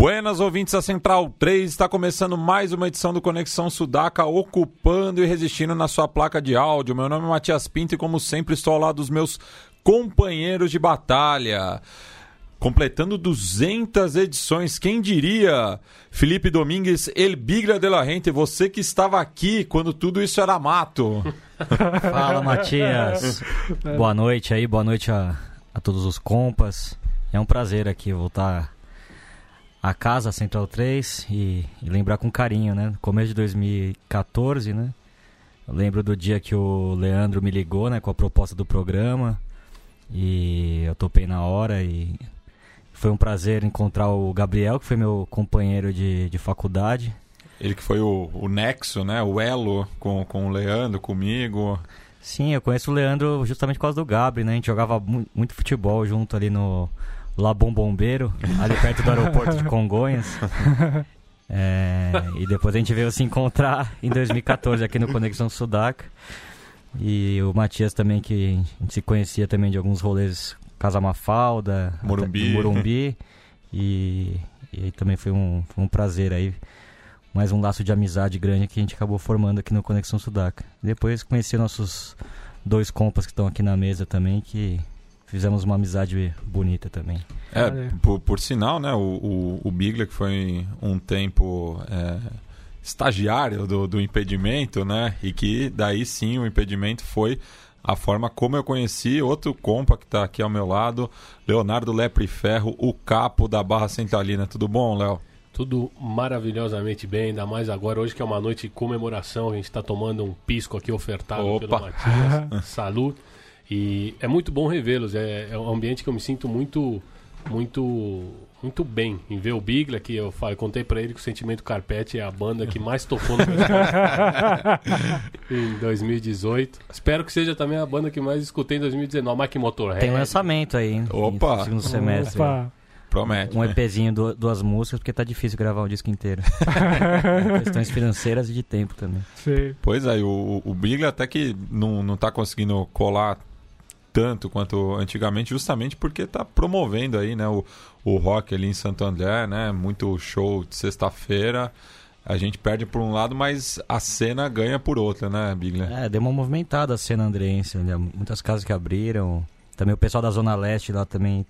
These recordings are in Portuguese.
Buenas ouvintes da Central 3, está começando mais uma edição do Conexão Sudaca, ocupando e resistindo na sua placa de áudio. Meu nome é Matias Pinto e, como sempre, estou ao lado dos meus companheiros de batalha. Completando 200 edições, quem diria? Felipe Domingues, El Bigla de la Rente, você que estava aqui quando tudo isso era mato. Fala, Matias. boa noite aí, boa noite a, a todos os compas. É um prazer aqui voltar a casa Central 3 e, e, lembrar com carinho, né? Começo de 2014, né? Eu lembro do dia que o Leandro me ligou, né, com a proposta do programa e eu topei na hora e foi um prazer encontrar o Gabriel, que foi meu companheiro de, de faculdade. Ele que foi o, o nexo, né? O elo com, com o Leandro, comigo. Sim, eu conheço o Leandro justamente por causa do Gabri, né? A gente jogava mu muito futebol junto ali no, La Bom Bombeiro, ali perto do aeroporto de Congonhas. É, e depois a gente veio se encontrar em 2014 aqui no Conexão Sudaca. E o Matias também, que a gente se conhecia também de alguns rolês Casa Mafalda, Morumbi. Morumbi e, e também foi um, foi um prazer aí. Mais um laço de amizade grande que a gente acabou formando aqui no Conexão Sudaca. Depois conheci nossos dois compas que estão aqui na mesa também, que fizemos uma amizade bonita também. É, por, por sinal, né, o, o, o Bigler, que foi um tempo é, estagiário do, do impedimento, né, e que daí sim o impedimento foi a forma como eu conheci outro compa que está aqui ao meu lado, Leonardo Lepre Ferro, o capo da Barra Centralina. Tudo bom, Léo? Tudo maravilhosamente bem, ainda mais agora, hoje que é uma noite de comemoração, a gente está tomando um pisco aqui ofertado Opa. pelo Matias. Salud. E é muito bom revê-los. É, é, um ambiente que eu me sinto muito, muito, muito bem em ver o Bigla, que eu, eu contei para ele que o Sentimento Carpete é a banda que mais tocou no em 2018. Espero que seja também a banda que mais escutei em 2019. Mike Motorhead. Tem lançamento aí, hein? Opa! No segundo semestre. Opa. Promete. Um né? EPzinho, du duas músicas, porque tá difícil gravar um disco inteiro. Questões financeiras e de tempo também. Sim. Pois é, o, o Bigler até que não, não tá conseguindo colar tanto quanto antigamente, justamente porque está promovendo aí, né, o, o rock ali em Santo André, né, muito show de sexta-feira. A gente perde por um lado, mas a cena ganha por outra, né, Bigler? É, deu uma movimentada a cena andrense, né? muitas casas que abriram. Também o pessoal da Zona Leste lá também,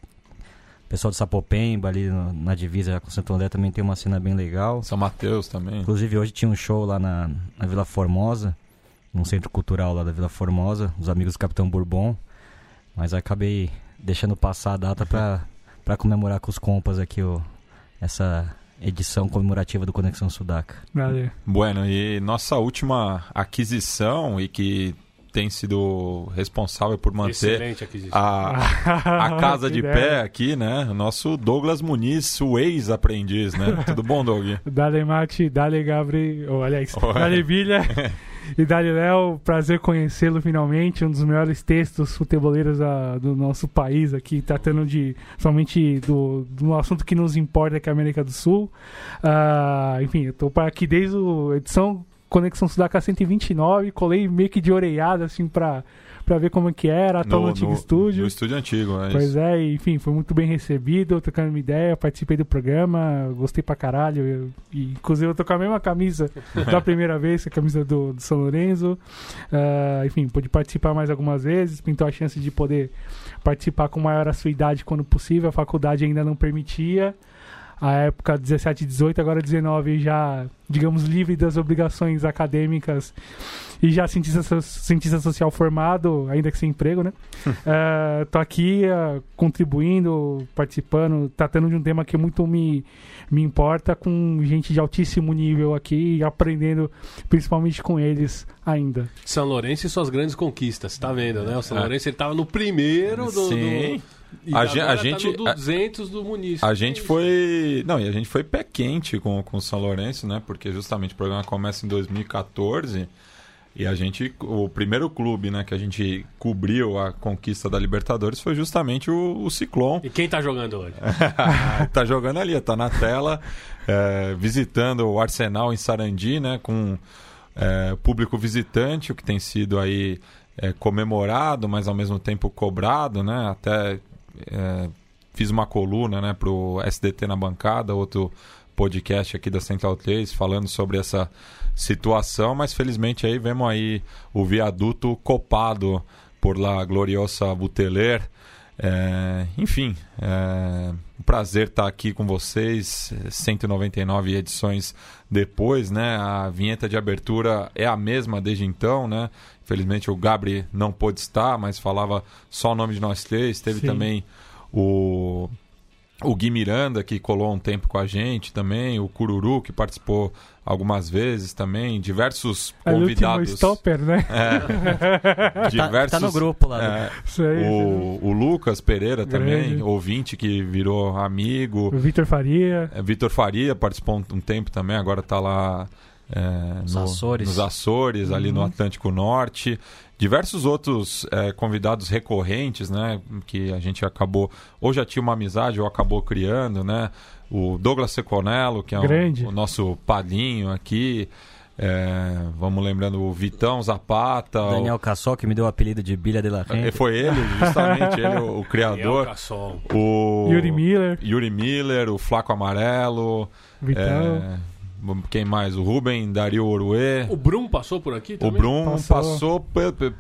o pessoal de Sapopemba ali no, na divisa com Santo André também tem uma cena bem legal. São Mateus também. Inclusive hoje tinha um show lá na, na Vila Formosa, num centro cultural lá da Vila Formosa, os amigos do Capitão Bourbon. Mas acabei deixando passar a data para comemorar com os compas aqui o, essa edição comemorativa do Conexão Sudaca. Valeu. Bueno, e nossa última aquisição e que tem sido responsável por manter a, a casa de pé aqui, né? O nosso Douglas Muniz, o ex-aprendiz, né? Tudo bom, Doug? Dale Mate, Dale Gabri, ou aliás, Oi. Dale Bilha e Dale Léo, prazer conhecê-lo finalmente, um dos melhores textos futeboleiros do nosso país aqui, tratando de somente do, do assunto que nos importa, que é a América do Sul. Ah, enfim, eu tô para aqui desde a edição Conexão Sudaca 129, colei meio que de orelhada, assim, pra, pra ver como é que era, atual no, antigo estúdio. No estúdio antigo, é Pois isso. é, enfim, foi muito bem recebido, trocando uma ideia, participei do programa, gostei pra caralho. eu- e, inclusive, eu tô com a mesma camisa da primeira vez, a camisa do, do São Lourenço. Ah, enfim, pude participar mais algumas vezes, pintou a chance de poder participar com maior assiduidade quando possível, a faculdade ainda não permitia. A época 17 e 18, agora 19 já, digamos, livre das obrigações acadêmicas e já cientista, so- cientista social formado, ainda que sem emprego, né? Eh, tô aqui eh, contribuindo, participando, tratando de um tema que muito me, me importa, com gente de altíssimo nível aqui e aprendendo principalmente com eles ainda. São Lourenço e suas grandes conquistas, tá vendo, né? O São É. Lourenço ele tava no primeiro do, Sim. E A agora gen- a tá gente- no 200 do município. A gente foi. Não, e a gente foi pé quente com, com o São Lourenço, né? Porque justamente o programa começa em 2014 e a gente. O primeiro clube né, que a gente cobriu a conquista da Libertadores foi justamente o, o Ciclone. E quem tá jogando hoje? tá jogando ali, tá na tela, é, visitando o Arsenal em Sarandi, né? Com é, público visitante, o que tem sido aí é, comemorado, mas ao mesmo tempo cobrado, né? Até é, fiz uma coluna, né, pro SDT na bancada, outro podcast aqui da Central 3 falando sobre essa situação, mas felizmente aí vemos aí o viaduto copado por La Gloriosa Buteler. É, enfim, é um prazer estar aqui com vocês, 199 edições depois, né? A vinheta de abertura é a mesma desde então, né? Infelizmente o Gabri não pôde estar, mas falava só o nome de nós três. Teve Sim. também o o Gui Miranda, que colou um tempo com a gente também, o Cururu, que participou algumas vezes também, diversos É o último convidados. stopper, né? É, diversos, tá no grupo lá, é, Isso aí. o, o Lucas Pereira também, Grande. ouvinte que virou amigo. O Vitor Faria. É, Vitor Faria participou um, um tempo também, agora está lá é, Nos no- Açores. nos Açores, ali no Uhum. Atlântico Norte. Diversos outros é, convidados recorrentes, né? Que a gente acabou, ou já tinha uma amizade, ou acabou criando, né? O Douglas Seconello, que é o- Grande. o nosso padrinho aqui. É, vamos lembrando o Vitão Zapata. o- Daniel Cassol, que me deu o apelido de Bilha de la Gente. Foi ele, justamente, ele, o, o Daniel criador. Cassol. O Yuri Miller. Yuri Miller, o Flaco Amarelo. Vitão. é, quem mais? O Ruben, Dario Oruê. O Brum passou por aqui O também? Brum Passou. passou,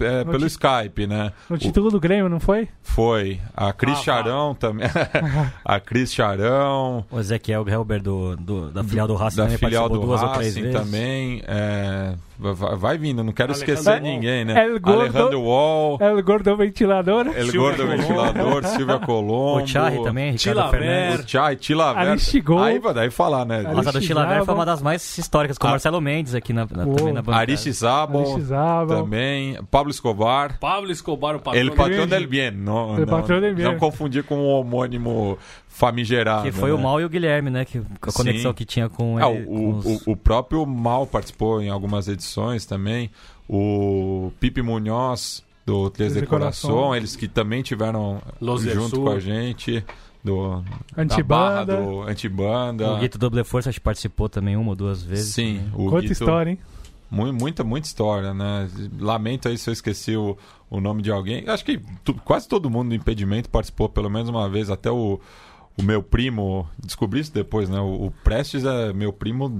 é, pelo ti- Skype, né? No título do Grêmio, não foi? Foi. A Cris Ah, tá. Charão também. a Cris Charão. O Ezequiel Helber do, do- da filial do Racing da também filial do duas ou três Racing vezes. também. é, vai, vai vindo, não quero Alejandro esquecer Wall. ninguém, né? El Gordo. Alejandro Wall. É o gordo ventilador. El Silvia Gordo Colombo. Ventilador, Silvia Colombo. O Charri também, Ricardo Tilaver. Fernandes. O. Aristigol. Aí vai daí falar, né? A do Chilaver foi uma das mais históricas, com o Ah. Marcelo Mendes aqui na, na- Uou. também na bancada. Aristizábal também. Pablo Escobar. Pablo Escobar, o patrão. El patrão del bien. Não, El não, patrão del bien. não confundir com o homônimo famigerado. Que foi né? o Mal e o Guilherme, né? Que, a conexão Sim. que tinha com Ah, ele. o, com os- o, o próprio Mal participou em algumas edições também. O Pipe Munhoz, do Três de Coração, eles que também tiveram Los junto com a gente. Do, da Antibanda. barra do Antibanda. O Guito Double Força acho que participou também uma ou duas vezes. Sim, o Quanta Guito- história, hein? Mu- Muita, muita história, né? Lamento aí se eu esqueci o, o nome de alguém. Acho que tu- quase todo mundo do impedimento participou pelo menos uma vez. Até o, o meu primo, descobri isso depois, né? O, o Prestes é meu primo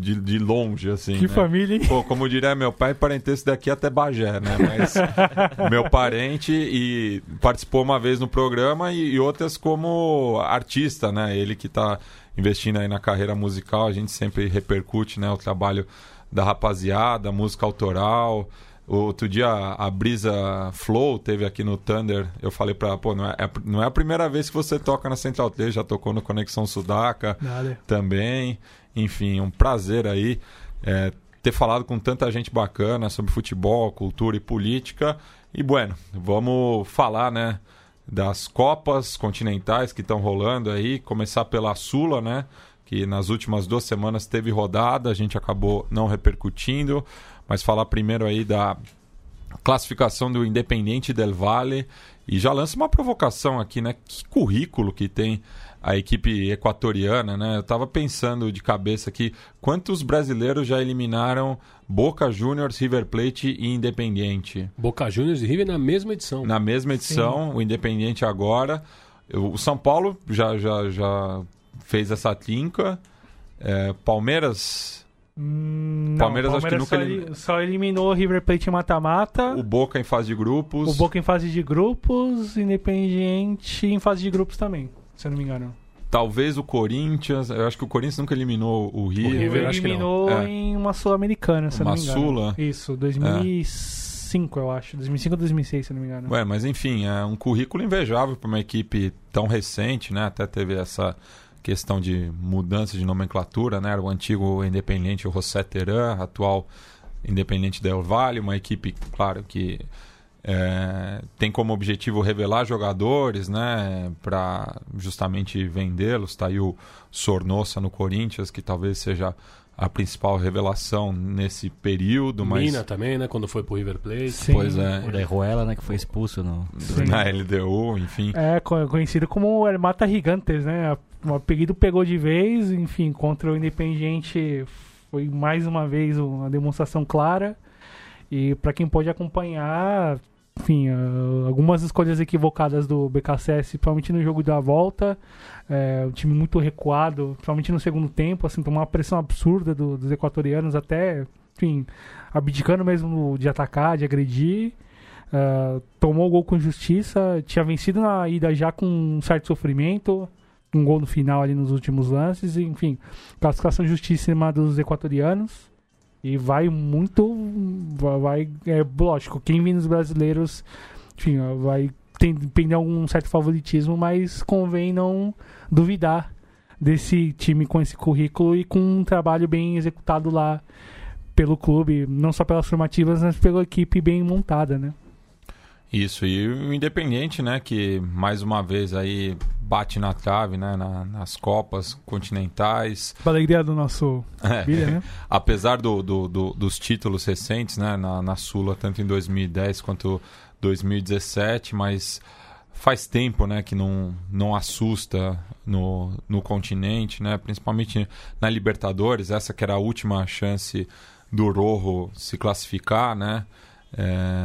de, de longe, assim. Que né? família, hein? Pô, como diria meu pai, parentesco daqui até Bagé, né? Mas meu parente e participou uma vez no programa e, e outras como artista, né? Ele que tá investindo aí na carreira musical, a gente sempre repercute, né? O trabalho da rapaziada, música autoral. Outro dia a Brisa Flow teve aqui no Thunder. Eu falei pra ela, pô, não é, é- não é a primeira vez que você toca na Central 3, já tocou no Conexão Sudaca Nada. também. Enfim, um prazer aí é, ter falado com tanta gente bacana sobre futebol, cultura e política. E, bueno, vamos falar, né, das Copas continentais que estão rolando aí. Começar pela Sula, né, que nas últimas duas semanas teve rodada, a gente acabou não repercutindo. Mas falar primeiro aí da classificação do Independiente del Valle. E já lança uma provocação aqui, né? Que currículo que tem a equipe equatoriana, né? Eu tava pensando de cabeça aqui quantos brasileiros já eliminaram Boca Juniors, River Plate e Independiente. Boca Juniors e River na mesma edição. Na mesma edição, o Independiente agora. O São Paulo já, já, já fez essa trinca. É, Palmeiras, Hum, não, Palmeiras acho que nunca só, elim- só eliminou o River Plate em mata-mata. o Boca em fase de grupos. O Boca em fase de grupos, Independiente em fase de grupos também, se eu não me engano. Talvez o Corinthians. Eu acho que o Corinthians nunca eliminou o River. River, acho que não. eliminou É. em uma Sul-Americana, se eu Uma não me engano. Sula? Isso, 2005, eu acho. 2005 ou 2006, se eu não me engano. Ué, mas enfim, é um currículo invejável para uma equipe tão recente, né? Até teve essa questão de mudança de nomenclatura, né? Era o antigo Independente José Teran, atual Independente Del Valle, uma equipe, claro, que é, tem como objetivo revelar jogadores, né, para justamente vendê-los. Está aí o Sornossa no Corinthians, que talvez seja a principal revelação nesse período. Mas... Mina também, né, quando foi pro River Plate. Sim. Pois é, O Orejuela, né, que foi expulso no... Sim. na LDU, enfim. É co- conhecido como El Mata Gigantes, né? O apelido pegou de vez, enfim, contra o Independiente foi mais uma vez uma demonstração clara. E para quem pode acompanhar, enfim, algumas escolhas equivocadas do BKSS, principalmente no jogo da volta, é, o time muito recuado, principalmente no segundo tempo, assim, tomou uma pressão absurda do- dos equatorianos, até, enfim, abdicando mesmo de atacar, de agredir. Ah, tomou o gol com justiça, tinha vencido na ida já com um certo sofrimento, um gol no final ali nos últimos lances, enfim, classificação justíssima dos equatorianos. E vai muito. Vai, é lógico, quem vem nos brasileiros, enfim, vai tem, depender algum certo favoritismo, mas convém não duvidar desse time com esse currículo e com um trabalho bem executado lá pelo clube, não só pelas formativas, mas pela equipe bem montada, né? Isso, e o Independente, né, que mais uma vez aí bate na trave, né, na- nas Copas continentais. Pra alegria do nosso É. Bilha, né? Apesar do, do- do- dos títulos recentes, né, na, na Sula, tanto em 2010 quanto 2017, mas faz tempo, né, que não, não assusta no, no continente, né, principalmente na Libertadores, essa que era a última chance do Rojo se classificar, né. É,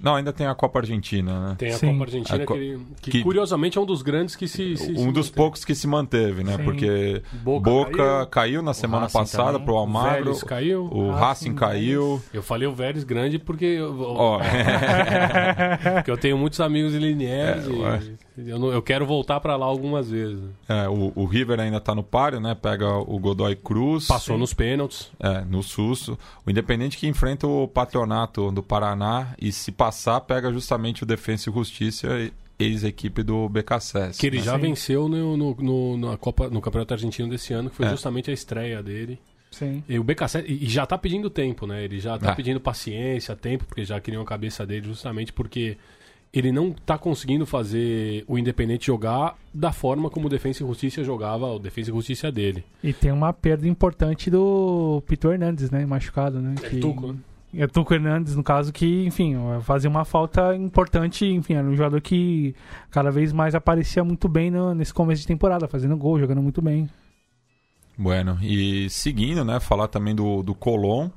Não, ainda tem a Copa Argentina, né. Tem a Sim. Copa Argentina, A co- que, que, que- curiosamente é um dos grandes que se. se- um se dos mantém. poucos que se manteve, né? Sim. Porque Boca Boca, caiu, caiu, na semana Racing passada também. pro Almagro. Vélez caiu. O Racing, Racing caiu. Eu falei o Vélez grande porque eu, Ó, porque eu tenho muitos amigos em Liniers É, e. eu, não- eu quero voltar pra lá algumas vezes. é, o, o River ainda tá no páreo, né? Pega o Godoy Cruz. Passou nos pênaltis. É, no susto. O Independente que enfrenta o Patronato do Paraná e se passar, pega justamente o Defensa e Justiça, ex-equipe do BKSS. Que ele né? já Sim. venceu no, no, no- na Copa, no Campeonato Argentino desse ano, que foi É. justamente a estreia dele. Sim. E o BKSS e e já tá pedindo tempo, né? Ele já tá É. pedindo paciência, tempo, porque já queriam a cabeça dele justamente porque ele não tá conseguindo fazer o Independente jogar da forma como o Defensa e Justiça jogava, o Defensa e Justiça dele. E tem uma perda importante do Pito Hernandes, né? Machucado, né? É Tuco, né? É Tuco Hernandes, no caso, que, enfim, fazia uma falta importante. Enfim, era um jogador que cada vez mais aparecia muito bem no- nesse começo de temporada, fazendo gol, jogando muito bem. Bueno, e seguindo, né, falar também do, do Colón,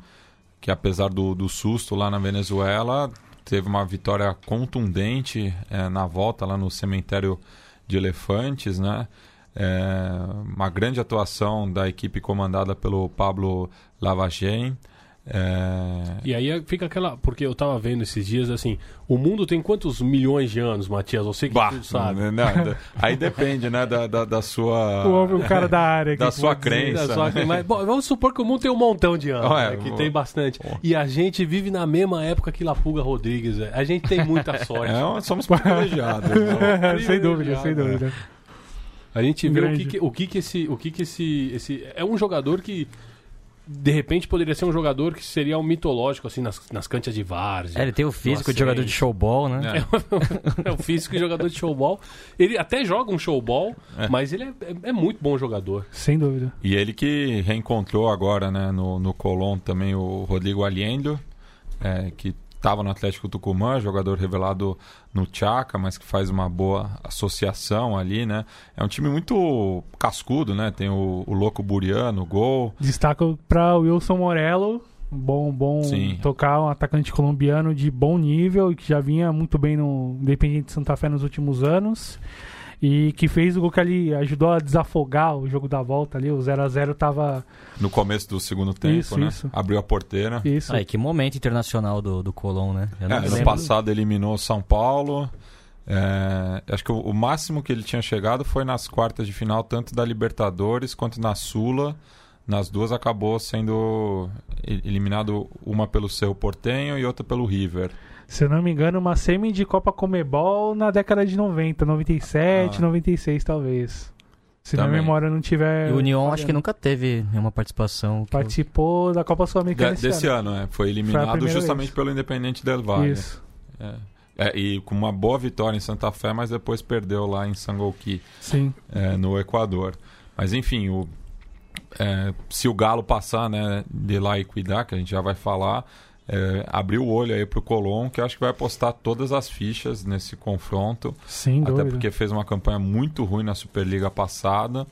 que apesar do, do susto lá na Venezuela, teve uma vitória contundente eh, na volta lá no cemitério de Elefantes, né? É, uma grande atuação da equipe comandada pelo Pablo Lavagem. É, E aí fica aquela. Porque eu tava vendo esses dias assim: o mundo tem quantos milhões de anos, Matias? Você que bah, tudo sabe. não, não, aí depende, né, da, da, da sua... O, o cara da área. Da sua dizer. crença. É só que- mas, bom, vamos supor que o mundo tem um montão de anos, Ué, né, que vou- tem bastante. E a gente vive na mesma época que Lapuga Rodrigues. velho. A gente tem muita sorte. É, somos privilegiados. né? sem dúvida, sem dúvida. A gente vê o Grande. que, que- o que, que esse. O que, que esse, esse. É um jogador que. De repente poderia ser um jogador que seria um mitológico, assim, nas, nas canchas de várzea. É, ele tem o físico de jogador hein? de showball, né? É. É o físico de jogador de showball. Ele até joga um showball, mas ele é, é- é muito bom jogador. Sem dúvida. E ele que reencontrou agora né, no, no Colón também o Rodrigo Aliendo, é, que estava no Atlético Tucumã, jogador revelado no Chaca, mas que faz uma boa associação ali, né? É um time muito cascudo, né? Tem o, o Louco Buriano, gol. Destaco para o Wilson Morello. Bom, bom Sim. tocar um atacante colombiano de bom nível e que já vinha muito bem no Independiente de Santa Fé nos últimos anos. E que fez o gol que ali ajudou a desafogar o jogo da volta ali. O 0 a 0 tava. No começo do segundo tempo, Isso, né? isso. Abriu a porteira. Isso. Ah, que momento internacional do, do Colón, né? É, me no lembro. passado eliminou São Paulo. É, acho que o, o máximo que ele tinha chegado foi nas quartas de final, tanto da Libertadores quanto na Sula. Nas duas acabou sendo eliminado uma pelo Cerro Portenho e outra pelo River. Se eu não me engano, uma semi de Copa Comebol na década de 90, 97, Ah. 96 talvez. Se minha Também. memória não tiver. E o União acho que nunca teve nenhuma participação. que eu- Participou da Copa Sul-Americana De- esse desse ano. ano, é. Foi eliminado primeira justamente vez. pelo Independente Del Valle. Isso. É. É, e com uma boa vitória em Santa Fé, mas depois perdeu lá em Sangolqui, Sim. é, no Equador. Mas enfim, o, é, se o Galo passar né, de lá e cuidar, que a gente já vai falar, é, abrir o olho aí pro Colom, que eu acho que vai apostar todas as fichas nesse confronto. Sem Até porque fez uma campanha muito ruim na Superliga passada.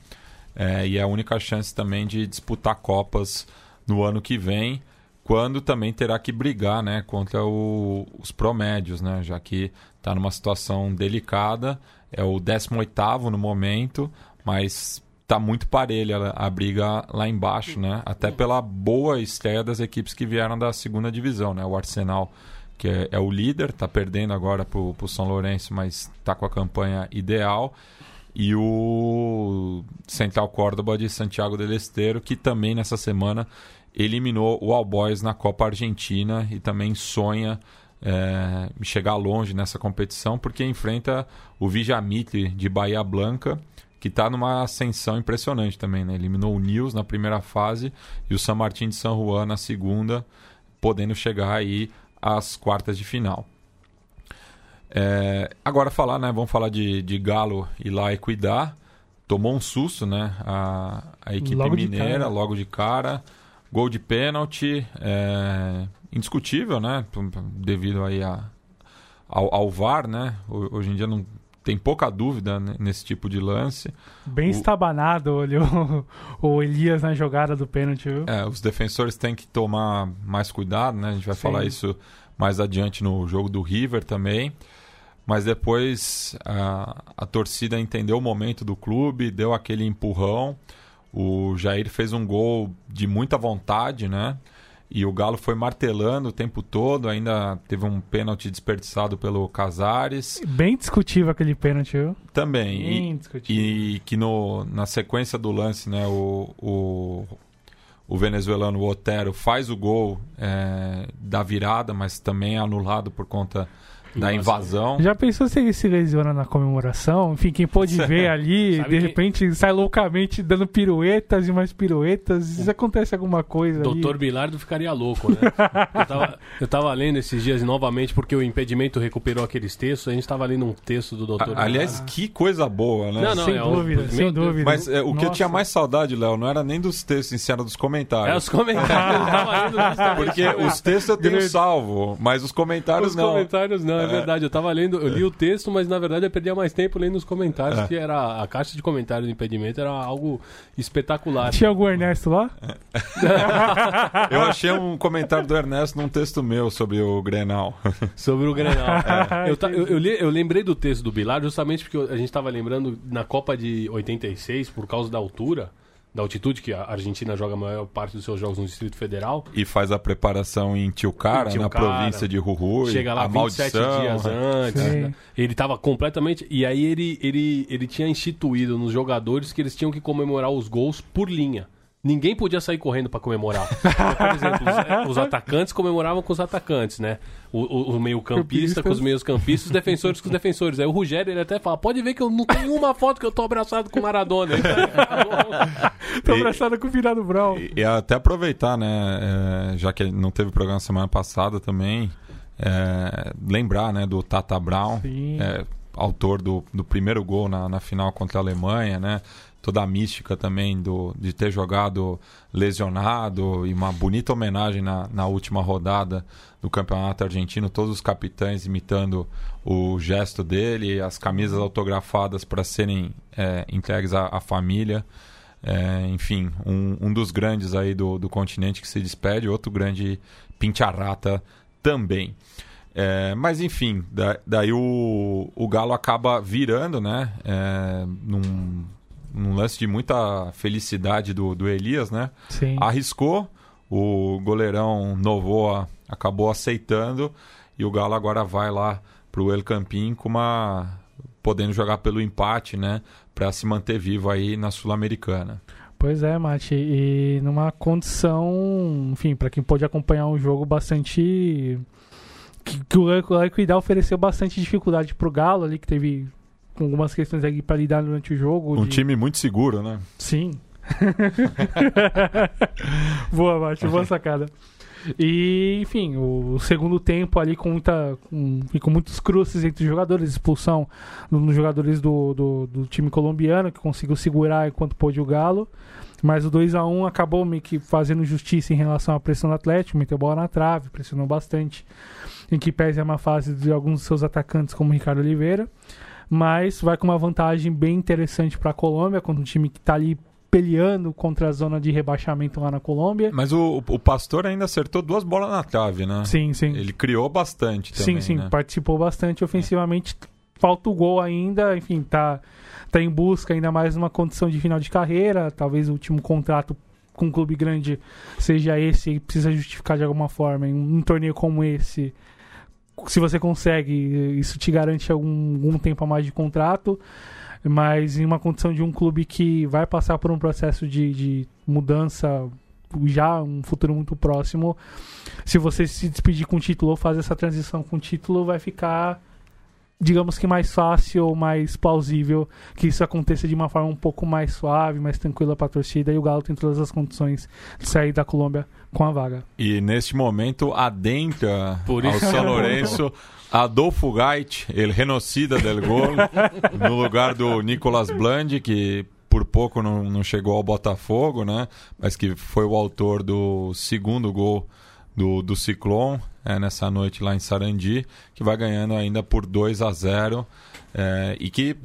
é, e é a única chance também de disputar Copas no ano que vem, quando também terá que brigar né, contra o- os promédios, né, já que está numa situação delicada. É o 18 no momento, mas está muito parelha a briga lá embaixo, né? Até pela boa estreia das equipes que vieram da segunda divisão, né? O Arsenal que é, é o líder, está perdendo agora para o São Lourenço, mas está com a campanha ideal. E o Central Córdoba de Santiago del Estero, que também nessa semana eliminou o All Boys na Copa Argentina e também sonha é, chegar longe nessa competição, porque enfrenta o Vijamitre de Bahia Blanca, que está numa ascensão impressionante também. Né? Eliminou o Nils na primeira fase e o San Martín de San Juan na segunda, podendo chegar aí às quartas de final. É, agora falar, né? Vamos falar de, de Galo ir lá e cuidar. Tomou um susto, né? A, a equipe Logo de mineira, cara. logo de cara. Gol de pênalti, é, indiscutível, né? Devido aí a, ao, ao VAR, né? Ho- Hoje em dia não tem pouca dúvida né, nesse tipo de lance. Bem O- estabanado olhou o Elias na jogada do pênalti, viu? É, os defensores têm que tomar mais cuidado, né? A gente vai Sim. falar isso mais adiante no jogo do River também. Mas depois a, a torcida entendeu o momento do clube, deu aquele empurrão. O Jair fez um gol de muita vontade, né? E o Galo foi martelando o tempo todo. Ainda teve um pênalti desperdiçado pelo Casares. Bem discutível aquele pênalti, viu? Também. E- Bem discutível. e que no, na sequência do lance, né, o, o, o venezuelano Otero faz o gol é, da virada, mas também é anulado por conta da invasão. Já pensou se ele se lesiona na comemoração? Enfim, quem pôde ver ali, Sabe de quem- repente sai loucamente dando piruetas e mais piruetas. Se acontece alguma coisa ali. Doutor Bilardo ficaria louco, né? eu, tava, eu tava lendo esses dias novamente porque o impedimento recuperou aqueles textos. A gente tava lendo um texto do doutor A- aliás, que coisa boa, né? Não, não, sem é um- dúvida, sem dúvida. Mas é, o que eu Nossa. tinha mais saudade, Léo, não era nem dos textos em si, era dos É, comentários. os comentários. eu tava lendo justamente. Porque os textos eu tenho salvo, mas os comentários Os não. comentários não, é, verdade. Eu tava lendo, eu li o texto, mas na verdade eu perdia mais tempo lendo os comentários, É. que era a caixa de comentários do impedimento era algo espetacular. Tinha algum Ernesto lá? Eu achei um comentário do Ernesto num texto meu sobre o Grenal. Sobre o Grenal. É. eu, ta- eu, eu li- eu lembrei do texto do Bilar justamente porque a gente tava lembrando na Copa de 86, por causa da altura, da altitude, que a Argentina joga a maior parte dos seus jogos no Distrito Federal. e faz a preparação em Tilcara, na província de Jujuy. Chega lá a 27 maldição. dias antes. Sim. né? Ele tava completamente. E aí ele, ele, ele tinha instituído nos jogadores que eles tinham que comemorar os gols por linha. Ninguém podia sair correndo pra comemorar. Por exemplo, os, os atacantes comemoravam com os atacantes, né? O, o, o meio-campista com os meios-campistas, os defensores com os defensores. Aí o Rogério ele até fala: pode ver que eu não tenho uma foto que eu tô abraçado com o Maradona. Tá- Tô E- abraçado com o Virado Brown. E, e até aproveitar, né, é, já que não teve programa semana passada também, é, lembrar né, do Tata Brown, Sim. é, autor do, do primeiro gol na, na final contra a Alemanha, né? Toda a mística também do, de ter jogado lesionado e uma bonita homenagem na, na última rodada do Campeonato Argentino, todos os capitães imitando o gesto dele, as camisas autografadas para serem é, entregues à, à família. É, enfim, um, um dos grandes aí do, do continente que se despede, outro grande pincharrata também. É, mas enfim, da- daí o, o Galo acaba virando, né? é, num, num lance de muita felicidade do, do Elias, né? Sim. Arriscou, o goleirão Novoa acabou aceitando e o Galo agora vai lá pro El Campín com uma podendo jogar pelo empate, né, para se manter vivo aí na Sul-Americana. Pois é, Mate. E numa condição, enfim, pra quem pôde acompanhar um jogo bastante. que, que o Equidal ofereceu bastante dificuldade pro Galo ali, que teve com algumas questões ali pra lidar durante o jogo. Um de- time muito seguro, né? Sim. boa, Mate, boa sacada. E, enfim, o segundo tempo ali com, muita, com, com muitos cruces entre os jogadores, expulsão nos jogadores do, do, do, time colombiano, que conseguiu segurar enquanto pôde o Galo. Mas o 2 a 1 acabou meio que fazendo justiça em relação à pressão do Atlético, meteu bola na trave, pressionou bastante, em que pese a má fase de alguns dos seus atacantes, como o Ricardo Oliveira. Mas vai com uma vantagem bem interessante para a Colômbia, contra um time que está ali peleando contra a zona de rebaixamento lá na Colômbia. Mas o, o Pastor ainda acertou duas bolas na trave, né? Sim, sim. Ele criou bastante também, Sim, sim, né? participou bastante ofensivamente. Falta o gol ainda, enfim, tá, tá em busca ainda mais numa condição de final de carreira. Talvez o último contrato com um clube grande seja esse e precisa justificar de alguma forma. Em um torneio como esse, se você consegue, isso te garante algum, algum tempo a mais de contrato mas em uma condição de um clube que vai passar por um processo de, de mudança já um futuro muito próximo, se você se despedir com o título ou fazer essa transição com o título, vai ficar digamos que mais fácil ou mais plausível que isso aconteça de uma forma um pouco mais suave, mais tranquila para a torcida e o Galo tem todas as condições de sair da Colômbia com a vaga. E neste momento adentra ao São Lourenço Adolfo Gait, ele renocida del gol, no lugar do Nicolas Bland, que por pouco não, não chegou ao Botafogo, né? Mas que foi o autor do segundo gol do, do Ciclone é, nessa noite lá em Sarandi, que vai ganhando ainda por 2 a 0 é, e que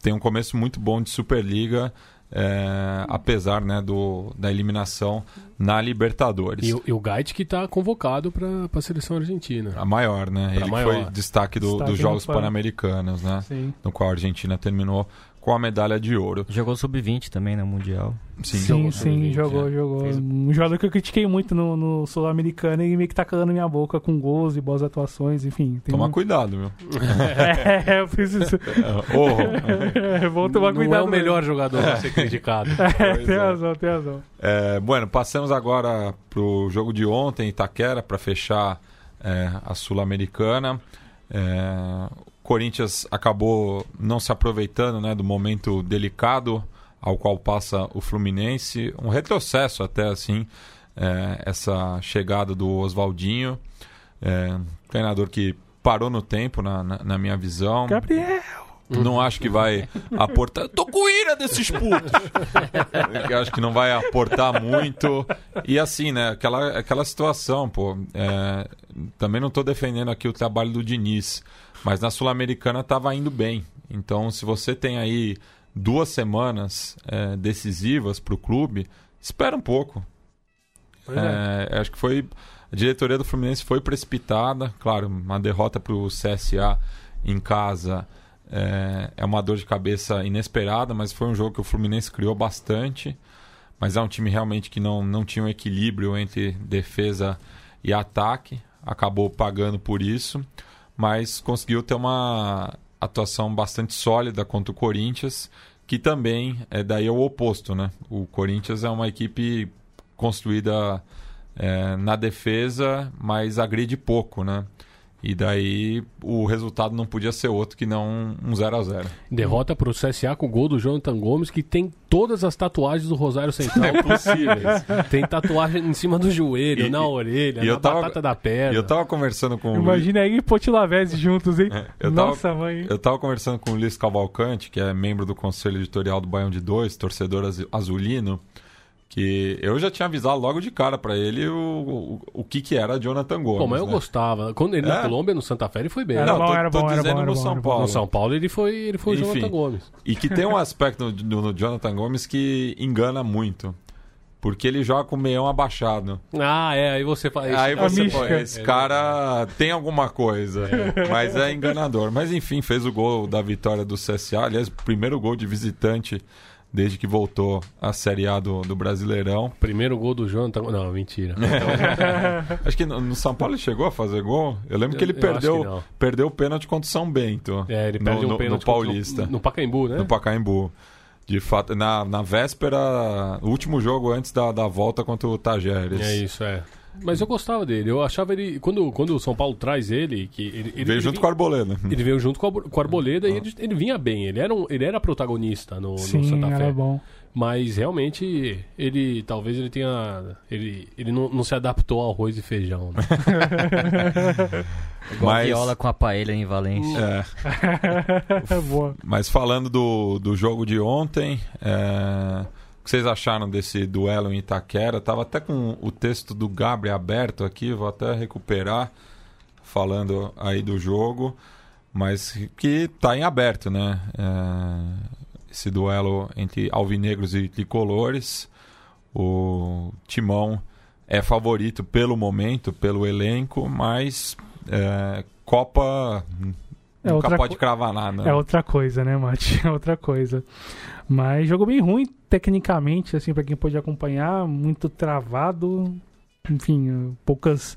tem um começo muito bom de Superliga. É, apesar né, do, da eliminação na Libertadores. E, e o Gait que está convocado para a seleção argentina. A maior, né? Pra Ele maior. foi destaque, do, destaque dos Jogos Pan-Americanos, né? Sim. No qual a Argentina terminou com a medalha de ouro. Jogou sub-20 também no Mundial. Sim, sim, jogou, sim, jogou, é. jogou. Um jogador que eu critiquei muito no, no Sul-Americano e meio que tá calando minha boca com gols e boas atuações, enfim. Toma um... cuidado, meu. é, eu preciso. É, é, vou tomar Não cuidado. Não é o melhor jogador pra ser criticado. É, tem razão, tem razão. É, bueno, passamos agora pro jogo de ontem, Itaquera, para fechar é, a Sul-Americana. É, Corinthians acabou não se aproveitando né, do momento delicado ao qual passa o Fluminense. Um retrocesso até assim, é, essa chegada do Oswaldinho. É, treinador que parou no tempo, na, na, na minha visão. Gabriel! Não acho que vai aportar. Tô com ira desses putos! Acho que não vai aportar muito. E assim, né? Aquela, aquela situação, pô. É, também não tô defendendo aqui o trabalho do Diniz. Mas na Sul-Americana estava indo bem. Então, se você tem aí duas semanas é, decisivas para o clube, espera um pouco. É, acho que foi. A diretoria do Fluminense foi precipitada. Claro, uma derrota para o CSA em casa é, é, uma dor de cabeça inesperada, mas foi um jogo que o Fluminense criou bastante. Mas é um time realmente que não, não tinha um equilíbrio entre defesa e ataque. Acabou pagando por isso mas conseguiu ter uma atuação bastante sólida contra o Corinthians, que também é daí é o oposto, né? O Corinthians é uma equipe construída é, na defesa, mas agride pouco, né? E daí o resultado não podia ser outro que não um 0 a 0 Derrota para o CSA com o gol do Jonathan Gomes, que tem todas as tatuagens do Rosário Central é possíveis. tem tatuagem em cima do joelho, e, na orelha, e na tava, batata da perna. Eu tava conversando com Imagina aí e Potilavese juntos, hein? É, Nossa, tava, mãe. Eu tava conversando com o Luiz Cavalcante, que é membro do Conselho Editorial do Baião de Dois, torcedor azulino que eu já tinha avisado logo de cara para ele o, o, o, que que era Jonathan Gomes. Pô, mas eu né? gostava. Quando ele é? na Colômbia, no Santa Fé, ele foi bem. Era Não, bom, tô, era tô bom, dizendo era bom, no São bom, Paulo. No São Paulo ele foi, ele foi Enfim, o Jonathan Gomes. E que tem um aspecto no, no, Jonathan Gomes que engana muito. Porque ele joga com o meião abaixado. Ah, é, aí você fala. Aí você fala, esse é, cara tem alguma coisa, é. mas é enganador. Mas enfim, fez o gol da vitória do CSA. Aliás, primeiro gol de visitante desde que voltou à Série A do, do Brasileirão. Primeiro gol do Jonathan. Não, mentira. Acho que no, no, São Paulo ele chegou a fazer gol. Eu lembro que ele eu, perdeu, que perdeu o pênalti contra o São Bento. É, ele perdeu no, um pênalti no Paulista. No, no Pacaembu, né? No Pacaembu. De fato, na, na véspera, o último jogo antes da, da volta contra o Tajeres. É isso, é. Mas eu gostava dele. Eu achava ele. Quando, quando o São Paulo traz ele. que ele, ele veio ele junto vinha, com o Arboleda. Ele veio junto com, a, com o Arboleda ah. e ele, ele vinha bem. Ele era, um, ele era protagonista no, Sim, no Santa Fé. Era bom. Mas realmente ele talvez ele tenha. Ele, ele não, não se adaptou ao arroz e feijão. Né? Igual Mas- viola com a paella em Valência. É. Boa. Mas falando do, do jogo de ontem, é, que vocês acharam desse duelo em Itaquera? Tava até com o texto do Gabriel aberto aqui, vou até recuperar, falando aí do jogo, mas que tá em aberto, né? É, esse duelo entre alvinegros e tricolores. O Timão é favorito pelo momento, pelo elenco, mas é, Copa É nunca outra pode cravar nada. É outra coisa, né, Mati? É outra coisa. Mas jogo bem ruim, tecnicamente, assim, pra quem pôde acompanhar, muito travado. Enfim, poucas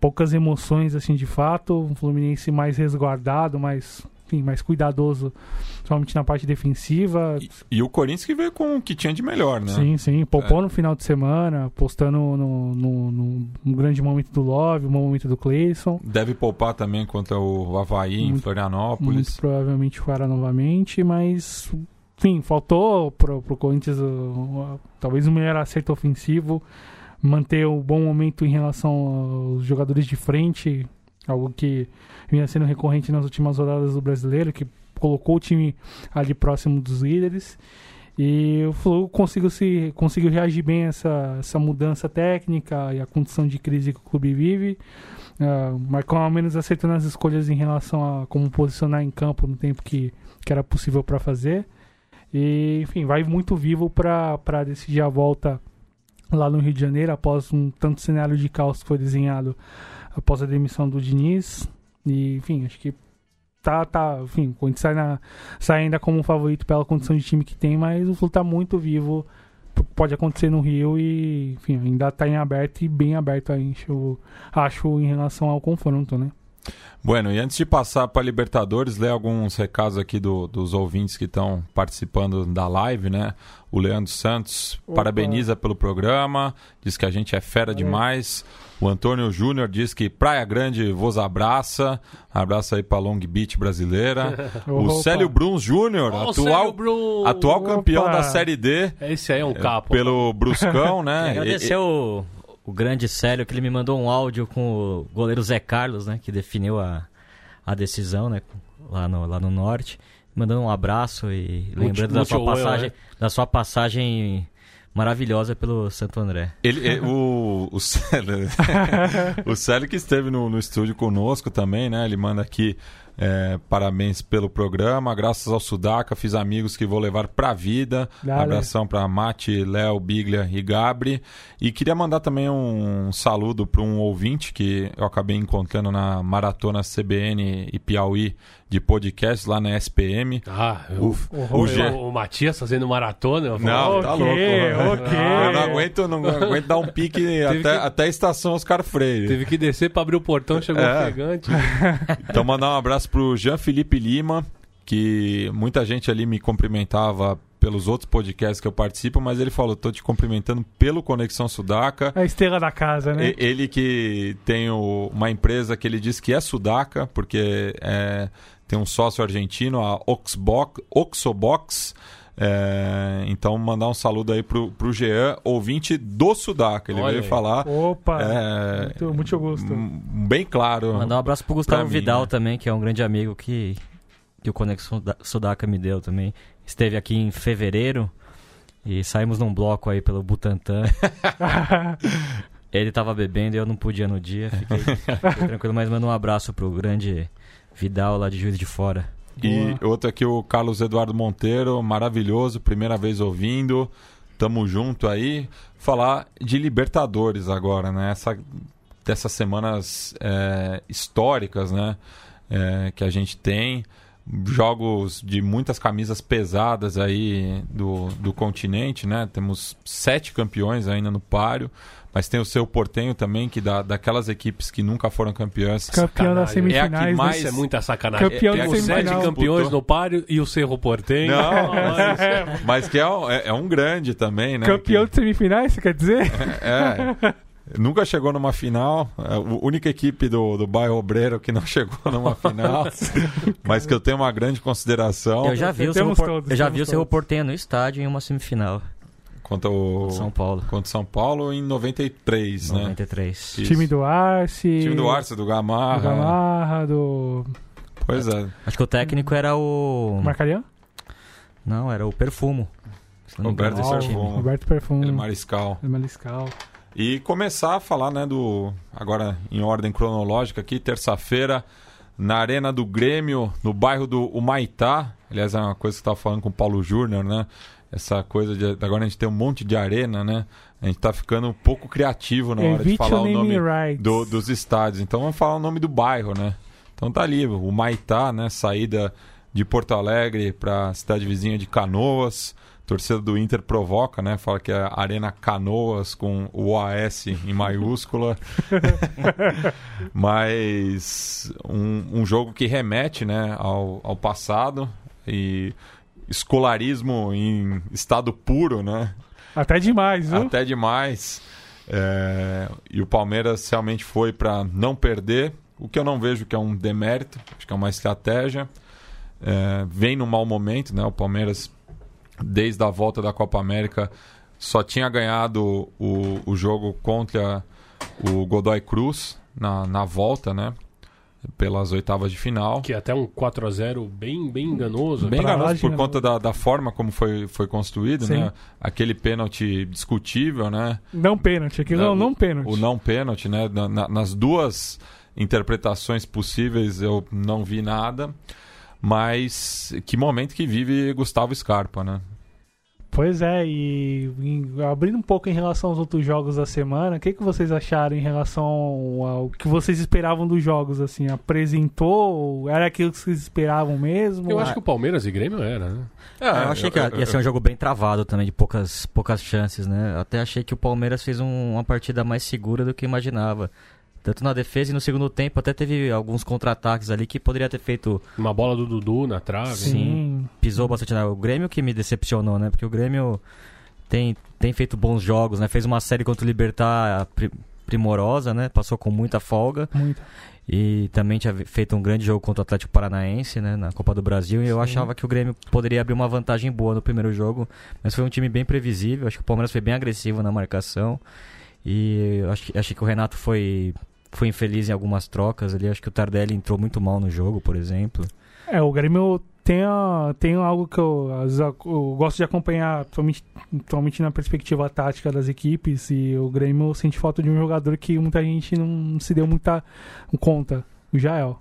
poucas emoções, assim, de fato. Um Fluminense mais resguardado, mais, enfim, mais cuidadoso, principalmente na parte defensiva. E, e o Corinthians que veio com o que tinha de melhor, né? Sim, sim. Poupou no final de semana, postando no, no, no- um grande momento do Love, um momento do Cleison. Deve poupar também contra o Havaí em Muito- Florianópolis. Muito provavelmente fará novamente, mas enfim, faltou pro, pro Corinthians talvez um melhor acerto ofensivo, manter o bom momento em relação aos jogadores de frente, algo que vinha sendo recorrente nas últimas rodadas do brasileiro, que colocou o time ali próximo dos líderes. E o Flu conseguiu, se, conseguiu reagir bem a essa, essa mudança técnica e a condição de crise que o clube vive. Uh, Marcão ao menos acertando as escolhas em relação a como posicionar em campo no tempo que, que era possível para fazer. E, enfim, vai muito vivo para decidir a volta lá no Rio de Janeiro, após um tanto cenário de caos que foi desenhado após a demissão do Diniz. E, enfim, acho que tá, tá, enfim, o Corinthians sai, na, sai ainda como um favorito pela condição de time que tem, mas o Flu tá muito vivo. Pode acontecer no Rio e, enfim, ainda tá em aberto e bem aberto acho, acho em relação ao confronto, né? Bueno, e antes de passar para Libertadores, ler alguns recados aqui do- dos ouvintes que estão participando da live, né? O Leandro Santos Opa. parabeniza pelo programa, diz que a gente é fera Valeu. demais. O Antônio Júnior diz que Praia Grande vos abraça. Abraço aí para Long Beach brasileira. o Opa. Célio Bruns Júnior, Ó, o atual, atual campeão da Série D. Esse aí é um capo. Pelo Bruscão, né? Agradecer o, o grande Célio que ele me mandou um áudio com o goleiro Zé Carlos, né? Que definiu a, a decisão, né? Lá no, lá no norte. Mandando um abraço e lembrando da sua passagem, né? da sua passagem maravilhosa pelo Santo André. Ele, é, o, o, Célio, o Célio que esteve no, no estúdio conosco também, né? Ele manda aqui é, parabéns pelo programa. Graças ao Sudaca, fiz amigos que vou levar pra vida. Abração pra Mati, Léo, Biglia e Gabri. E queria mandar também um saludo para um ouvinte que eu acabei encontrando na maratona CBN e Piauí de podcast lá na SPM. Ah, O, o o, G. o Matias fazendo maratona. Não, tá louco. ok. Eu não aguento, não aguento dar um pique até, que- até a estação Oscar Freire. Teve que descer pra abrir o portão, chegou É. ofegante. Então, mandar um abraço pro Jean Felipe Lima, que muita gente ali me cumprimentava pelos outros podcasts que eu participo, mas ele falou: tô te cumprimentando pelo Conexão Sudaca. A estrela da casa, né? Ele que tem o- uma empresa que ele diz que é Sudaca, porque é, tem um sócio argentino, a Oxbox, Oxobox. É, então, mandar um saludo aí pro, pro Jean, ouvinte do Sudaca. Ele Olha veio aí. falar. Opa! é, muito, muito gosto. bem claro. Mandar um abraço pro Gustavo mim, Vidal né? também, que é um grande amigo que, que o Conexão da- Sudaca me deu também. Esteve aqui em fevereiro e saímos num bloco aí pelo Butantã. Ele tava bebendo e eu não podia no dia. Fiquei, fiquei tranquilo, mas manda um abraço pro grande Vidal lá de Juiz de Fora. E outro aqui, o Carlos Eduardo Monteiro, maravilhoso, primeira vez ouvindo. Tamo junto aí. Falar de Libertadores agora, né? Essa, dessas semanas é, históricas, né? É, que a gente tem. Jogos de muitas camisas pesadas aí do, do continente, né? Temos sete campeões ainda no páreo. Mas tem o seu Portenho também, que dá daquelas equipes que nunca foram campeãs. Campeão das Sacanagem. É a que semifinais, né? mais- Isso é muita sacanagem. Campeão É- da é- Os sete campeões no páreo e o Cerro Portenho. Não, mas, mas que é, um- é- é um grande também, né? Campeão Que- de semifinais, você quer dizer? é. Nunca chegou numa final. É a única equipe do, do bairro Obreiro que não chegou numa final. mas que eu tenho uma grande consideração. Eu já vi o todos, eu já vi o todos. Portenho no estádio em uma semifinal. Contra o São Paulo. contra o São Paulo em 93, né? 93. Isso. Time do Arce. Time do Arce, do Do Gamarra. Gamarra, do. Pois é. Acho que o técnico era o. Marcarian? Não, era o Perfumo. Engano, Roberto time. Perfumo. Roberto Perfumo. Ele é mariscal. Mariscal. E começar a falar, né, do. Agora em ordem cronológica aqui, terça-feira, na Arena do Grêmio, no bairro do Humaitá. Aliás, é uma coisa que eu estava falando com o Paulo Júnior, né? Essa coisa de. Agora a gente tem um monte de arena, né? A gente tá ficando um pouco criativo na hora de falar o nome do- dos estádios. Então vamos falar o nome do bairro, né? Então tá ali, o Maitá, né? Saída de Porto Alegre para cidade vizinha de Canoas. Torcida do Inter provoca, né? Fala que é a Arena Canoas com o OAS em maiúscula. Mas um, um jogo que remete né, ao, ao passado e escolarismo em estado puro, né? Até demais, viu? Até demais. É, e o Palmeiras realmente foi para não perder, o que eu não vejo que é um demérito, acho que é uma estratégia. É, vem num mau momento, né? O Palmeiras, desde a volta da Copa América, só tinha ganhado o, o jogo contra o Godoy Cruz na, na volta, né? Pelas oitavas de final. Que é até um 4x0 bem, bem enganoso. Bem enganoso por conta da, da forma como foi, foi construído, Sim. né? Aquele pênalti discutível, né? Não pênalti. Aqui não, o- não pênalti. O não pênalti, né? Na- na- nas duas interpretações possíveis eu não vi nada. Mas que momento que vive Gustavo Scarpa, né? Pois é, e em- abrindo um pouco em relação aos outros jogos da semana, o que, que vocês acharam em relação ao que vocês esperavam dos jogos? Assim, apresentou? Era aquilo que vocês esperavam mesmo? Eu acho que o Palmeiras e Grêmio era, né? eu achei que ia ser um jogo bem travado também, de poucas, poucas chances, né? Até achei que o Palmeiras fez um- uma partida mais segura do que imaginava. Tanto na defesa e no segundo tempo, até teve alguns contra-ataques ali que poderia ter feito. Uma bola do Dudu na trave. Sim. Pisou bastante. Né? O Grêmio que me decepcionou, né? Porque o Grêmio tem, tem feito bons jogos, né? Fez uma série contra o Libertar pri- primorosa, né? Passou com muita folga. Muito. E também tinha feito um grande jogo contra o Atlético Paranaense, né, na Copa do Brasil. E eu Sim. achava que o Grêmio poderia abrir uma vantagem boa no primeiro jogo. Mas foi um time bem previsível. Acho que o Palmeiras foi bem agressivo na marcação. E eu acho que, achei que o Renato foi, foi infeliz em algumas trocas ali. Acho que o Tardelli entrou muito mal no jogo, por exemplo. É, o Grêmio tem, a- tem algo que eu, eu gosto de acompanhar, atualmente, atualmente na perspectiva tática das equipes, e o Grêmio sente falta de um jogador que muita gente não se deu muita conta, o Jael.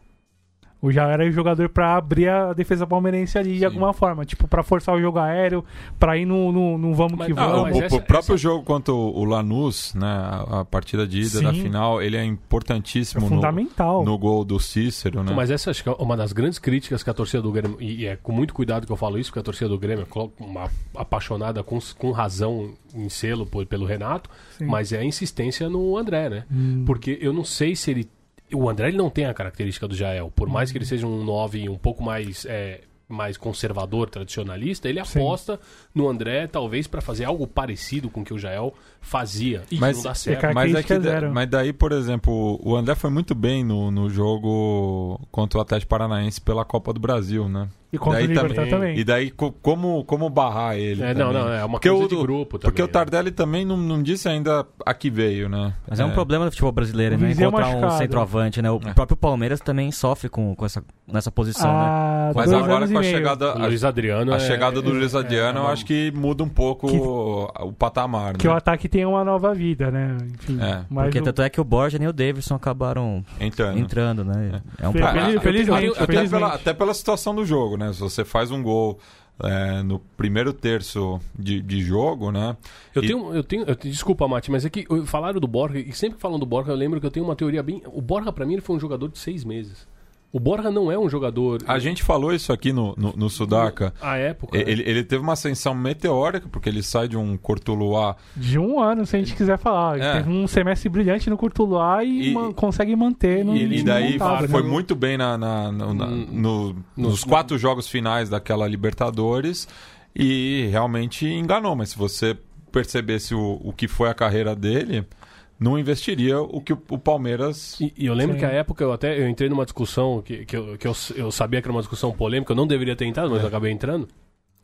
O Jael era o jogador pra abrir a defesa palmeirense ali de Sim. alguma forma, tipo, pra forçar o jogo aéreo, pra ir no, no, no vamos Mas- que Ah, vamos. o, mas o essa- próprio essa- jogo contra o, Lanús, né? A, a partida de ida Sim. da final, ele é é importantíssimo no, fundamental. no gol do Cícero, né? Mas essa acho que é uma das grandes críticas que a torcida do Grêmio, e e é com muito cuidado que eu falo isso, porque a torcida do Grêmio é uma apaixonada com, com razão em selo por- pelo Renato, Sim. mas é a insistência no André, né? Hum. Porque eu não sei se ele. O André ele não tem a característica do Jael. Por mais que ele seja um 9 um pouco mais. é, mais conservador, tradicionalista, ele Sim. aposta no André, talvez, para fazer algo parecido com o que o Jael fazia. E Mas- não dá É certo. Mas, é que, zero. mas daí, por exemplo, o André foi muito bem no, no jogo contra o Atlético Paranaense pela Copa do Brasil, né? E contra daí o Libertar também- também. E daí, co- como, como barrar ele? É, não, também? não, é uma Porque coisa o- de grupo também. Porque o né? Tardelli também não, não disse ainda a que veio, né? Mas é, um problema do futebol brasileiro, né? Viseu Encontrar um machucado. centroavante, né? O É. próprio Palmeiras também sofre com, com essa, nessa posição, né? Há Mas dois agora anos com a e meio. chegada, O a, Luiz Adriano. a é- chegada do é- Luiz Adriano, é eu acho que muda um pouco Que- o, o patamar, Que né? o ataque tem uma nova vida, né? Enfim, É. mas Porque o- tanto é que o Borja nem o Davidson acabaram Entrando. entrando, né? É, um problema. feliz- Ah, felizmente, até, felizmente. pela, até pela situação do jogo, né? Se você faz um gol é, no primeiro terço de, de jogo, né? Eu E- tenho, eu tenho, eu te- desculpa, Mati, mas é que falaram do Borja, e sempre que falam do Borja, eu lembro que eu tenho uma teoria bem. O Borja, pra mim, ele foi um jogador de seis meses. O Borja não é um jogador. A gente falou isso aqui no, no, no Sudaca. A época. né? Ele, ele teve uma ascensão meteórica, porque ele sai de um Cortuluá de um ano, se a gente quiser falar. É. Teve um semestre brilhante no Curtuluá e, E- man- consegue manter no E, e daí montado, foi né? muito bem na, na- no- na- Hum, no- nos quatro jogos finais daquela Libertadores e realmente enganou. Mas se você percebesse o, o que foi a carreira dele, não investiria o que o, o Palmeiras. E, e eu lembro Sim. que a época eu até eu entrei numa discussão que, que, eu, que eu, eu sabia que era uma discussão polêmica, eu não deveria ter entrado, mas eu acabei entrando.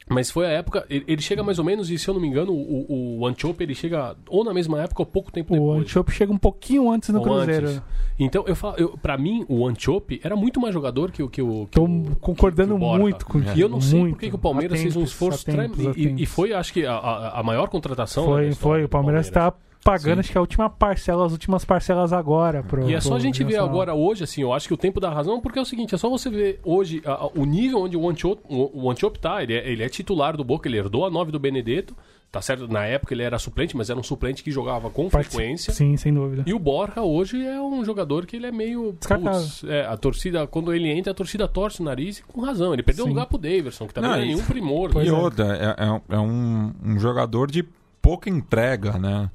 Mas foi a época, ele, ele chega mais ou menos, e se eu não me engano, o, o Antiope ele chega ou na mesma época ou pouco tempo O depois. Antiope chega um pouquinho antes no Ou Cruzeiro. antes. Então, eu falo, eu, pra mim, o Antiope era muito mais jogador que, o- que o. Que Tô o, concordando que o muito contigo. E eu não sei muito. por que o Palmeiras fez um Atentos, esforço atentos, tremendo. E, e atentos. foi, acho que, a, a, a maior contratação. Foi, foi. do O Palmeiras tá pagando, Sim. acho que a última parcela, as últimas parcelas agora. Pro, E é só a gente ver agora, hoje, assim, eu acho que o tempo dá razão, porque é o seguinte, é só você ver hoje a- a- o nível onde o Antiope, o, o Antiope tá, ele é, ele é titular do Boca, ele herdou a 9 do Benedetto, tá certo? Na época ele era suplente, mas era um suplente que jogava com Partici- frequência. Sim, sem dúvida. E o Borja hoje é um jogador que ele é meio. Putz, é, a torcida, quando ele entra, a torcida torce o nariz e com razão. Ele perdeu o lugar pro Daverson, que também Não, é e- nenhum primor. Pois e né? é. outra, é, é- é um, um jogador de pouca entrega, né?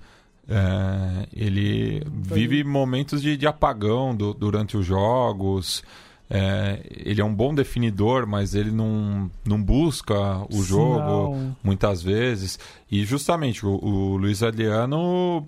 É, ele vive momentos de, de apagão do- durante os jogos. É, ele é um bom definidor, mas ele não, não busca o jogo Não. muitas vezes. E justamente o, o Luiz Adriano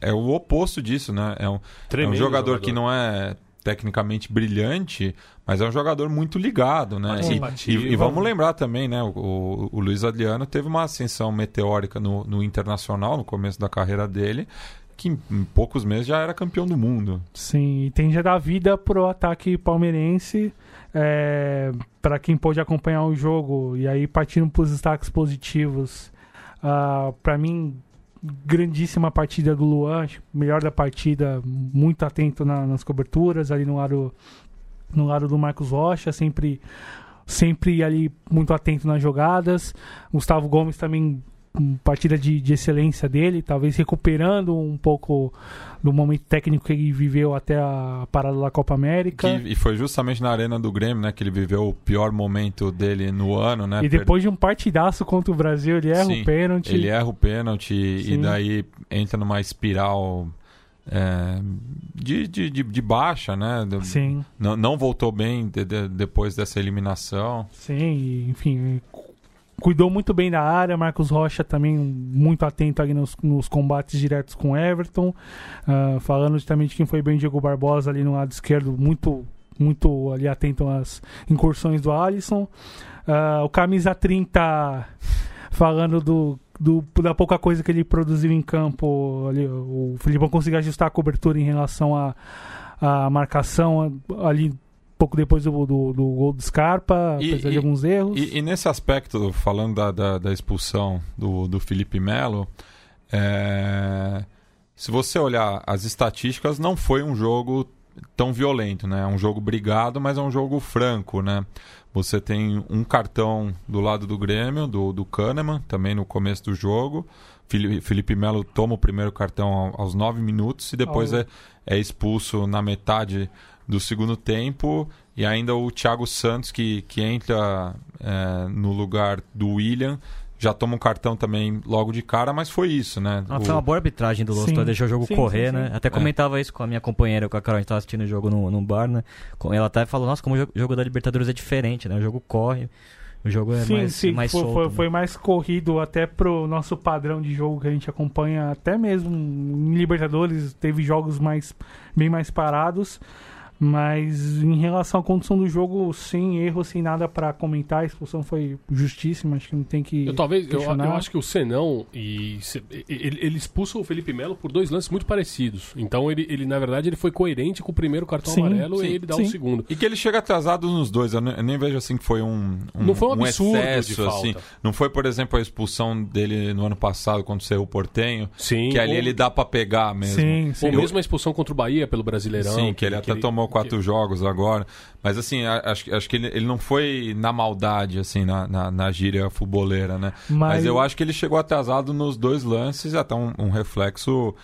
é o oposto disso, né? É um, é um Tremendo jogador, que não é tecnicamente brilhante, mas é um jogador muito ligado, né? E, e- e vamos lembrar também, né? O, o- Luiz Adriano teve uma ascensão meteórica no, no Internacional, no começo da carreira dele, que em, poucos meses já era campeão do mundo. Sim, e tende a dar vida pro ataque palmeirense. É, para quem pôde acompanhar o jogo, e aí partindo para os destaques positivos, ah, para mim, grandíssima partida do Luan, melhor da partida, muito atento na- nas coberturas, ali no lado, no lado do Marcos Rocha, sempre, sempre ali muito atento nas jogadas. Gustavo Gomes também, partida de, de excelência dele, talvez recuperando um pouco do momento técnico que ele viveu até a parada da Copa América. Que- e foi justamente na arena do Grêmio, né? Que ele viveu o pior momento dele no ano, né? E depois de um partidaço contra o Brasil, ele erra Sim, o pênalti. Ele erra o pênalti e Sim. daí entra numa espiral é, de, de, de, de baixa, né? Do- Sim, Não, não voltou bem de- de- depois dessa eliminação. sim, e, enfim, cuidou muito bem da área. Marcos Rocha também muito atento ali nos, nos combates diretos com Everton. Ah, falando também de quem foi bem Diego Barbosa ali no lado esquerdo, muito muito ali atento às incursões do Alisson. Ah, o camisa 30 falando do, do- da pouca coisa que ele produziu em campo. Ali, o Filipão conseguiu ajustar a cobertura em relação à à marcação ali pouco depois do, do, do gol do Scarpa, E- apesar e- de alguns erros. E, e nesse aspecto, falando da, da, da expulsão do, do Felipe Melo, é, se você olhar as estatísticas, não foi um jogo tão violento, né? É um jogo brigado, mas é um jogo franco, né? Você tem um cartão do lado do Grêmio, do, do Kahneman, também no começo do jogo. Felipe Melo toma o primeiro cartão ao- aos nove minutos e depois é, é expulso na metade do segundo tempo. E ainda o Thiago Santos, que, que entra é, no lugar do William, já toma um cartão também logo de cara, mas foi isso, né? Ah, O- foi uma boa arbitragem do. Lostor, deixou o jogo Sim, correr, sim, né? sim. Até comentava isso com a minha companheira, com a Carol, a gente tava assistindo o jogo no, no bar, né? Com- Ela até falou, nossa, como o jogo, jogo da Libertadores é diferente, né? O jogo corre, o jogo é sim, mais, sim, mais foi, solto. foi, né? foi mais corrido até pro nosso padrão de jogo que a gente acompanha, até mesmo em Libertadores, teve jogos mais bem mais parados. Mas em relação à condução do jogo, sem erro, sem nada pra comentar, a expulsão foi justíssima, acho que não tem que. Eu talvez, eu, eu acho que o Senão e ele, ele expulsa o Felipe Melo por dois lances muito parecidos. Então ele, ele na verdade ele foi coerente com o primeiro cartão Sim, amarelo sim, e ele dá sim. o segundo. E que ele chega atrasado nos dois. Eu ne- eu nem vejo assim que foi um, um, Não foi um absurdo de excesso, falta. assim. Não foi, por exemplo, a expulsão dele no ano passado, quando saiu o Portenho. Sim. Que ali ou, ele dá pra pegar mesmo. Sim, sim. ou mesmo a expulsão contra o Bahia pelo Brasileirão. Sim, que ele até tomou quatro jogos agora. Mas assim, acho, acho que ele, ele não foi na maldade, assim, na, na, na gíria fuboleira, né? Mas... eu acho que ele chegou atrasado nos dois lances, até um, um reflexo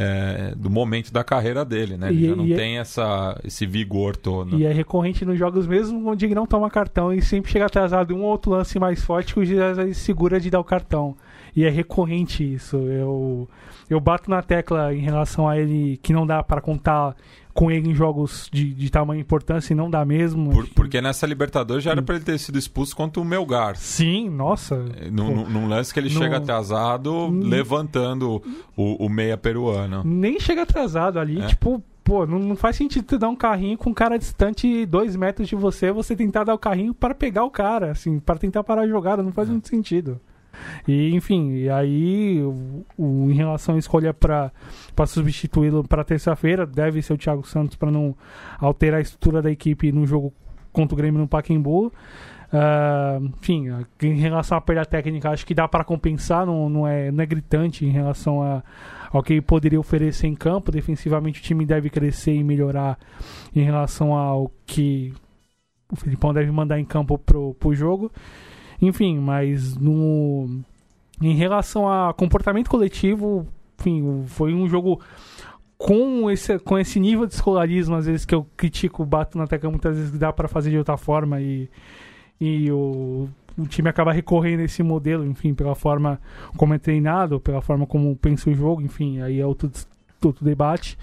é, do momento da carreira dele, né? Ele E- já não tem essa, esse vigor todo. E é recorrente nos jogos mesmo onde ele não toma cartão e sempre chega atrasado um ou outro lance mais forte que o aí segura de dar o cartão. E é recorrente isso. Eu, eu bato na tecla em relação a ele que não dá para contar com ele em jogos de, de tamanha importância e não dá mesmo. Por, porque nessa Libertadores já era para ele ter sido expulso contra o Melgar. Sim, nossa. Num, num lance que ele no... chega atrasado, levantando o, o meia peruano. Nem chega atrasado ali, é. tipo pô, não, não, faz sentido tu dar um carrinho com um cara distante dois metros de você, você tentar dar o carrinho para pegar o cara, assim, para tentar parar a jogada, não faz é. muito sentido. E, enfim, e aí, o, o, em relação à escolha para substituí-lo para terça-feira, deve ser o Thiago Santos para não alterar a estrutura da equipe no jogo contra o Grêmio no Pacaembu. Uh, enfim, em relação à perda técnica, acho que dá para compensar, não, não, é, não é gritante em relação a, ao que poderia oferecer em campo. Defensivamente, o time deve crescer e melhorar em relação ao que o Filipão deve mandar em campo pro, pro jogo. Enfim, mas no em relação a comportamento coletivo, enfim, foi um jogo com esse, com esse nível de escolarismo, às vezes que eu critico, bato na tecla muitas vezes dá para fazer de outra forma e, e o, o time acaba recorrendo a esse modelo, enfim, pela forma como é treinado, pela forma como pensa o jogo, enfim, aí é outro, outro debate.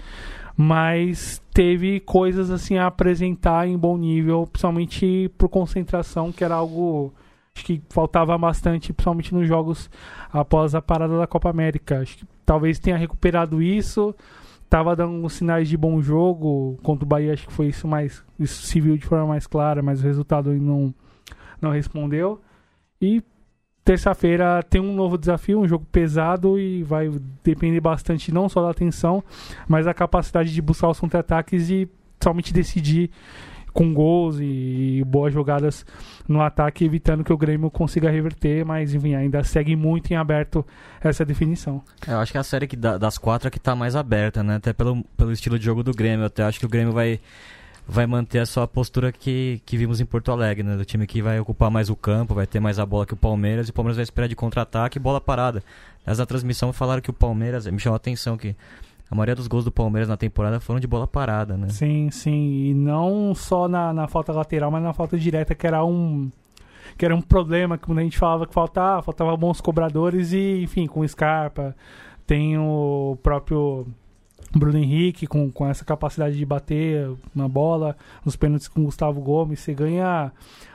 Mas teve coisas assim a apresentar em bom nível, principalmente por concentração, que era algo Acho que faltava bastante, principalmente nos jogos após a parada da Copa América. Acho que talvez tenha recuperado isso. Tava dando sinais de bom jogo. Contra o Bahia, acho que foi isso mais. Isso se viu de forma mais clara, mas o resultado não, não respondeu. E terça-feira tem um novo desafio, um jogo pesado e vai depender bastante não só da atenção, mas da capacidade de buscar os contra-ataques e somente decidir com gols e, boas jogadas no ataque, evitando que o Grêmio consiga reverter, mas enfim, ainda segue muito em aberto essa definição. É, eu acho que é a série que, das quatro é que está mais aberta, né? Até pelo, pelo estilo de jogo do Grêmio. Eu até acho que o Grêmio vai, vai manter a sua postura que, que vimos em Porto Alegre, né? Do time que vai ocupar mais o campo, vai ter mais a bola que o Palmeiras, e o Palmeiras vai esperar de contra-ataque e bola parada. Mas na transmissão falaram que o Palmeiras, me chamou a atenção que a maioria dos gols do Palmeiras na temporada foram de bola parada, né? Sim, sim. E não só na, na falta lateral, mas na falta direta, que era um. Que era um problema, quando a gente falava que faltava, faltava bons cobradores e, enfim, com Scarpa. Tem o próprio Bruno Henrique com, com essa capacidade de bater na bola, nos pênaltis com Gustavo Gomes, você ganha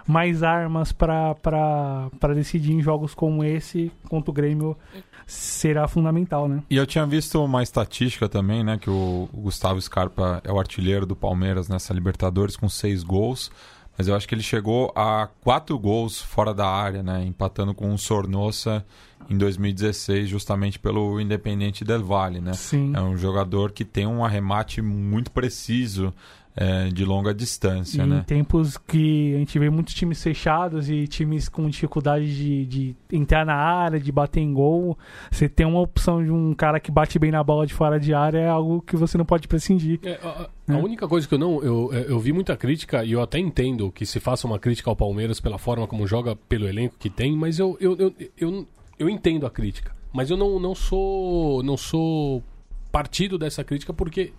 mais armas para decidir em jogos como esse contra o Grêmio será fundamental, né? E eu tinha visto uma estatística também, né, que o, Gustavo Scarpa é o artilheiro do Palmeiras nessa Libertadores com seis gols, mas eu acho que ele chegou a quatro gols fora da área, né, empatando com o Sornosa em 2016, justamente pelo Independente Del Valle, né? Sim. É um jogador que tem um arremate muito preciso é, de longa distância, e né? Em tempos que a gente vê muitos times fechados e times com dificuldade de, de, entrar na área, de bater em gol, você tem uma opção de um cara que bate bem na bola de fora de área é algo que você não pode prescindir. É, a, a é. única coisa que eu não. Eu, é, eu vi muita crítica, e eu até entendo que se faça uma crítica ao Palmeiras pela forma como joga, pelo elenco que tem, mas eu, eu, eu, eu, eu entendo a crítica. Mas eu não, não sou. não sou partido dessa crítica porque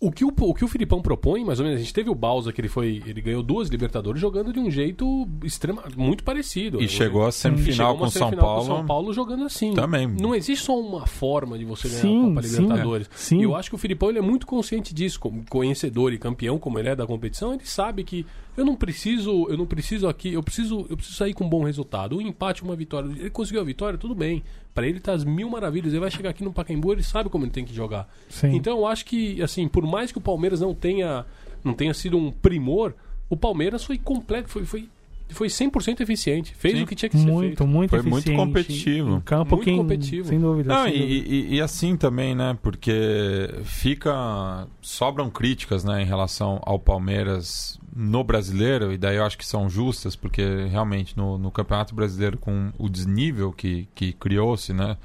o que o, o que o Filipão propõe, mais ou menos, a gente teve o Balsa, que ele foi. Ele ganhou duas Libertadores jogando de um jeito extrema, muito parecido. E chegou a semifinal com São Paulo. São Paulo jogando assim. Também. Não existe só uma forma de você ganhar sim, a Copa Libertadores. Sim, é. sim. E eu acho que o Filipão ele é muito consciente disso, conhecedor e campeão, como ele é da competição, ele sabe que eu não preciso, eu não preciso aqui, eu preciso, eu preciso sair com um bom resultado. Um empate, uma vitória. Ele conseguiu a vitória, tudo bem. Para ele tá as mil maravilhas. Ele vai chegar aqui no Pacaembu, ele sabe como ele tem que jogar. Sim. Então eu acho que, assim, por mais que o Palmeiras não tenha, não tenha sido um primor, o Palmeiras foi completo, foi, foi foi 100% eficiente. Fez Sim. o que tinha que ser muito, feito. Muito, Foi muito competitivo. Em campo, muito quem, competitivo. Sem dúvida. Não, sem e, dúvida. E, e, assim também, né? Porque fica... Sobram críticas, né? Em relação ao Palmeiras no brasileiro. E daí eu acho que são justas. Porque realmente no, no Campeonato Brasileiro com o desnível que, que criou-se, né?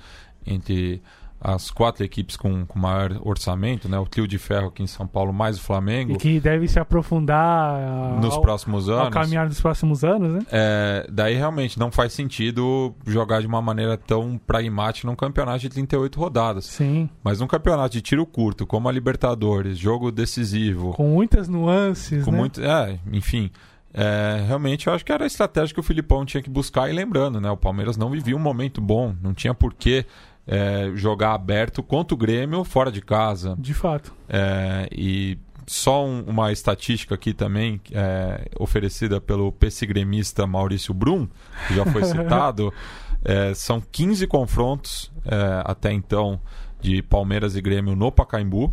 Entre as quatro equipes com, com maior orçamento, né? O trio de ferro aqui em São Paulo, mais o Flamengo. E que deve se aprofundar nos ao, próximos anos. Ao caminhar dos próximos anos, né? É, daí realmente não faz sentido jogar de uma maneira tão pragmática num campeonato de 38 rodadas. Sim. Mas num campeonato de tiro curto, como a Libertadores, jogo decisivo. Com muitas nuances, com né? Muito, é, enfim. É, realmente eu acho que era a estratégia que o Filipão tinha que buscar e lembrando, né? O Palmeiras não vivia um momento bom, não tinha porquê é, jogar aberto contra o Grêmio fora de casa. De fato. É, e só um- uma estatística aqui também, é, oferecida pelo gremista Maurício Brum, que já foi citado, é, são 15 confrontos é, até então de Palmeiras e Grêmio no Pacaembu,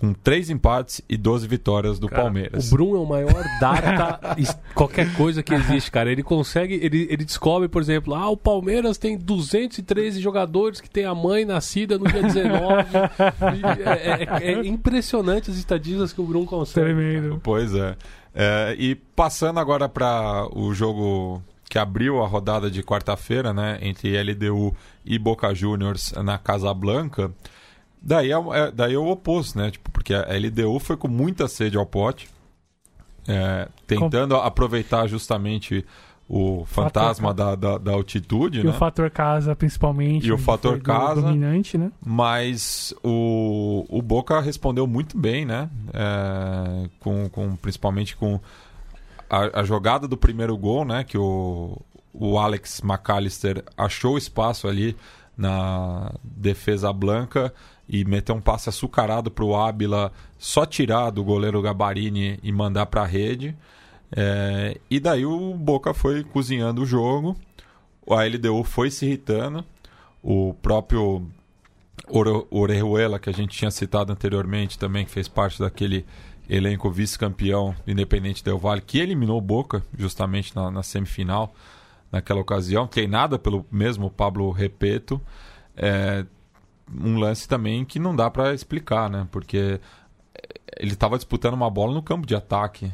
com 3 empates e 12 vitórias do Cara, Palmeiras. O Brum é o maior data, qualquer coisa que existe, cara. Ele consegue, ele, ele descobre, por exemplo, ah, o Palmeiras tem 213 jogadores que tem a mãe nascida no dia 19. E é, é- é impressionante as estatísticas que o Brum consegue. Tremendo. Pois é. É, e passando agora para o jogo que abriu a rodada de quarta-feira, né, entre LDU e Boca Juniors na Casa Blanca, daí é, é- daí é o oposto, né? Tipo, porque a LDU foi com muita sede ao pote, é, tentando aproveitar justamente o fantasma da, da, da altitude, E né? o fator casa, principalmente. E o foi fator casa. Dominante, né? Mas o, o Boca respondeu muito bem, né? É, com, com, principalmente com a, a jogada do primeiro gol, né? Que o, o Alex McAllister achou espaço ali na defesa blanca e meteu um passe açucarado para o Ábila só tirar do goleiro Gabarini e mandar para a rede. É, e daí o Boca foi cozinhando o jogo, a LDU foi se irritando, o próprio Ore- Orejuela, que a gente tinha citado anteriormente também, que fez parte daquele elenco vice-campeão do Independente Del Valle, que eliminou o Boca justamente na, na semifinal naquela ocasião, treinada pelo mesmo Pablo Repeto. É, um lance também que não dá para explicar, né? Porque ele estava disputando uma bola no campo de ataque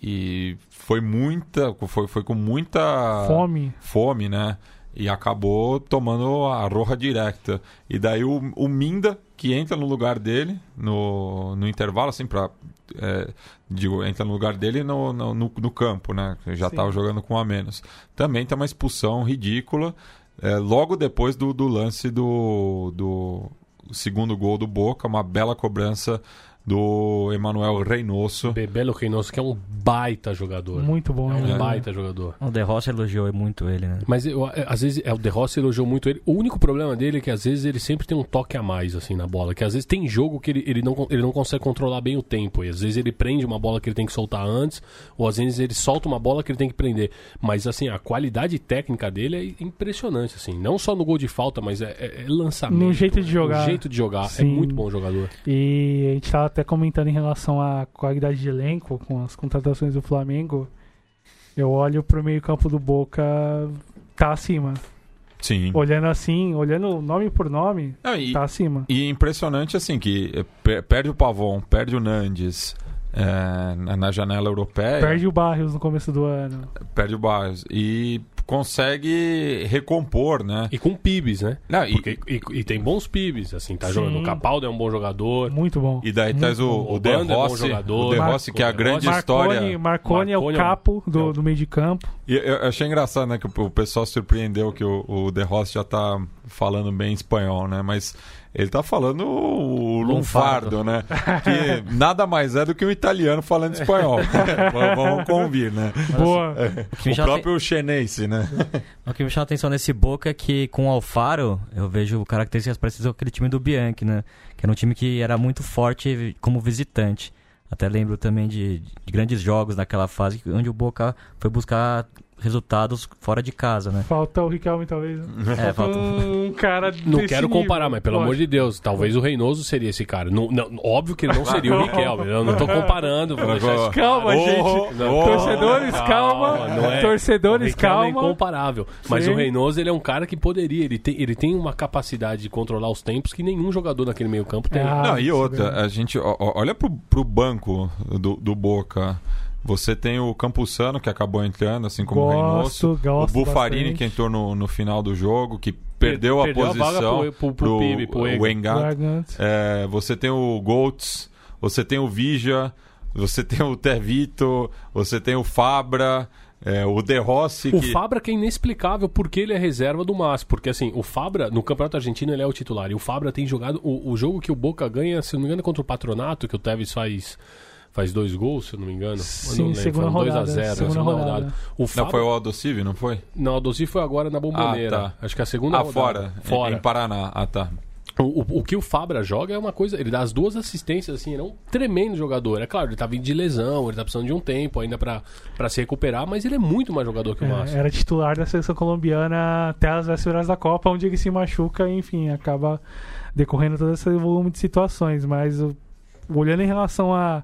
e foi muita, foi, foi com muita Fome. fome, né? E acabou tomando a roja direta. E daí o, o Minda, que entra no lugar dele no, no intervalo, assim, pra. é, digo, entra no lugar dele no, no, no- campo, né? Já estava jogando com um a menos. Também tem uma expulsão ridícula. É, logo depois do, do lance do, do segundo gol do Boca, uma bela cobrança do Emanuel Reynoso. Bebelo Reynoso, que é um baita jogador. Muito bom, É um né? baita jogador. O De Rossi elogiou muito ele, né? Mas eu, é, às vezes é, o De Rossi elogiou muito ele. O único problema dele é que às vezes ele sempre tem um toque a mais assim na bola. Que às vezes tem jogo que ele, ele, não, ele não consegue controlar bem o tempo. E às vezes ele prende uma bola que ele tem que soltar antes, ou às vezes ele solta uma bola que ele tem que prender. Mas assim, a qualidade técnica dele é impressionante, assim. Não só no gol de falta, mas é, é- é lançamento. No jeito de jogar. No jeito de jogar. É Sim. muito bom jogador. E a gente tava até comentando em relação à qualidade de elenco com as contratações do Flamengo. Eu olho pro meio-campo do Boca, tá acima. Sim. Olhando assim, olhando nome por nome, Não, e- tá acima. E impressionante, assim, que per- perde o Pavon, perde o Nandes eh, na- janela europeia, Perde o Barrios no começo do ano. perde o Barros. E consegue recompor, né? E com pibes, né? Não, e, Porque, e, e tem bons pibes, assim, tá Sim. jogando. O Capaldo é um bom jogador. Muito bom. e daí traz o, o O De é bom Rossi, jogador. o De Marco- Rossi, que é a De grande Rossi. história. Marconi, Marconi é o Marconi é capo é do, do meio de campo. E eu, eu achei engraçado, né, que o, o pessoal surpreendeu que o, o De Rossi já tá falando bem espanhol, né? Mas ele tá falando o lunfardo, Lunfardo. né? Que nada mais é do que um italiano falando espanhol. Vamos- convir, né? Boa. O me O chama, próprio chenense, né? o que me chama atenção nesse Boca é que com o Alfaro eu vejo características parecidas com aquele time do Bianchi, né? Que era um time que era muito forte como visitante. Até lembro também de, de grandes jogos naquela fase onde o Boca foi buscar resultados fora de casa, né? Falta o Riquelme, talvez. né? É, falta... Um cara Não quero comparar, mas pelo amor de Deus, talvez o Reynoso seria esse cara. Não, não, óbvio que não seria o Riquelme. Eu não tô comparando. deixar Calma, Oh, gente. oh, Torcedores, calma. não é. Torcedores, é calma. incomparável. Mas Sim. o Reynoso, ele é um cara que poderia. Ele tem, ele tem uma capacidade de controlar os tempos que nenhum jogador naquele meio campo tem. Ah, Não, e isso outra, a gente olha pro, pro banco do, do Boca. Você tem o Campuzano, que acabou entrando, assim como Gosto, o Reynoso. O Bufarini, bastante. que entrou no, no final do jogo, que perdeu, a Perdeu a posição pro- pro- pro Pibe, pro. Garganta. É, você tem o Goltz, você tem o Vija, você tem o Tevito, você tem o Fabra, é, o De Rossi. O que... Fabra que é inexplicável porque ele é reserva do Mas. Porque assim, o Fabra, no Campeonato Argentino, ele é o titular. E o Fabra tem jogado. O, o jogo que o Boca ganha, se não me engano, é contra o Patronato, que o Tevez faz, faz dois gols, se eu não me engano. Sim, eu não lembro, segunda foi um rodada, 2x0, segunda rodada. O Não, Fábio... foi o Aldocive, não foi? Não, o Dozi foi agora na Bomboneira. Ah, tá. Acho que a segunda Ah, rodada. fora. Fora. Em Paraná. Ah, tá. O, o, o que o Fabra joga é uma coisa. Ele dá as duas assistências, assim, ele é um tremendo jogador. É claro, ele tá vindo de lesão, ele tá precisando de um tempo ainda pra, pra se recuperar, mas ele é muito mais jogador que o É, Márcio. era titular da seleção colombiana até as vésperas da Copa, onde ele se machuca enfim, acaba decorrendo todo esse volume de situações. Mas o- olhando em relação a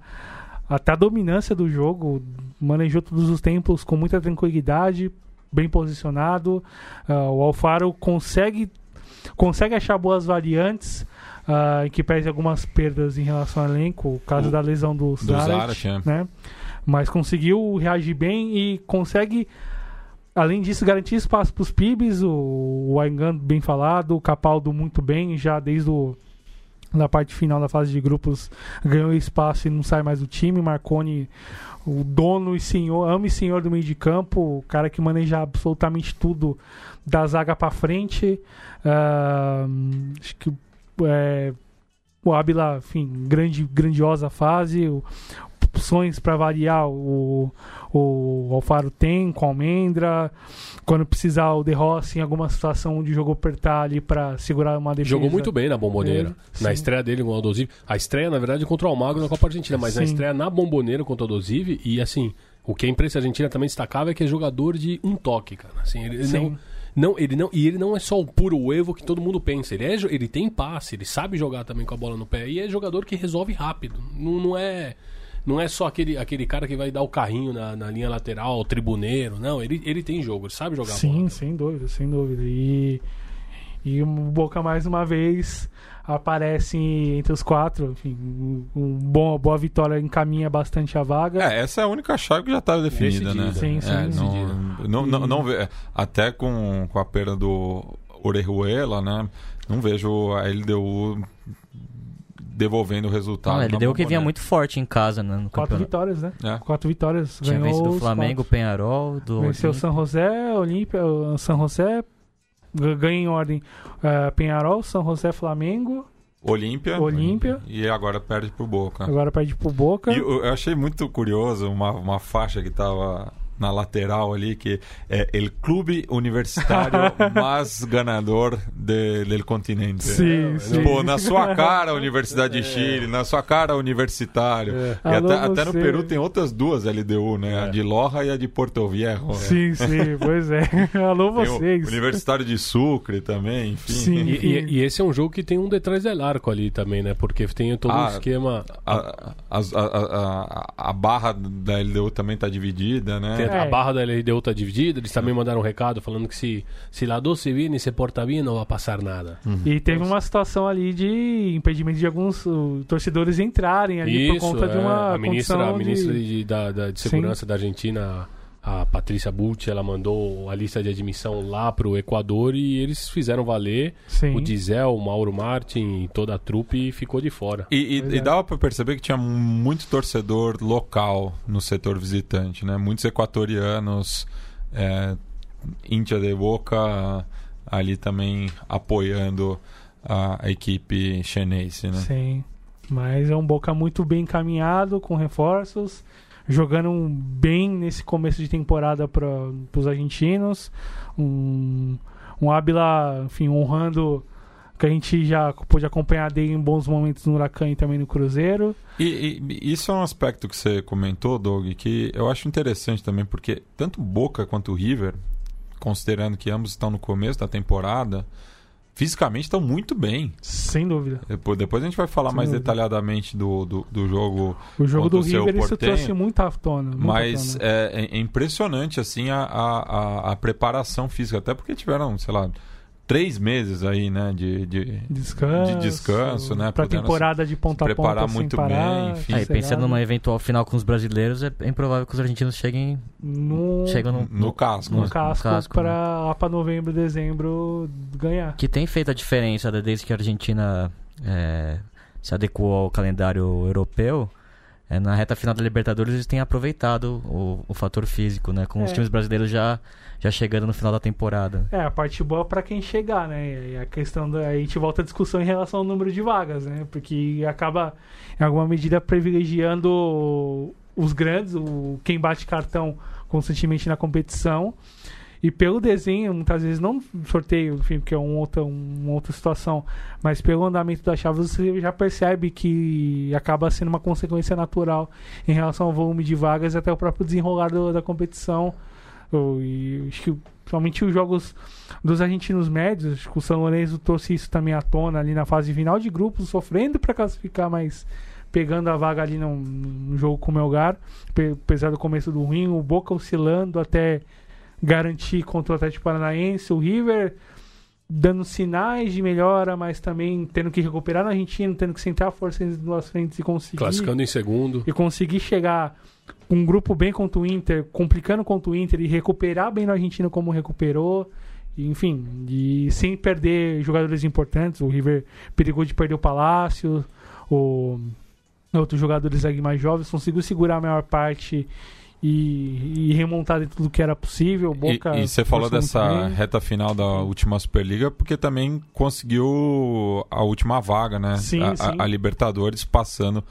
até a dominância do jogo, manejou todos os tempos com muita tranquilidade, bem posicionado. Ah, o Alfaro consegue consegue achar boas variantes. em que perde algumas perdas em relação ao elenco, o caso O- da lesão do, Do Zarat, é. né? Mas conseguiu reagir bem e consegue, além disso, garantir espaço para os PIBs. O, o Aengan, bem falado, o Capaldo muito bem, já desde o, na parte final da fase de grupos ganhou espaço e não sai mais do time. Marconi, o dono e senhor, ama e senhor do meio de campo, o cara que maneja absolutamente tudo da zaga para frente. Ah, acho que é, o Ábila, enfim, grande, grandiosa fase. Opções para variar o, o Alfaro tem com a Almendra. Quando precisar, o De Rossi em alguma situação onde jogou apertar ali para segurar uma defesa. Jogou muito bem na Bomboneira. Ele, na estreia dele com o Aldosive. A estreia, na verdade, contra o Almagro na Copa Argentina, mas na Sim. estreia na Bomboneira contra o Aldosive. E assim, o que a imprensa argentina também destacava é que é jogador de um toque, cara. Assim, ele Sim. não. Não, ele não, e ele não é só o puro Evo que todo mundo pensa. Ele, é, ele tem passe, ele sabe jogar também com a bola no pé. E é jogador que resolve rápido. Não, não é não é só aquele, aquele cara que vai dar o carrinho na, na linha lateral, tribuneiro. Não, ele, ele tem jogo, ele sabe jogar Sim, bola. sem dúvida, sem dúvida. E, e o Boca mais uma vez aparece entre os quatro. Enfim, um, bom, boa vitória encaminha bastante a vaga. É, essa é a única chave que já estava definida, né? Sim, sim, É, não, não, não, não até com, com a perda do Orejuela, né? Não vejo a LDU devolvendo o resultado. Não, ele deu que vinha muito forte em casa né, no Quatro campeonato. vitórias, né? É. Quatro vitórias. Tinha ganhou vencido o Flamengo, o quatro. Penharol, do Venceu o San José, Olímpia, o San José, ganha em ordem eh, Penharol, San José, Flamengo, Olímpia. Olímpia. E agora perde pro Boca. agora perde pro Boca. E eu, eu achei muito curioso uma, uma faixa que tava na lateral ali, que é El Clube Universitário mais ganador de, del continente. Sim, sim. Pô, na sua cara, Universidade de Chile, na sua cara, Universitário. É. E Alô, até, até no. Peru tem outras duas LDU, né? É. A de Loja e a de Porto Viejo. Sim, sim, pois é. Alô Tem o vocês. Universitário de Sucre também, enfim. Sim. E, e- e esse é um jogo que tem um detrás del arco ali também, né? Porque tem todo um Ah, esquema. A, a, a, a, a barra da LDU também tá dividida, né? tem- É. A barra da LDU tá dividida, eles também mandaram um recado falando que se, se lá doce viene e se porta bem, não vai passar nada. E teve uma situação ali de impedimento de alguns uh, torcedores entrarem ali por conta de é. uma a ministra, condição a ministra de... de, da, da- de Sim. Segurança da Argentina, a Patrícia Bucci, ela mandou a lista de admissão lá pro Equador e eles fizeram valer. Sim. O Dizel, o Mauro Martin e toda a trupe ficou de fora. E, e, Pois e é. dava pra perceber que tinha muito torcedor local no setor visitante, né? Muitos equatorianos, é, Índia de Boca ali também apoiando a, a equipe chinense, né? Sim. Mas é um Boca muito bem encaminhado, com reforços, jogando bem nesse começo de temporada para os argentinos. Um, um Ábila, enfim, honrando que a gente já pôde acompanhar dele em bons momentos no Huracan e também no Cruzeiro. E, e isso é um aspecto que você comentou, Doug, que eu acho interessante também, porque tanto Boca quanto River, considerando que ambos estão no começo da temporada, fisicamente estão muito bem. Sem dúvida. Depois, depois a gente vai falar Sem mais dúvida. detalhadamente do, do, do jogo O jogo do o River isso trouxe muito à tona. Mas é, é impressionante assim a, a, a- a preparação física, até porque tiveram, sei lá, três meses aí, né, de, de descanso, de descanso, né, Pra temporada de ponta a ponta preparar sem muito parar, bem, enfim. Aí, pensando numa eventual final com os brasileiros, é improvável que os argentinos cheguem, no, chegam no, no casco. no né? casco, casco, pra lá pra novembro, dezembro ganhar. que tem feito a diferença né, desde que a Argentina é, se adequou ao calendário europeu. É, na reta final da Libertadores eles têm aproveitado o, o fator físico, né? Com os É. times brasileiros já, já chegando no final da temporada. É, a parte boa pra quem chegar, né? E a questão da. A gente volta à discussão em relação ao número de vagas, né? Porque acaba, em alguma medida, privilegiando os grandes, o, quem bate cartão constantemente na competição. E pelo desenho, muitas vezes, não sorteio, enfim, porque é um outra, uma outra situação, mas pelo andamento das chaves, você já percebe que acaba sendo uma consequência natural em relação ao volume de vagas e até o próprio desenrolar do- da competição. E acho que principalmente os jogos dos argentinos médios, o São Lourenço trouxe isso também à tona ali na fase final de grupos, sofrendo para classificar, mas pegando a vaga ali num, num jogo com o Melgar, pe- apesar do começo do ruim, o Boca oscilando até garantir contra o Atlético Paranaense, o River dando sinais de melhora, mas também tendo que recuperar na Argentina, tendo que centrar a força em duas frentes e conseguir Classificando em segundo. e conseguir chegar com um grupo bem contra o Inter, complicando contra o Inter e recuperar bem no Argentina como recuperou. E, Enfim, e sem perder jogadores importantes. O River perigou de perder o Palácio, o outros jogadores mais jovens conseguiu segurar a maior parte e, e remontar dentro do que era possível. Boca e, e você falou dessa reta final da última Superliga porque também conseguiu a última vaga, né? Sim, a, a- sim. a Libertadores passando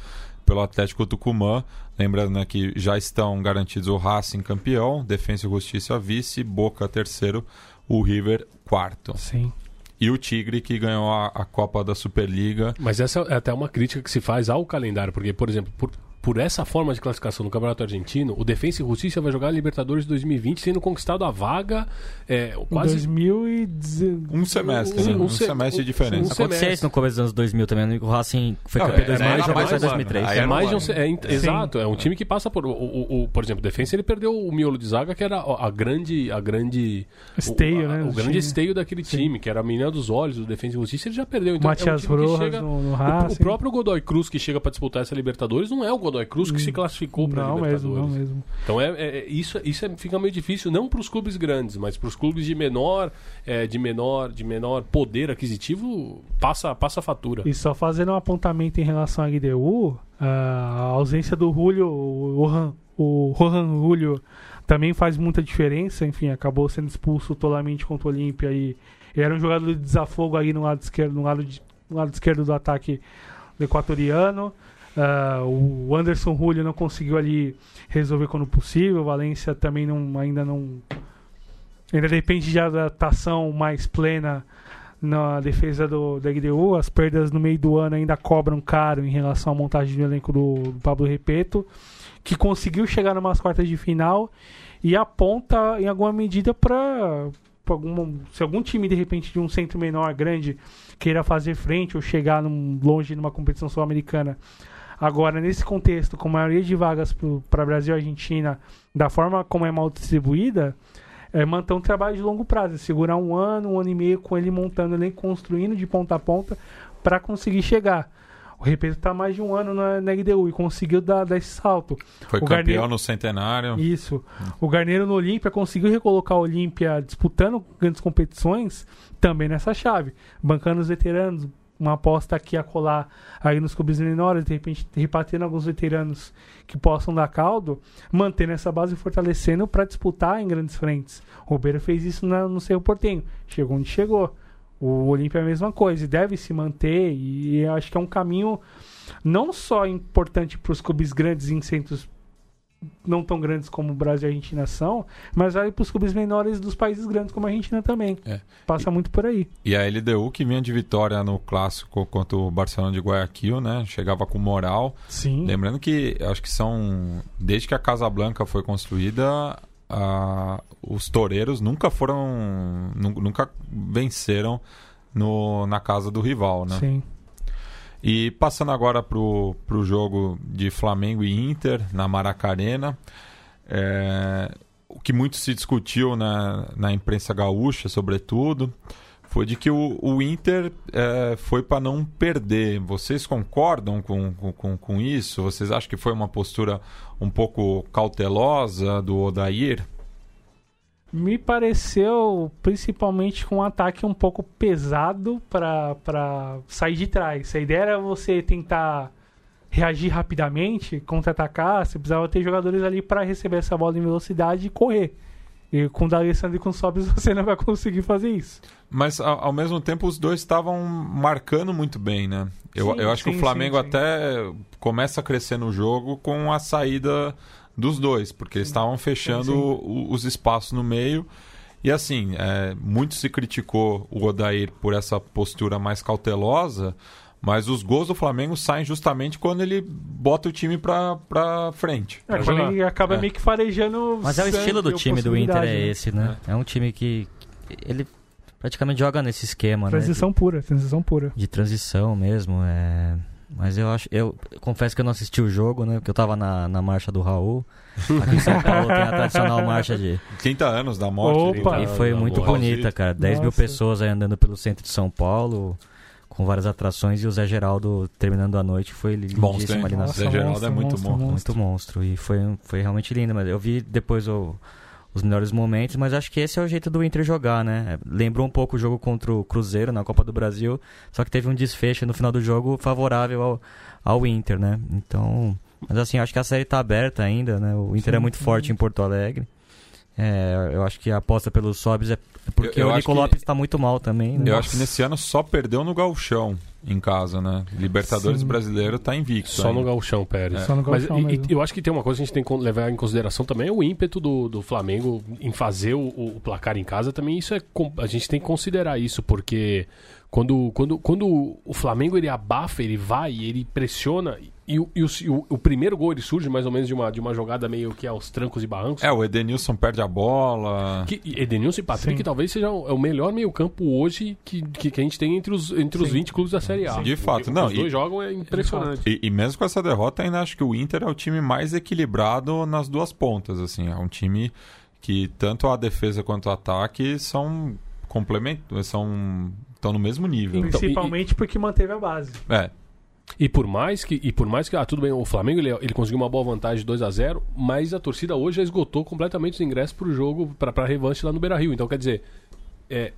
pelo Atlético Tucumã. Lembrando né, que já estão garantidos o Racing campeão, Defensa e Justiça vice, Boca terceiro, o River quarto. Sim. E o Tigre que ganhou a, a Copa da Superliga. Mas essa é até uma crítica que se faz ao calendário, porque, por exemplo, por, por essa forma de classificação no Campeonato Argentino, o Defensa e Justiça vai jogar a Libertadores 2020 tendo conquistado a vaga é, Em quase 2019. Um semestre, Um- né? um Um, se- semestre de diferença. um semestre. isso no começo dos anos 2000 também, né? o Racing foi campeão é- em 2000 era e já mais passou em um ano. 2003. Aí É mais de um, é, in- exato, é um time que passa por o, o, o- por exemplo, o Defensa ele perdeu o miolo de zaga que era a grande a grande Esteio, o, a- né, o grande time. esteio daquele Sim. time, que era a menina dos olhos do Defensa e Justiça, ele já perdeu. Então, Matias é um time que Rojas chega, no, no o, o Racing. próprio Godoy Cruz que chega para disputar essa Libertadores não é o Godoy Cruz que se classificou para Não mesmo, Libertadores. não mesmo. Então é, é- é- isso, isso é- fica meio difícil não para os clubes grandes, mas para os clubes de menor, é, de menor, de menor poder aquisitivo passa passa a fatura. E só fazendo um apontamento em relação à LDU, a ausência do Julio, o Rohan, o Rohan Julio também faz muita diferença. Enfim, acabou sendo expulso totalmente contra o Olímpia e era um jogador de desafogo aí no lado esquerdo, no lado, de- no lado esquerdo do ataque do equatoriano. Ah, o Anderson Julio não conseguiu ali resolver quando possível. O Valência também não, ainda não. Ainda depende de adaptação mais plena na defesa do, da LDU. As perdas no meio do ano ainda cobram caro em relação à montagem do elenco do, do Pablo Repeto, que conseguiu chegar numas quartas de final e aponta em alguma medida para se algum time de repente de um centro menor grande queira fazer frente ou chegar num- longe numa competição sul-americana Agora, nesse contexto, com a maioria de vagas para Brasil e Argentina, da forma como é mal distribuída, é manter um trabalho de longo prazo, é segurar um ano, um ano e meio com ele montando, ele construindo de ponta a ponta para conseguir chegar. O Repeto está mais de um ano na, na LDU e conseguiu dar, dar esse salto. Foi O campeão Garnier- no centenário. Isso. O Garneiro no Olímpia conseguiu recolocar o Olímpia disputando grandes competições também nessa chave, bancando os veteranos, uma aposta aqui a colar aí nos clubes menores, de repente repatriando alguns veteranos que possam dar caldo, mantendo essa base e fortalecendo para disputar em grandes frentes. O Ribeiro fez isso na- no Cerro Portenho, chegou onde chegou. O Olímpia é a mesma coisa, e deve se manter, e acho que é um caminho não só importante para os clubes grandes em centros não tão grandes como o Brasil e a Argentina são, mas vale para os clubes menores dos países grandes como a Argentina também. É. Passa muito por aí. E a LDU que vinha de vitória no clássico contra o Barcelona de Guayaquil, né? Chegava com moral. Sim. Lembrando que acho que são. Desde que a Casa Blanca foi construída, a- os toureiros nunca foram. nu- Nunca venceram no, na casa do rival, né? Sim. E passando agora pro, pro jogo de Flamengo e Inter na Maracarena, é, o que muito se discutiu na, na imprensa gaúcha, sobretudo, foi de que o, o Inter é, foi para não perder. Vocês concordam com- com, com isso? Vocês acham que foi uma postura um pouco cautelosa do Odair? Me pareceu principalmente com um ataque um pouco pesado para sair de trás. A ideia era você tentar reagir rapidamente, contra-atacar, você precisava ter jogadores ali para receber essa bola em velocidade e correr. E com o D'Alessandro e com o Sobis você não vai conseguir fazer isso. Mas ao, mesmo tempo os dois estavam marcando muito bem, né? Eu, Sim, eu acho que sim, o Flamengo sim. até começa a crescer no jogo com a saída dos dois, porque eles estavam fechando sim. o- os espaços no meio. E assim, é, muito se criticou o Odair por essa postura mais cautelosa, mas os gols do Flamengo saem justamente quando ele bota o time pra, pra frente. É, quando ele acaba É. meio que farejando. Mas é o estilo do time do Inter, é né? esse, né? É um time que ele praticamente joga nesse esquema, né? Transição pura, transição pura. de transição mesmo. É... Mas eu acho. Eu confesso que eu não assisti o jogo, né? Porque eu tava na, na marcha do Raul. Aqui em São Paulo tem a tradicional marcha de. 30 anos da morte. Opa! E foi muito bonita, cara. 10 mil Nossa. pessoas aí andando pelo centro de São Paulo, com várias atrações, e o Zé Geraldo terminando a noite foi Monstro, lindíssimo ali na Nossa, Zé Geraldo monstro, é muito monstro, bom. Muito monstro. E foi, foi realmente lindo. Mas eu vi depois o- os melhores momentos, mas acho que esse é o jeito do Inter jogar, né? Lembrou um pouco o jogo contra o Cruzeiro na Copa do Brasil, só que teve um desfecho no final do jogo favorável ao, ao Inter, né? Então. Mas assim, acho que a série tá aberta ainda, né? O Inter Sim, é muito sim. forte em Porto Alegre. É, eu acho que a aposta pelos Sobs é porque Eu- eu o Nico que- Lopes tá muito mal também. né? Eu acho que nesse ano só perdeu no Galchão em casa, né? Libertadores Sim. brasileiro tá invicto. Só no ainda. Gauchão, Pérez. Só no Mas Gauchão e- e eu acho que tem uma coisa que a gente tem que levar em consideração também, é o ímpeto do, do Flamengo em fazer o, o placar em casa também. Isso é a gente tem que considerar isso, porque quando, quando, quando o Flamengo ele abafa, ele vai, ele pressiona, e, o, e o, e o- o primeiro gol ele surge mais ou menos de uma, de uma jogada meio que aos trancos e barrancos. É, o Edenilson perde a bola. Que Edenilson e Patrick Sim. talvez seja o, é o melhor meio-campo hoje que, que, que a gente tem entre os, entre os Sim. 20 clubes da Série A. De fato, O não, Os dois e- jogam é impressionante. E, e mesmo com essa derrota, ainda acho que o Inter é o time mais equilibrado nas duas pontas. Assim, é um time que tanto a defesa quanto o ataque são complementos, são estão no mesmo nível. Então, Principalmente porque manteve a base. É, E por mais que, e por mais que ah, tudo bem, o Flamengo ele, ele conseguiu uma boa vantagem de 2 a 0 mas a torcida hoje já esgotou completamente os ingressos pro jogo, pra, pra revanche lá no Beira Rio. Então, quer dizer, é,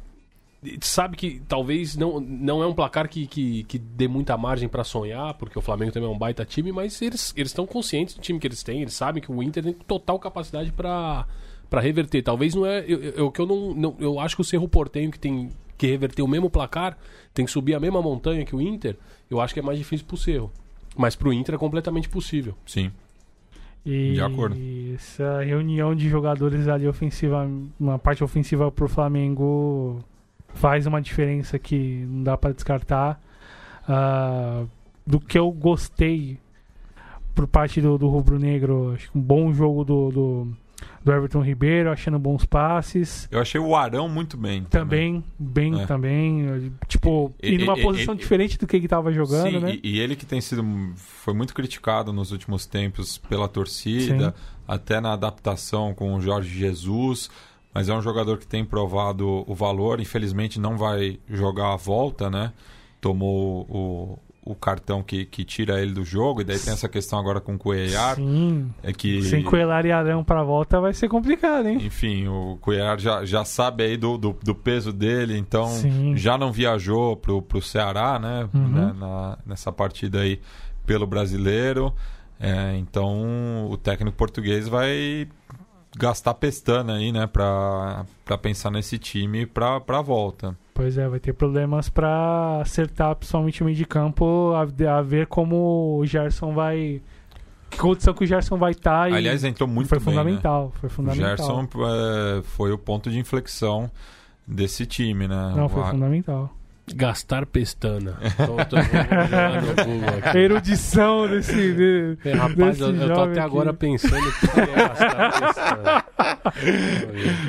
sabe que talvez não, não é um placar que, que, que dê muita margem pra sonhar, porque o Flamengo também é um baita time, mas eles eles estão conscientes do time que eles têm, eles sabem que o Inter tem total capacidade pra para reverter. Talvez não é. Eu, eu, que eu não, não. Eu acho que o Cerro Portenho que tem que reverter o mesmo placar, tem que subir a mesma montanha que o Inter, eu acho que é mais difícil pro Cerro. Mas pro Inter é completamente possível. sim. E De acordo. essa reunião de jogadores ali ofensiva, uma parte ofensiva pro Flamengo faz uma diferença que não dá pra descartar. Ah, do que eu gostei por parte do, do Rubro Negro, acho que um bom jogo do, do, do Everton Ribeiro, achando bons passes. Eu achei o Arão muito bem. Também, bem É. também. Tipo, E- e, numa e- posição e- diferente do que ele tava jogando, Sim, né? e, e ele que tem sido foi muito criticado nos últimos tempos pela torcida, até na adaptação com o Jorge Jesus, mas é um jogador que tem provado o valor. Infelizmente não vai jogar a volta, né? Tomou o, o cartão que, que tira ele do jogo, e daí tem essa questão agora com o Cuellar, Sim. é que Sem Coelar e Arão pra volta vai ser complicado, hein? enfim, o Cuellar já, já sabe aí do, do, do peso dele, então Sim. já não viajou pro, pro Ceará, né? Uhum. né, na- nessa partida aí pelo brasileiro. É, então o técnico português vai gastar pestana aí, né? Pra, pra pensar nesse time pra, pra volta. Pois é, vai ter problemas pra acertar principalmente o meio de campo, a, a ver como o Gerson vai. Que condição que o Gerson vai estar. e Aliás, entrou muito foi bem, fundamental. Foi Né? O fundamental. Gerson é, foi o ponto de inflexão desse time, né? Não, foi O- fundamental. Gastar pestana. Tô, tô, aqui. Erudição desse. de- É, rapaz, desse eu, eu tô até aqui. agora pensando o que é gastar pestana.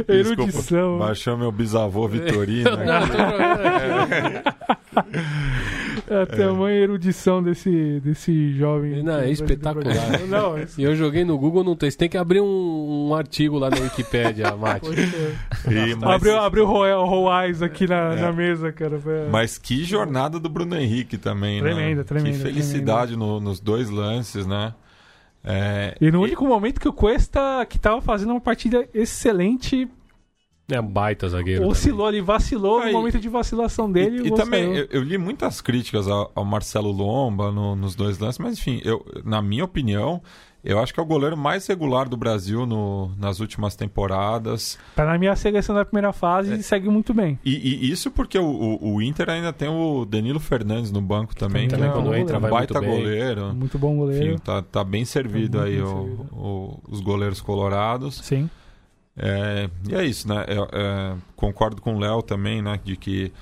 Desculpa, Erudição. baixou meu bisavô Vitorino. Não, né? eu aqui. É a tamanha erudição desse, desse jovem. Não, é espetacular. Não, é E eu joguei no Google, não tem. Você tem que abrir um, um artigo lá na Wikipédia, Mate. E- mas- Abriu, abriu o Royal Royais aqui na, É. na mesa, cara. Foi- Mas que jornada do Bruno Henrique também, né? Tremenda, tremenda, Que felicidade no- nos dois lances, né? É, E no único momento que o Cuesta, que tava fazendo uma partida excelente, É um baita zagueiro. Oscilou, ele vacilou Aí- no momento de vacilação dele. E, e também, eu, eu li muitas críticas ao, ao Marcelo Lomba no- nos dois lances, mas enfim, eu, na minha opinião, eu acho que é o goleiro mais regular do Brasil no- nas últimas temporadas. Tá na minha seleção da primeira fase É. e segue muito bem. E, e isso porque o, o- o Inter ainda tem o Danilo Fernandes no banco também, Também que é quando um entra vai baita muito goleiro. Muito bom goleiro. Enfim, tá, tá bem servido Tá aí bem o- servido. o- os goleiros colorados. Sim. É, e é isso, né? Eu, é, concordo com o Léo também, né? De que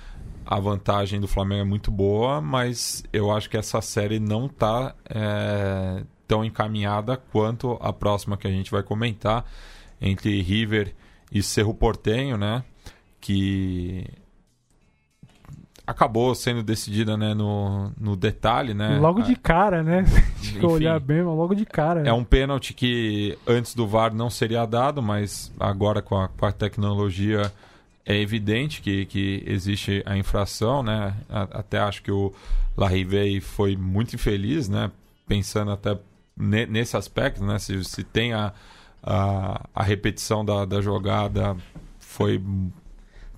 a vantagem do Flamengo é muito boa, mas eu acho que essa série não tá é, tão encaminhada quanto a próxima que a gente vai comentar entre River e Cerro Portenho, né? Que acabou sendo decidida né, no, no detalhe, né? Logo de cara, né? Se Enfim. olhar bem, mas logo de cara. É um pênalti que antes do VAR não seria dado, mas agora com a, com a tecnologia é evidente que, que existe a infração, né? Até acho que o Larrivei foi muito infeliz, né? Pensando até ne- nesse aspecto, né? Se, se tem a, a, a repetição da, da jogada, foi...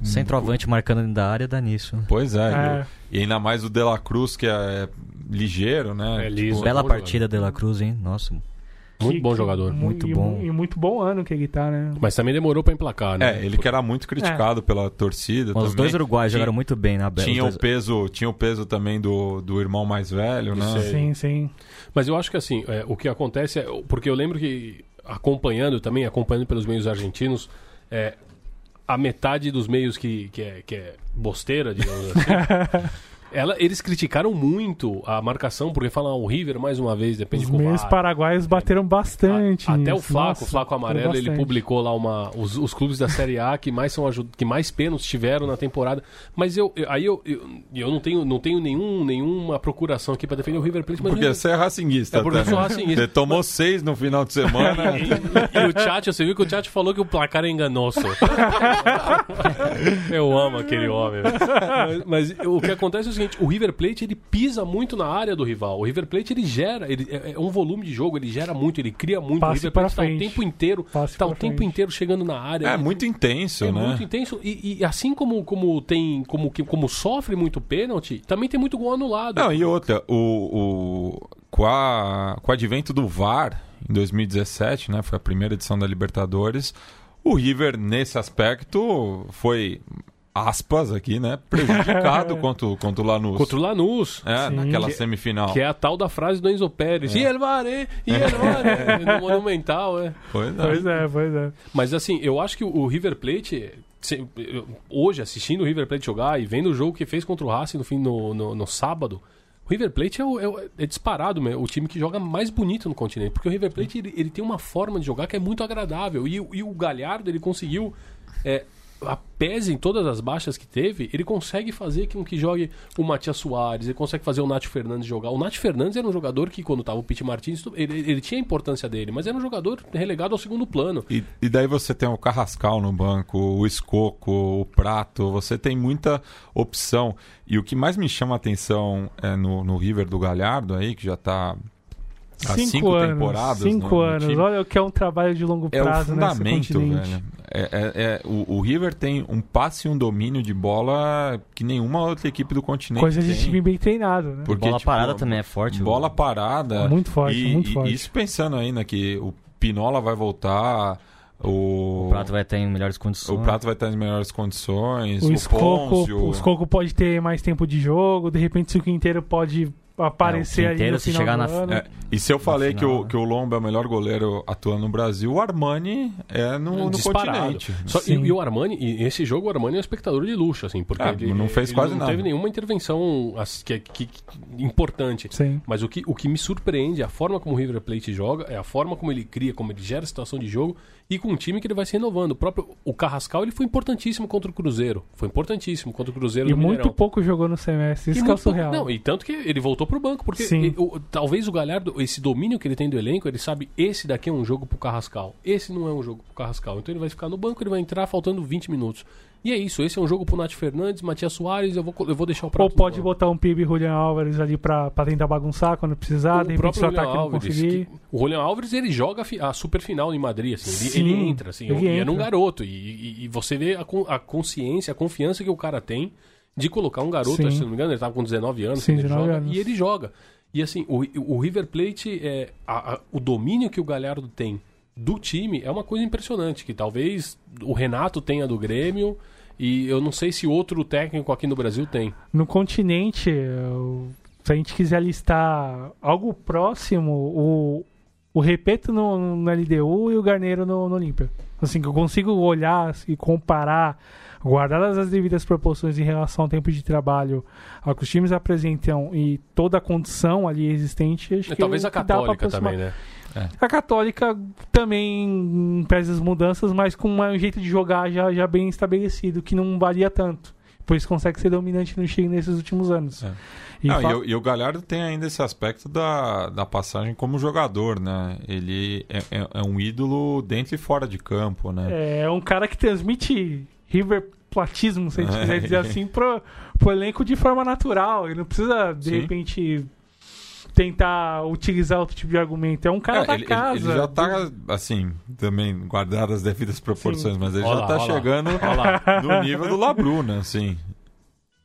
Centroavante marcando da área dá nisso. Pois é, É. e ainda mais o De La Cruz, que é ligeiro, né? É liso. Tipo, Bela partida de La Cruz, hein? Nossa. Muito Que- bom jogador. mu- muito e bom. E muito bom ano que ele tá, né? Mas também demorou pra emplacar, né? É, ele que era muito criticado pela torcida Os também. dois uruguaios Tinha- jogaram muito bem na Bela. Tinha Os o peso, tinha o peso também do, do irmão mais velho, né? Sim, sim. Mas eu acho que assim, é, o que acontece é. Porque eu lembro que, acompanhando também, acompanhando pelos meios argentinos, é, a metade dos meios que, que, é, que é bosteira, digamos assim. ela, eles criticaram muito a marcação, porque falam, ah, o River, mais uma vez, depende Os com o meios VAR. paraguaios bateram bastante. A- até o. Flaco, Nossa, o Flaco Amarelo, ele publicou lá uma, os, os clubes da Série A que mais são que mais pênaltis tiveram na temporada. Mas eu, eu- aí eu, eu, eu não tenho, não tenho nenhum, nenhuma procuração aqui pra defender o River Plate, Porque você é racinguista. É porque eu até, sou racinguista. Você tomou seis no final de semana. E, e o chat, você viu que o chat falou que o placar é enganoso. Eu amo aquele homem. Mas, mas o que acontece é o seguinte: o River Plate ele pisa muito na área do rival. O River Plate ele gera, ele, é, é um volume de jogo, ele gera muito, ele cria muito. Passe o River Plate tá o tempo inteiro, Passe tá o tempo frente. inteiro chegando na área. é Ele- muito intenso, é né? muito intenso e, e assim como, como tem como, que- como sofre muito pênalti, também tem muito gol anulado. Não, e outra, o, o, com, a, com o advento do VAR em 2017, né? Foi a primeira edição da Libertadores. O River, nesse aspecto, foi, aspas aqui, né? Prejudicado contra, o- contra o Lanús. Contra o Lanús. É, Sim. naquela Que- semifinal. Que é a tal da frase do Enzo Pérez. E ele vai, e ele vai, no Monumental, é. Pois é. Pois é, pois é. Mas assim, eu acho que o River Plate, hoje, assistindo o River Plate jogar e vendo o jogo que fez contra o Racing no, fim, no, no, no sábado, o River Plate é, o- é o- é disparado meu, o time que joga mais bonito no continente. Porque o River Plate ele, ele tem uma forma de jogar que é muito agradável. E, o- e o Galhardo ele conseguiu. É, a pese em todas as baixas que teve, ele consegue fazer com que jogue o Matias Soares, ele consegue fazer o Nath Fernandes jogar. O Nath Fernandes era um jogador que, quando tava o Pete Martins, ele, ele tinha a importância dele, mas era um jogador relegado ao segundo plano. E, e daí você tem o Carrascal no banco, o Escoco, o Prato, você tem muita opção. E o que mais me chama a atenção é no, no River do Galhardo aí, que já tá há cinco, anos, temporadas. Cinco no- no anos. time. Olha o que é um trabalho de longo É o prazo nesse fundamento, continente. velho. É, é- é- o, o River tem um passe e um domínio de bola que nenhuma outra equipe do continente Coisa de tem. time bem treinado, né? Porque, bola tipo, parada também é forte. Bola parada. Muito forte, e, muito e- forte. Isso pensando ainda que o Pinola vai voltar, o, O Prato vai estar em melhores condições. o Prato vai estar em melhores condições, O o, Escoco, Pôncio... o Escoco pode ter mais tempo de jogo, de repente se o Quinteiro pode aparecer É, Quinteiro, no se final chegar do na- ano. É, e se eu falei que, final, o, né? que o Lomba é o melhor goleiro atuando no Brasil, o Armani é no, no disparado. continente. Só, e, e o Armani, e esse jogo o Armani é um espectador de luxo, assim, porque Ah, ele não fez ele quase não nada. teve nenhuma intervenção assim, que, que- que- importante. Sim. Mas o que, o que me surpreende é a forma como o River Plate joga, é a forma como ele cria, como ele gera situação de jogo e com um time que ele vai se renovando. O próprio o Carrascal ele foi importantíssimo contra o Cruzeiro. Foi importantíssimo contra o Cruzeiro E muito Mineirão. pouco jogou no semestre. Isso E que é o muito pouco- surreal. Não, e tanto que ele voltou pro banco, porque ele- o- talvez o Galhardo, esse domínio que ele tem do elenco, ele sabe, esse daqui é um jogo pro Carrascal, esse não é um jogo pro Carrascal. Então ele vai ficar no banco, ele vai entrar faltando 20 minutos. E é isso, esse é um jogo pro Nath Fernandes, Matias Soares, eu vou, eu vou deixar o prato Ou pode do- botar um PIB Julian Álvares ali pra, pra tentar bagunçar quando precisar, de repente o Julian ataque não conseguir. que- o Julian Álvares ele joga a super final em Madrid, assim, ele- Sim, ele, entra, assim, ele e é entra. garoto. E, e- e você vê a, a consciência, a confiança que o cara tem de colocar um garoto, Sim. se não me engano, ele tava com 19 anos, Sim, quando ele 19 joga, anos. e ele joga. E assim, o, o River Plate, é, a- a- o domínio que o Galhardo tem do time é uma coisa impressionante, que talvez o Renato tenha do Grêmio, e eu não sei se outro técnico aqui no Brasil tem. No continente, se a gente quiser listar algo próximo, o, o Repeto no, no LDU e o Garneiro no, no Olímpia. Assim, que eu consigo olhar e comparar, guardadas as devidas proporções em relação ao tempo de trabalho, ao que os times apresentam e toda a condição ali existente, acho que talvez é a que dá pra Católica também, né? A Católica também pesa as mudanças, mas com um jeito de jogar já, já bem estabelecido, que não varia tanto. Por isso consegue ser dominante no Chile nesses últimos anos. É. E Não, e, o, e o Galhardo tem ainda esse aspecto da, da passagem como jogador, né? Ele é, é- é um ídolo dentro e fora de campo, né? é um cara que transmite River platismo, se a gente É. quiser dizer assim, pro, pro elenco de forma natural. Ele não precisa, de Sim. repente, tentar utilizar outro tipo de argumento. É um cara É, da ele, casa. ele já tá, assim, também guardado as devidas proporções, mas ele Olha já tá olha lá. chegando no nível do Labruna, assim.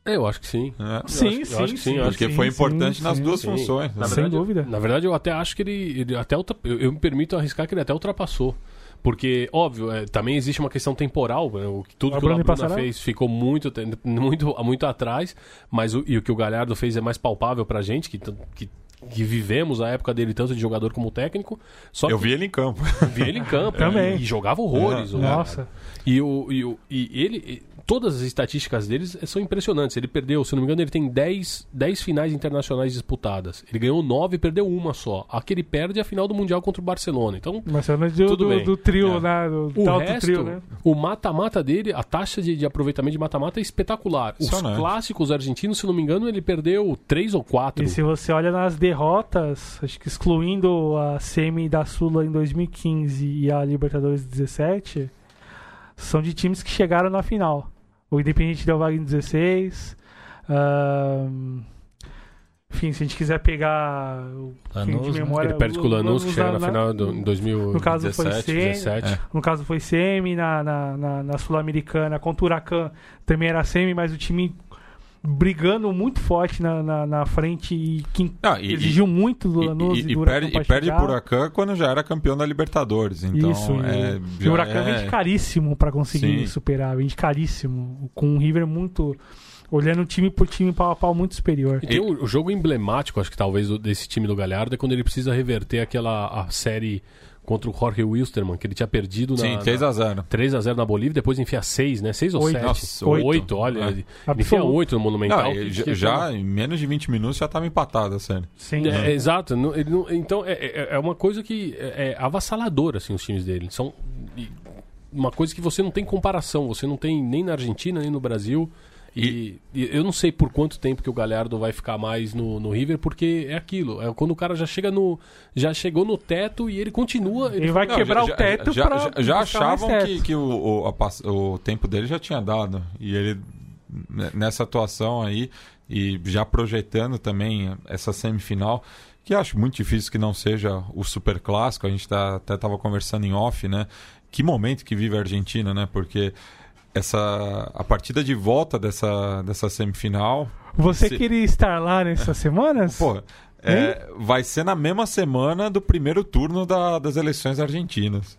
É, Eu acho que sim. né? Eu Sim, acho- eu sim, acho que sim, sim. Porque sim, foi sim, importante nas sim, duas sim. funções. Na né? Sem verdade, dúvida. Na verdade, eu até acho que ele, ele até ultra- eu, eu me permito arriscar que ele até ultrapassou. Porque, óbvio, é, também existe uma questão temporal. né, o que- tudo A que o Bruna Labruna Passarello? fez ficou muito, muito, muito atrás, mas o, e o que o Galhardo fez é mais palpável pra gente, que, que, que vivemos a época dele tanto de jogador como técnico. Só Eu que vi ele em campo. vi ele em campo Também. e, e jogava horrores. É, o Nossa. E, o, e, o, e ele. e todas as estatísticas deles são impressionantes. Ele perdeu, se não me engano, ele tem 10, 10 finais internacionais disputadas. Ele ganhou 9 e perdeu uma só. A que ele perde é a final do Mundial contra o Barcelona. Então, Marcelo do, Tudo do, bem. do trio, É. né? Do, o resto, trio, né? o mata-mata dele, a taxa de, de aproveitamento de mata-mata é espetacular. Os Impressionante. clássicos argentinos, se não me engano, ele perdeu 3 ou 4. E se você olha nas derrotas, acho que excluindo a semi da Sula em 2015 e a Libertadores 17, são de times que chegaram na final. O Independente Del Valle em 16. ahn, enfim, se a gente quiser pegar o Lanús, de né? memória, Ele perde com o Lanús, que chega na na- final do, em 2017. No caso foi C, 17. É. No caso foi semi, na, na, na, na Sul-Americana contra o Huracan também era semi, mas o time brigando muito forte na, na, na frente e que Ah, e- exigiu muito do Lanús e, e- e do Huracan perde, e perde por Huracan quando já era campeão da Libertadores. Então, Isso, e é, o- e o Huracan é- vende caríssimo pra conseguir Sim. superar, vende caríssimo, com um River muito olhando time por time pau a pau muito superior. E tem o, o jogo emblemático, acho que talvez, desse time do Galhardo, é quando ele precisa reverter aquela a série contra o Jorge Wilstermann, que ele tinha perdido na, Sim, na 3x0. 3x0 na Bolívia, depois enfia 6, né? 6 ou Oito. 7? Nossa, 8, oito. olha. É. Ele enfia Absoluto. 8 no Monumental. Não, que- e já, que- já em menos de 20 minutos já estava empatado a série. Sim. É, é, exato. não- ele não- então, é, é- é uma coisa que é, é avassaladora, assim, os times dele. São e uma coisa que você não tem comparação. Você não tem nem na Argentina, nem no Brasil. E, e eu não sei por quanto tempo que o Galhardo vai ficar mais no, no River, porque é aquilo. É quando o cara já chega no. Já chegou no teto e ele continua. Ele vai Não, quebrar já- o teto já, pra já, já achavam teto. que, que o, o, a o tempo dele já tinha dado. E ele, nessa atuação aí, e já projetando também essa semifinal, que acho muito difícil que não seja o super clássico. A gente tá, até estava conversando em off, né? Que momento que vive a Argentina, né? Porque essa a partida de volta dessa, dessa semifinal Você Se- queria estar lá nessas semanas? Pô, é, vai ser na mesma semana do primeiro turno da- das eleições argentinas.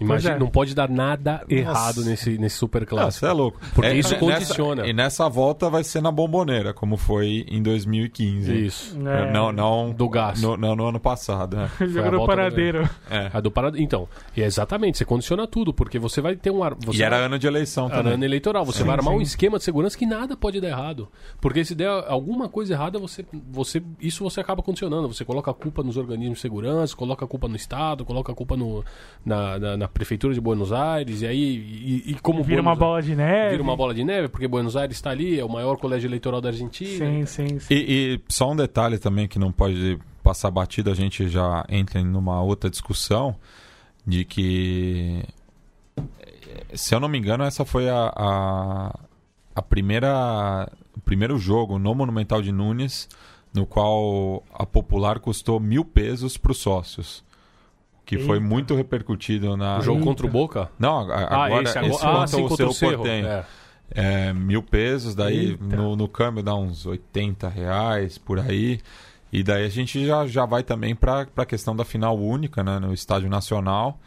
Imagina, é. não pode dar nada errado nesse, nesse super clássico. você é louco. Porque É, isso nessa- condiciona. e nessa volta vai ser na bomboneira, como foi em 2015. Isso. É. Não, não, Do gás. No, não no ano passado. né? Jogou no paradeiro. É. A do parado. Então, e é exatamente, você condiciona tudo, porque você vai ter um ar. Você E era vai- ano de eleição Era também. ano eleitoral. Você Sim, vai armar sim. um esquema de segurança que nada pode dar errado. Porque se der alguma coisa errada, você, você, isso você acaba condicionando. Você coloca a culpa nos organismos de segurança, coloca a culpa no Estado, coloca a culpa no, na, na, na Prefeitura de Buenos Aires, e aí. E, e como Vira uma Buenos- bola de neve. Vira uma bola de neve, porque Buenos Aires está ali, é o maior colégio eleitoral da Argentina. Sim, sim, sim. E, e só um detalhe também que não pode passar batido, a gente já entra em numa outra discussão de que se eu não me engano, essa foi a, a, a primeira o primeiro jogo no Monumental de Nunes, no qual a popular custou mil pesos para os sócios. Que foi Eita. muito repercutido na. O jogo Eita. contra o Boca? Não, a- agora esse esse, agora. Ah, contra sim, o contra seu o Cerro. Portenho. É. É, mil pesos, daí Eita. no, no câmbio dá uns 80 reais por aí. E daí a gente já, já vai também para a questão da final única, né, no Estádio Nacional,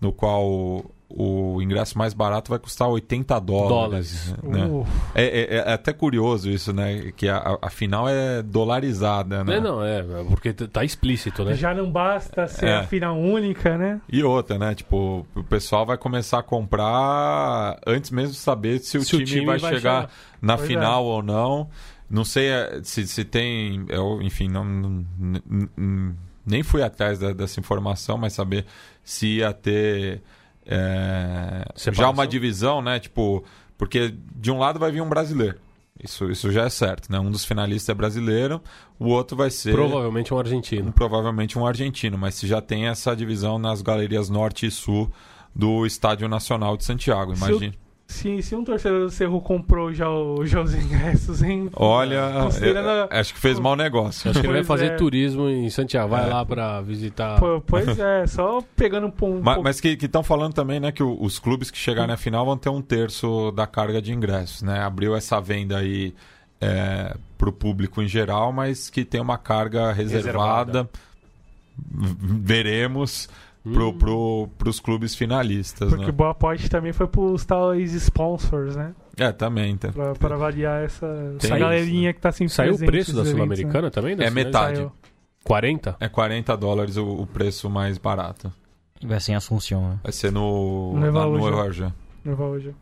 no qual o, ingresso mais barato vai custar 80 dólares. né? Uh, É, é- é até curioso isso, né? Que a, a final é dolarizada, né? Não, não, é, é porque tá explícito, né? Já não basta ser É. a final única, né? E outra, né? Tipo, o pessoal vai começar a comprar antes mesmo de saber se o, Se o time, time vai, vai chegar chegar. na Pois final ou não. Não sei se, se tem. Eu, enfim, não, não- n- n- nem fui atrás da- dessa informação, mas saber se ia ter eh, já uma divisão, né? Tipo, porque de um lado vai vir um brasileiro. Isso, isso já é certo, né? Um dos finalistas é brasileiro, o outro vai ser Provavelmente um argentino. provavelmente um argentino, mas se já tem essa divisão nas galerias norte e sul do Estádio Nacional de Santiago, Se imagine. Se, se um torcedor do Cerro comprou já, o- já os ingressos, hein? Olha, Considerando eu- a- acho que fez mau negócio. Acho que ele vai fazer é. turismo em Santiago. Vai É. lá pra visitar. Pô, Pois é, só pegando um pom- Ma- pom- Mas, que estão falando também, né, que o- os clubes que chegarem na final vão ter um terço da carga de ingressos, né? Abriu essa venda aí é, para o público em geral, mas que tem uma carga reservada. V- Veremos pro, Hum. pro, pros clubes finalistas, Porque né? boa parte também foi pros tais sponsors, né? É, também. Tá. Pra, pra avaliar essa, essa galerinha que tá sempre Saiu o preço da eventos, Sul-Americana também? da É metade. Saiu. 40? É 40 dólares o, o preço mais barato. Vai ser em Assunção, né? Vai ser no. No Evaúja. no Evaúja.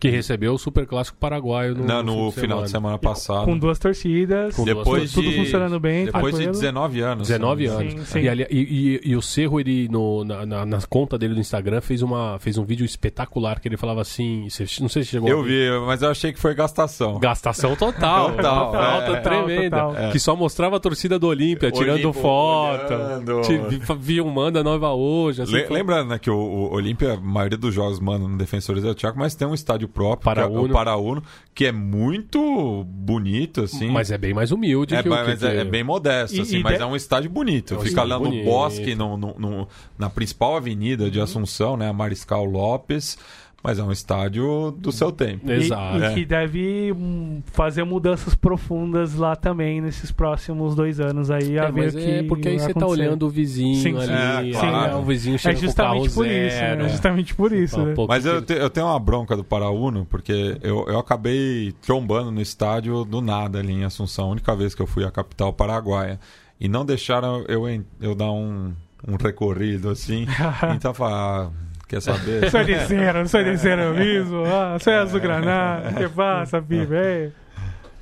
Que recebeu o Super Clássico Paraguaio no, Não, no final de semana passado. Com duas torcidas, Com duas Depois tudo de, funcionando bem, Depois de tranquilo. 19 anos. 19 né? anos. Sim, sim. E, ali- e- e- e o Cerro, ele, no, na, na, na conta dele no Instagram, fez, uma, fez um vídeo espetacular que ele falava assim. não sei se chegou Eu a vi, mas eu achei que foi gastação. Gastação total. Total, falta é. tremenda. Total, total. Que só mostrava a torcida do Olímpia tirando foto. filmando a nova hoje. Assim, Le- foi- Lembrando né, que o, o Olímpia, a maioria dos jogos manda no Defensores del Chaco, mas tem um estádio próprio, Paraúno. que é o Paraúno, que é muito bonito, assim. Mas é bem mais humilde É, que o que mas é, é bem modesto, E- assim, e mas de- é um estádio bonito. É um Fica lá no bonito. bosque, no, no- no- na principal avenida de Assunção, né? A Mariscal Lopes. Mas é um estádio do seu tempo. E- Exato. E, É. que deve hum, fazer mudanças profundas lá também nesses próximos dois anos aí. A É, ver mas o é que porque aí você tá acontecer. olhando o vizinho Sim, ali. sim. É, claro. aí o vizinho É chega com o justamente carro por isso, zero. né? É justamente por isso, né? Mas eu, te- eu tenho uma bronca do Paraúno, porque eu, eu acabei trombando no estádio do nada ali em Assunção, a única vez que eu fui à capital paraguaia. E não deixaram eu, eu dar um, um recorrido assim. então eu falei, ah, quer saber? Soy de cero, soy de cero mismo. Ah, soy azulgrana. Que passa, pibe?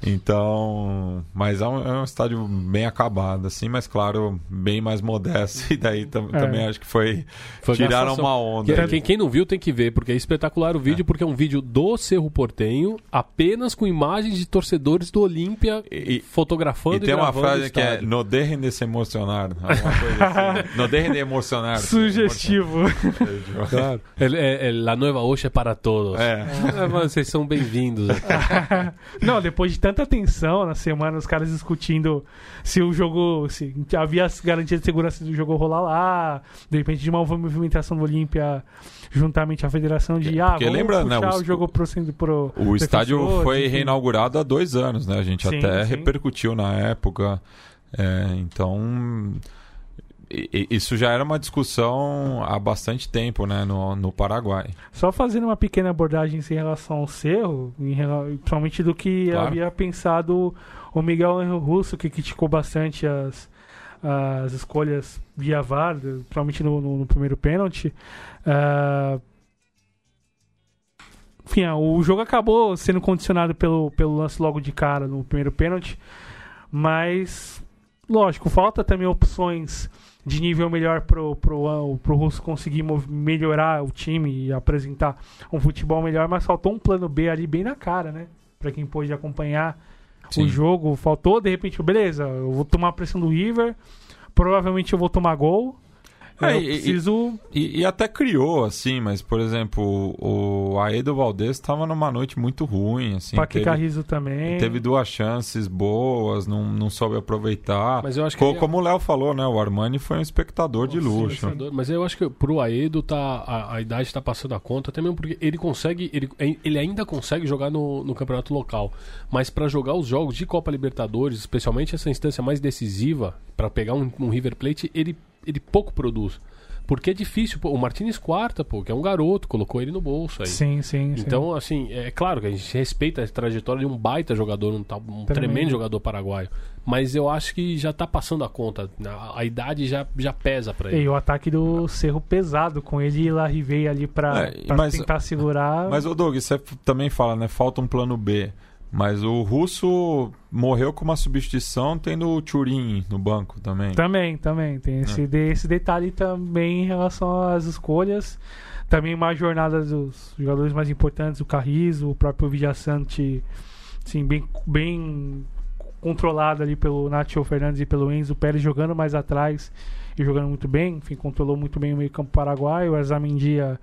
Então, mas é um, é um estádio bem acabado, assim, mas claro, bem mais modesto. E daí tam- É. também acho que foi. Foi tiraram uma onda. Quem, quem- não viu tem que ver, porque é espetacular o vídeo, porque é um vídeo do Cerro Portenho, apenas com imagens de torcedores do Olímpia E- e- fotografando E tem uma frase que é. No dejen de se emocionar. Assim. no dejen de emocionar. Sugestivo. Claro. É- é La Nueva Oxa é para todos. É. É, mano, vocês são bem-vindos. Não, depois de tanta tensão na semana, os caras discutindo se o jogo. se havia as garantias de segurança do jogo rolar lá, de repente de uma movimentação do Olímpia juntamente à federação de ah, Porque lembrando, né, os- o jogo pro, pro O estádio foi enfim. reinaugurado há dois anos, né? A gente Sim, até sim. repercutiu na época. É, então, isso já era uma discussão há bastante tempo, né? No, no Paraguai. Só fazendo uma pequena abordagem em relação ao Cerro, em principalmente do que Claro. havia pensado o Miguel Russo, que criticou bastante as, as escolhas via VAR, principalmente no, no- no primeiro pênalti. Ah, enfim, ah, o jogo acabou sendo condicionado pelo, pelo lance logo de cara no primeiro pênalti, mas lógico, falta também opções de nível melhor pro, pro, pro Russo conseguir melhorar o time e apresentar um futebol melhor, mas faltou um plano B ali bem na cara, né? Pra quem pôde acompanhar Sim. o jogo, faltou de repente, beleza, eu vou tomar a pressão do River, provavelmente eu vou tomar gol. É, eu e- preciso. E, e até criou, assim, mas, por exemplo, o, Aedo Valdez estava numa noite muito ruim, assim. Paque Carrizo também. teve duas chances boas, não, não soube aproveitar. Mas eu acho que Co- ele- Como o Léo falou, né? O Armani foi um espectador de luxo. Vencedor. Mas eu acho que pro Aedo tá, a, a idade tá passando a conta, até mesmo porque ele consegue, ele, ele ainda consegue jogar no, no campeonato local. Mas pra jogar os jogos de Copa Libertadores, especialmente essa instância mais decisiva, pra pegar um, um River Plate, ele, ele pouco produz. Porque é difícil, pô, o Martinez quarta, pô, que é um garoto, colocou ele no bolso aí. Sim, sim, sim. Então, assim, é claro que a gente respeita a trajetória de um baita jogador, um, um Tremendo. tremendo jogador paraguaio. Mas eu acho que já tá passando a conta. A, a idade já, já pesa pra ele. E o ataque do Cerro pesado, com ele e Larrivei ali pra, É, pra mas- tentar segurar. Mas, ô Doug, você também fala, né? Falta um plano B. Mas o Russo morreu com uma substituição tendo o Turin no banco também. Também, também. Tem esse, É. de- esse detalhe também em relação às escolhas. Também uma jornada dos jogadores mais importantes, o Carrizo, o próprio Villassante, assim, bem, bem controlado ali pelo Nacho Fernandes e pelo Enzo Pérez, jogando mais atrás e jogando muito bem. Enfim, controlou muito bem o meio campo paraguaio. O Arzamendia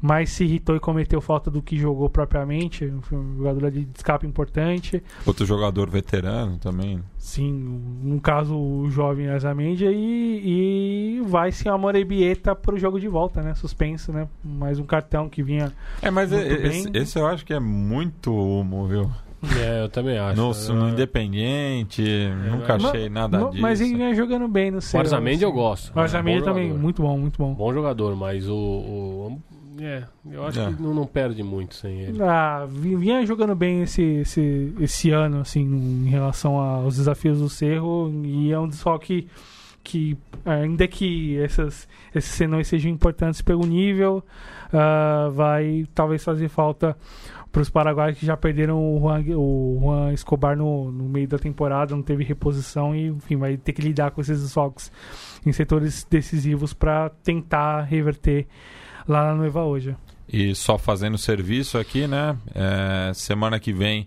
mais se irritou e cometeu falta do que jogou propriamente. Um jogador ali de escape importante. Outro jogador veterano também. Sim, no caso o jovem Arzamendia e, e vai sim a Morebieta pro jogo de volta, né? Suspenso, né? Mais um cartão que vinha. É, mas Muito esse, bem. esse eu acho que é muito humo, viu? É, eu também acho. No, no Independente, nunca mas- achei nada Ma- disso. Mas ele vinha jogando bem no O Cerro. Arzamendi eu assim. gosto. O Arzamendi É bom também, jogador. muito bom, muito bom. Bom jogador, mas o. o- é, eu acho É. que não, não perde muito sem ele. Ah, vi- vinha jogando bem esse, esse, esse ano, assim, em relação aos desafios do Cerro. E é um desfalque que, ainda que essas, esses senões sejam importantes pelo nível, ah, vai talvez fazer falta para os paraguaios que já perderam o Juan, o Juan Escobar no, no meio da temporada, não teve reposição e, enfim, vai ter que lidar com esses desfalques em setores decisivos para tentar reverter lá na Noiva hoje. E só fazendo serviço aqui, né? É, semana que vem,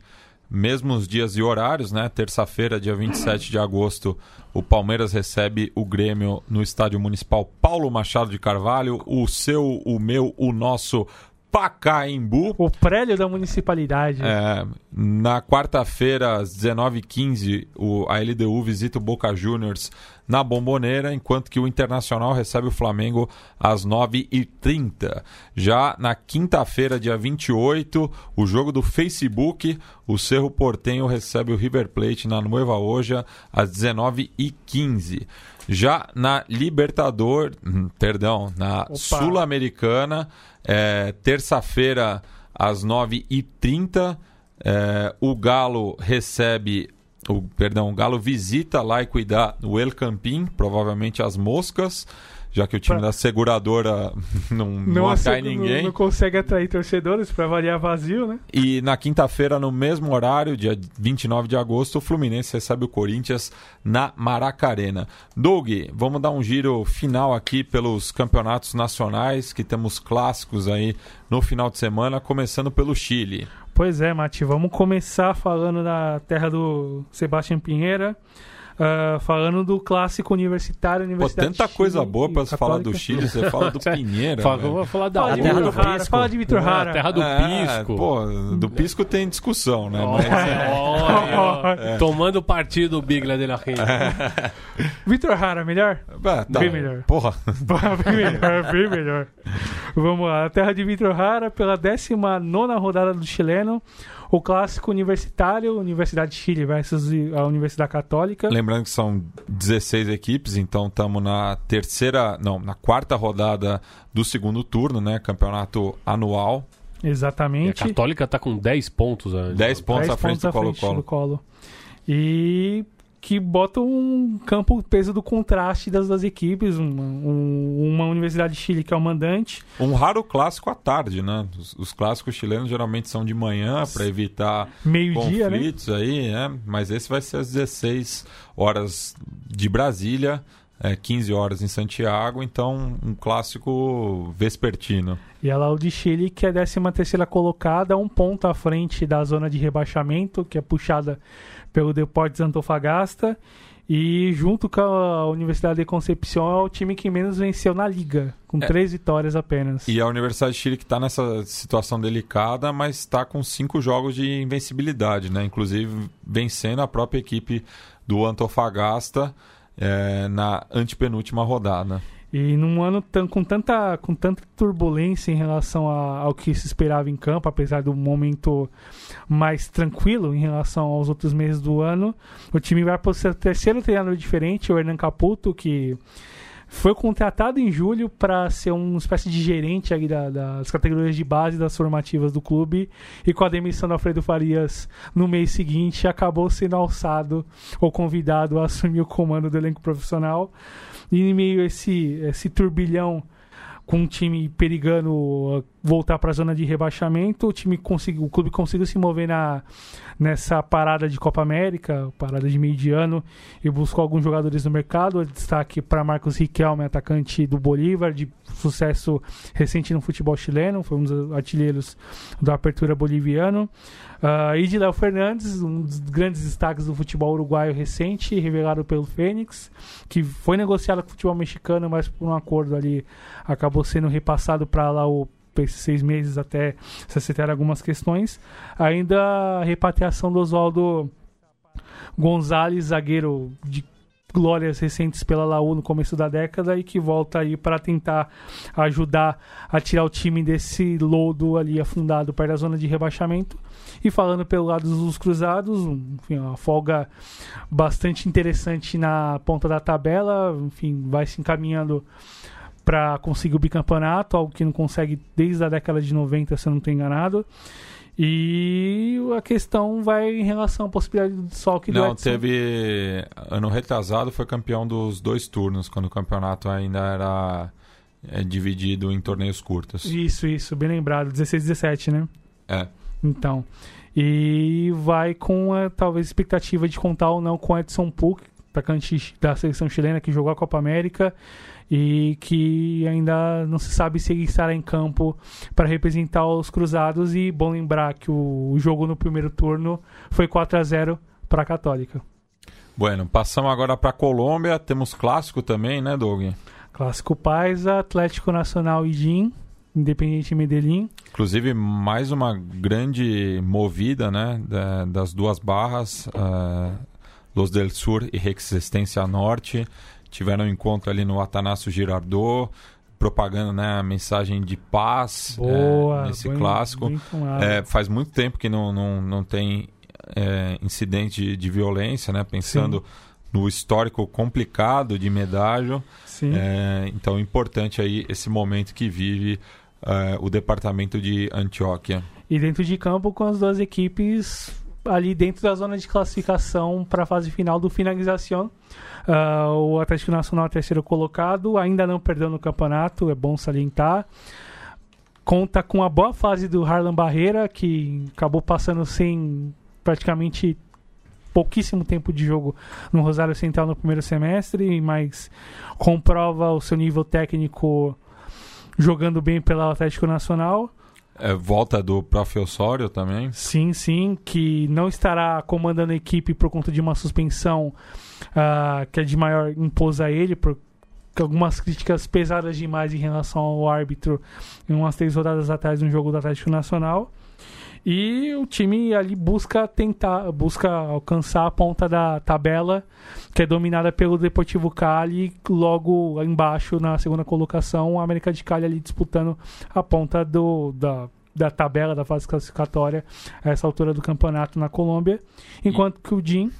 mesmos dias e horários, né? Terça-feira, dia 27 de agosto, o Palmeiras recebe o Grêmio no Estádio Municipal Paulo Machado de Carvalho. O seu, o meu, o nosso Pacaembu. O prédio da municipalidade. É, na quarta-feira, às 19h15, o, a LDU visita o Boca Juniors na Bomboneira, enquanto que o Internacional recebe o Flamengo às 9h30. Já na quinta-feira, dia 28, o jogo do Facebook, o Cerro Portenho recebe o River Plate na Nueva Oja às 19h15. Já na Libertador, hum, perdão, na. Sul-Americana, é, terça-feira às 9h30, é, o Galo recebe. O, perdão, o Galo visita lá e cuidar o El Campín, provavelmente as moscas, já que o time Pra- da seguradora não, não, não, atrai ninguém. Não, não consegue atrair torcedores para variar vazio, né? E na quinta-feira, no mesmo horário, dia 29 de agosto, o Fluminense recebe o Corinthians na Maracarena. Doug, vamos dar um giro final aqui pelos campeonatos nacionais, que temos clássicos aí no final de semana, começando pelo Chile. Pois é, Mati, vamos começar falando da terra do Sebastião Pinheira, ah, falando do clássico universitário, Pô, Universidade tanta de coisa Chile boa pra se falar do. Chile, você fala do Pinheira. Fala, velho. vou falar da Fala de Vitor do Hara, Pisco. fala de Vitor É, Hara. a terra do É, Pisco. Pô, do Pisco tem discussão, né? Mas, Olha, ó, Tomando partido do Bigla de la Gente. Vitor Hara, melhor? Ah, tá. Bem melhor. Porra, bem melhor, bem melhor. Vamos lá, a terra de Vitor Hara pela 19 rodada do chileno, o clássico universitário, Universidade de Chile versus a Universidade Católica. Lembrando que são 16 equipes, então estamos na terceira, não, na quarta rodada do segundo turno, né? Campeonato anual. E a Exatamente. Católica tá com 10 pontos. né? 10 pontos 10 à frente pontos do à frente Colo-Colo. do Colo. E que bota um campo peso do contraste das duas equipes. Uma, um- uma Universidade de Chile que é o mandante. Um raro clássico à tarde, né? Os, os clássicos chilenos geralmente são de manhã para evitar Meio-dia, né? conflitos aí, né? Mas esse vai ser às 16 horas de Brasília, é, 15 horas em Santiago, então um clássico vespertino. E é o de Chile, que é a 13 terceira colocada, um ponto à frente da zona de rebaixamento, que é puxada pelo Deportes Antofagasta. E junto com a Universidade de Concepción é o time que menos venceu na liga, com É. três vitórias apenas. E a Universidade de Chile que está nessa situação delicada, mas está com cinco jogos de invencibilidade, né? Inclusive vencendo a própria equipe do Antofagasta eh, na antepenúltima rodada. E num ano com, tanta, com tanta turbulência em relação a- ao que se esperava em campo, apesar do momento mais tranquilo em relação aos outros meses do ano, o time vai para o seu terceiro treinador diferente, o Hernan Caputo, que foi contratado em julho para ser uma espécie de gerente da- das categorias de base das formativas do clube. E com a demissão do Alfredo Farias no mês seguinte acabou sendo alçado ou convidado a assumir o comando do elenco profissional. E em meio a esse, esse turbilhão com o time perigando uh, voltar para a zona de rebaixamento, o time conseguiu, o clube conseguiu se mover na, nessa parada de Copa América, parada de meio de ano, e buscou alguns jogadores no mercado. Destaque para Marcos Riquelme, atacante do Bolívar, de sucesso recente no futebol chileno, foi um dos artilheiros da apertura boliviano. Uh, e de Léo Fernandes, um dos grandes destaques do futebol uruguaio recente, revelado pelo Fênix, que foi negociado com o futebol mexicano, mas por um acordo ali acabou sendo repassado para lá o esses seis meses até se acertar algumas questões. Ainda a repatriação do Oswaldo Gonzalez, zagueiro de glórias recentes pela Laú no começo da década e que volta aí para tentar ajudar a tirar o time desse lodo ali afundado perto da zona de rebaixamento. E falando pelo lado dos cruzados, enfim, uma folga bastante interessante na ponta da tabela, enfim, vai se encaminhando para conseguir o bicampeonato, algo que não consegue desde a década de 90, se eu não estou enganado. E a questão vai em relação à possibilidade do desfalque do Não, teve. Ano retrasado foi campeão dos dois turnos, quando o campeonato ainda era é, dividido em torneios curtos. Isso, isso, bem lembrado, 16, 17, né? É. Então. E vai com a talvez expectativa de contar ou não com Edson Puck, atacante da seleção chilena que jogou a Copa América e que ainda não se sabe se ele estará em campo para representar os Cruzados. E bom lembrar que o jogo no primeiro turno foi 4 a 0 para a Católica. Bueno, passamos agora para Colômbia. Temos clássico também, né, Doug? Clássico Paisa, Atlético Nacional e DIN, Independente Medellín. Inclusive, mais uma grande movida né, da- das duas barras, eh, Los del Sur e Resistência Norte. Tiveram um encontro ali no Atanásio Girardot, propagando né, a mensagem de paz eh, Boa, nesse bem- clássico. bem. É, faz muito tempo que não, não, não tem é, incidente de, de violência, né? Pensando no histórico complicado de Medágio. Sim. É, então, importante aí esse momento que vive é, o departamento de Antioquia. E dentro de campo com as duas equipes ali dentro da zona de classificação para a fase final do finalização. Ah, o Atlético Nacional é terceiro colocado, ainda não perdeu no campeonato, é bom salientar. Conta com a boa fase do Harlan Barreira, que acabou passando sem praticamente pouquíssimo tempo de jogo no Rosário Central no primeiro semestre, mas comprova o seu nível técnico jogando bem pelo Atlético Nacional. É, volta do Prof. Osório também. Sim, sim, que não estará comandando a equipe por conta de uma suspensão ah, que é de maior impôs a ele, por algumas críticas pesadas demais em relação ao árbitro em umas três rodadas atrás no jogo do Atlético Nacional. E o time ali busca tentar, busca alcançar a ponta da tabela, que é dominada pelo Deportivo Cali, logo embaixo na segunda colocação, o América de Cali ali disputando a ponta do, da, da tabela da fase classificatória a essa altura do campeonato na Colômbia, enquanto que o Jim,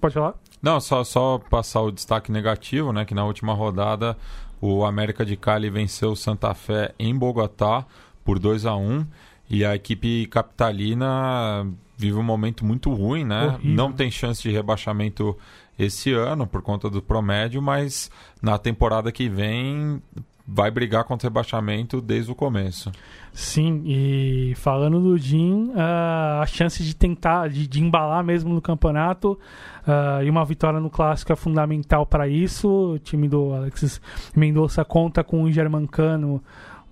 pode falar? Não, só, só passar o destaque negativo, né? Que na última rodada o América de Cali venceu o Santa Fé em Bogotá por 2 a 1 e a equipe capitalina vive um momento muito ruim, né? Horrível. Não tem chance de rebaixamento esse ano por conta do promédio, mas na temporada que vem vai brigar contra o rebaixamento desde o começo. Sim, e falando do Jim, ah, a chance de tentar, de, de embalar mesmo no campeonato ah, e uma vitória no clássico é fundamental para isso. O time do Alexis Mendonça conta com o Germancano,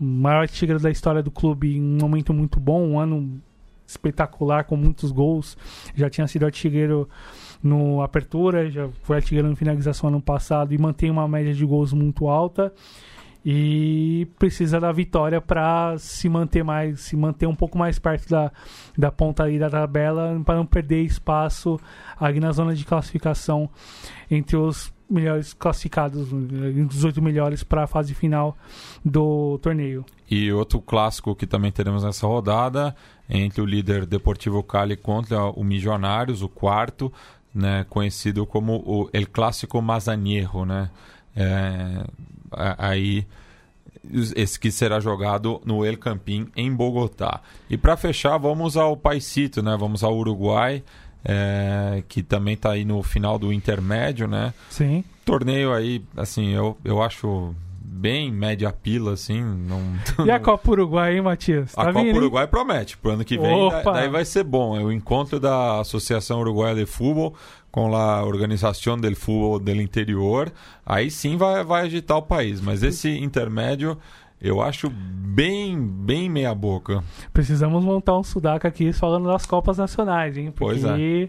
maior tigre da história do clube, em um momento muito bom, um ano espetacular, com muitos gols. Já tinha sido artilheiro no Apertura, já foi artilheiro no finalização ano passado e mantém uma média de gols muito alta e precisa da vitória para se manter mais, se manter um pouco mais perto da, da ponta ali da tabela, para não perder espaço ali na zona de classificação entre os melhores classificados, entre os oito melhores para a fase final do torneio. E outro clássico que também teremos nessa rodada entre o líder Deportivo Cali contra o Milionários, o quarto, né, conhecido como o El Clássico Mazanierro, né? É, aí esse que será jogado no El Campín em Bogotá. E para fechar, vamos ao Paisito, né? Vamos ao Uruguai, é, que também está aí no final do intermédio, né? Sim. Torneio aí, assim, eu, eu acho bem média pila, assim. Não... E a Copa Uruguai, hein, Matias? Tá a Copa Uruguai promete. Pro ano que vem, daí, daí vai ser bom. É o encontro da Associação Uruguaia de Futebol com a Organização del Futebol do Interior. Aí sim vai, vai agitar o país. Mas esse intermédio... Eu acho bem, bem meia boca. Precisamos montar um sudaca aqui falando das Copas Nacionais, hein? Porque... Pois é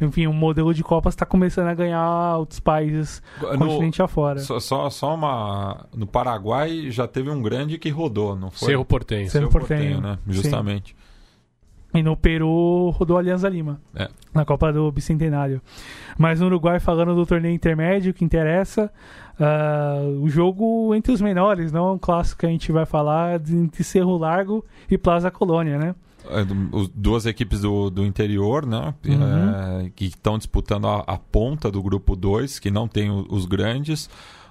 enfim, o modelo de Copas está começando a ganhar outros países no, continente afora. Só, só, só, uma. No Paraguai já teve um grande que rodou, não foi? Cerro Portenho. Cerro, Portenho, né? Justamente. Sim. E no Peru rodou Alianza Lima. É. Na Copa do Bicentenário. Mas no Uruguai, falando do torneio intermédio, que interessa, uh, o jogo entre os menores, não é um clássico que a gente vai falar entre Cerro Largo e Plaza Colônia, né? É, duas equipes do, do interior, né? Uhum. É, que estão disputando a, a, ponta do grupo 2, que não tem o, os grandes.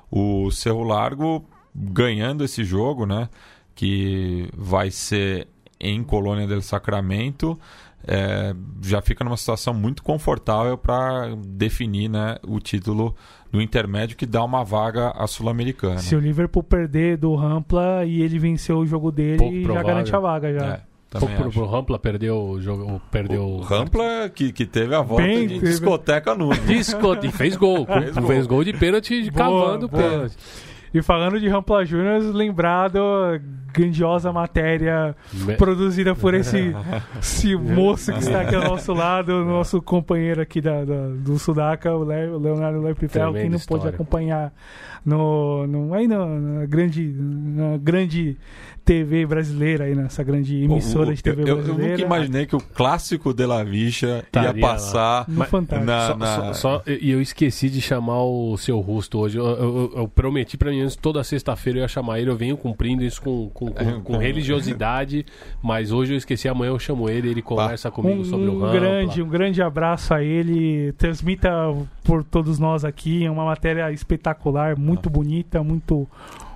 O Cerro Largo ganhando esse jogo, né? Que vai ser em Colônia del Sacramento. É, já fica numa situação muito confortável para definir né, o título do intermédio que dá uma vaga à Sul-Americana. Se o Liverpool perder do Rampla e ele vencer o jogo dele, já garante a vaga já. É. Também pro Rampla perdeu o jogo. Perdeu o Rampla que, que teve a volta Bem, de teve... discoteca no. Disco... E fez gol. fez, gol. fez gol de pênalti boa, cavando boa. pênalti. E falando de Rampla Júnior, lembrado grandiosa matéria Me... produzida por esse, esse moço que está aqui ao nosso lado, nosso companheiro aqui da, da do Sudaca, o Leonardo Lepitel, que não pôde acompanhar no, no, aí no, na grande, na grande TV brasileira aí nessa grande emissora o, de TV eu, brasileira. Eu nunca imaginei que o clássico de La Vicha ia passar no Fantástico. Na, só, na... Só, só, e eu esqueci de chamar o seu rosto hoje. Eu, eu, eu prometi para mim toda sexta-feira eu ia chamar ele. Eu venho cumprindo isso com, com, com, com religiosidade, mas hoje eu esqueci. Amanhã eu chamo ele. Ele conversa comigo um, sobre o ramo. Grande, um grande abraço a ele. Transmita por todos nós aqui. É uma matéria espetacular, muito ah. bonita, muito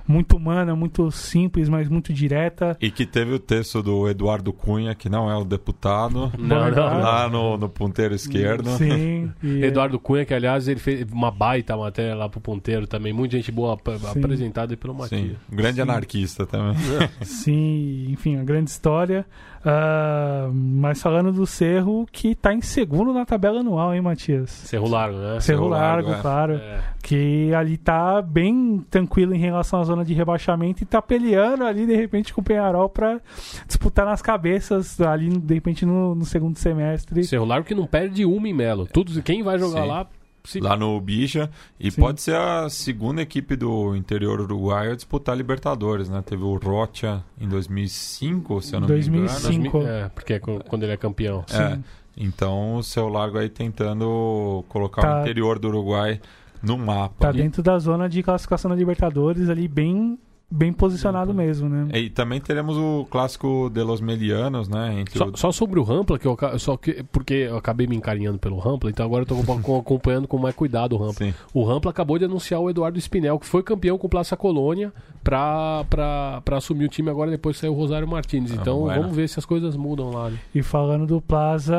muito humana, muito simples, mas muito direta. E que teve o texto do Eduardo Cunha, que não é o deputado, não, não, lá no, no ponteiro esquerdo. Sim. E... Eduardo Cunha, que aliás ele fez uma baita matéria lá pro ponteiro também, muita gente boa Sim. apresentada pelo Matias. Sim, grande Sim. anarquista também. Sim, enfim, uma grande história. Uh, mas falando do Cerro, que está em segundo na tabela anual, hein, Matias? Cerro Largo, né? Cerro, Cerro Largo, Largo é. claro. É. Que ali está bem tranquilo em relação à zona de rebaixamento e está peleando ali, de repente, com o Penharol para disputar nas cabeças ali, de repente, no, no, segundo semestre. Cerro Largo que não perde uma em Melo. Tudo, quem vai jogar Sim. lá Sim. lá no Bija. E Sim. pode ser a segunda equipe do interior uruguaio a disputar Libertadores, né? Teve o Rocha em 2005, se eu não 2005. me engano. É, porque é quando ele é campeão. É. Então o seu largo aí tentando colocar tá. o interior do Uruguai no mapa. Tá dentro da zona de classificação da Libertadores ali bem bem posicionado mesmo, né? E também teremos o clássico de los Medianos, né? Só, o... só, sobre o Rampla, que eu, só que, porque eu acabei me encarinhando pelo Rampla, então agora eu tô acompanhando com mais cuidado o Rampla. Sim. O Rampla acabou de anunciar o Eduardo Spinel, que foi campeão com o Plaça Colônia, pra, pra, pra assumir o time agora depois saiu o Rosário Martins. Ah, então vamos ver se as coisas mudam lá. Né? E falando do Plaza,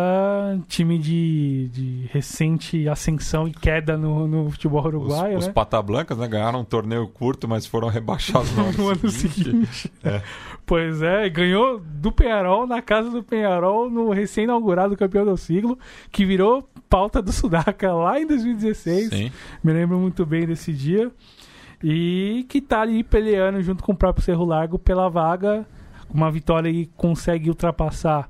time de, de recente ascensão e queda no, no futebol uruguaio, os, né? Os Pata Blancas, né? Ganharam um torneio curto, mas foram rebaixados no ano seguinte. É. Pois é, ganhou do Penharol, na casa do Penharol, no recém-inaugurado campeão do siglo, que virou pauta do Sudaca lá em 2016. Sim. Me lembro muito bem desse dia. E que tá ali peleando junto com o próprio Cerro Largo pela vaga. Uma vitória e consegue ultrapassar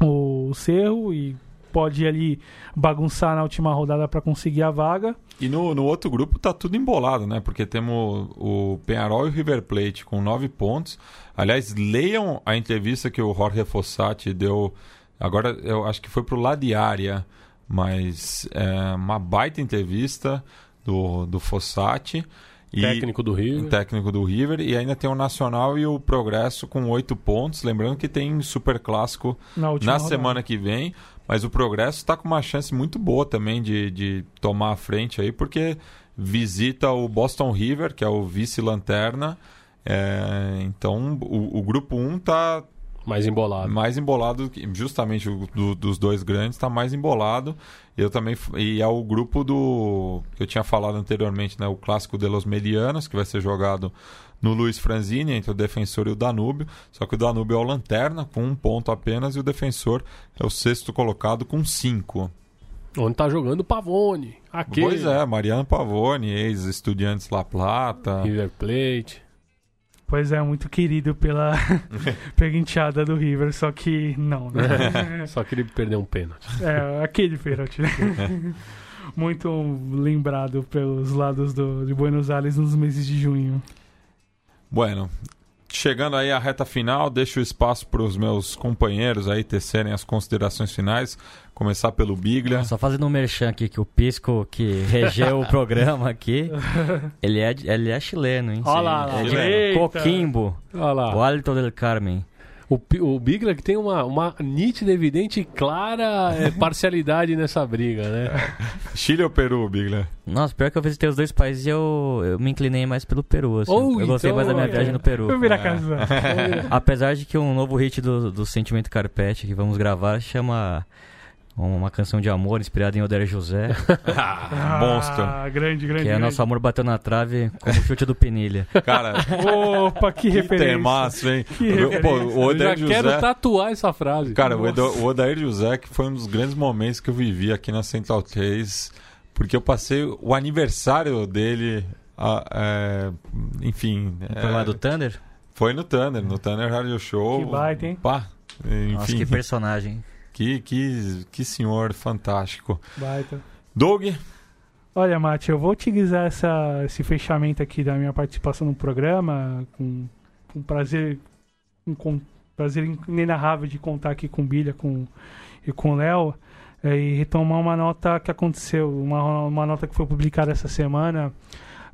o Cerro e pode ali bagunçar na última rodada para conseguir a vaga. E no, no outro grupo tá tudo embolado, né? Porque temos o Penharol e o River Plate com nove pontos. Aliás, leiam a entrevista que o Jorge Fossati deu. Agora eu acho que foi pro Ladiária, mas é uma baita entrevista do, do Fossati. E, Técnico do River. técnico do River. E ainda tem o Nacional e o Progresso com oito pontos. Lembrando que tem Super Clássico Na na semana que vem. Mas o Progresso está com uma chance muito boa também de, de tomar a frente aí, porque visita o Boston River, que é o vice-lanterna. É, então o, o grupo 1 está Mais embolado. mais embolado, justamente o do- dos dois grandes está mais embolado. Eu também e é o grupo do que eu tinha falado anteriormente, né, o clássico de los Medianos, que vai ser jogado no Luiz Franzini entre o Defensor e o Danúbio. Só que o Danúbio é o lanterna com um ponto apenas e o Defensor é o sexto colocado com cinco. Onde tá jogando o Pavone. Aquele. Pois é, Mariano Pavone, ex-estudiantes La Plata. River Plate. Pois é, muito querido pela perguinteada do River, só que não, né? Só que ele perdeu um pênalti. É, aquele pênalti, né? Muito lembrado pelos lados do, de Buenos Aires nos meses de junho. Bueno, chegando aí à reta final, deixo o espaço para os meus companheiros aí tecerem as considerações finais. Começar pelo Biglia. Só fazendo um merchan aqui, que o Pisco, que regeu o programa aqui, ele é, ele é chileno, hein? Olha lá, lá. é de. Coquimbo, Olha lá. o Alto del Carmen. O, o Bigler que tem uma, uma nítida, evidente e clara é, parcialidade nessa briga, né? Chile ou Peru, Biglia? Nossa, pior que eu visitei os dois países e eu, eu me inclinei mais pelo Peru, assim. Oh, eu gostei então, mais da minha é. viagem no Peru. Eu virar É. casa. Apesar de que um novo hit do, do Sentimento Carpete que vamos gravar chama uma canção de amor inspirada em Oder José, Monstro. Ah, grande, grande. que é grande. Nosso Amor Bateu na Trave como chute do Pinilha. Cara, Opa, que, que referência. temaço, hein? Que O- Pô, referência. o Eu já quero José... tatuar essa frase. Cara, o Nossa. O Odair José que foi um dos grandes momentos que eu vivi aqui na Central 3, porque eu passei o aniversário dele, a- é, enfim... O é, programa do Thunder? Foi no Thunder, no Thunder Radio Show. Que baita, hein? Pá, Nossa, enfim, que personagem. Que, que, que senhor fantástico. Baita. Doug, Olha, Mate, eu vou utilizar essa, esse fechamento aqui da minha participação no programa com, com prazer, com, com prazer inenarrável de contar aqui com o Bilha com, e com o Léo é, e retomar uma nota que aconteceu, uma, uma nota que foi publicada essa semana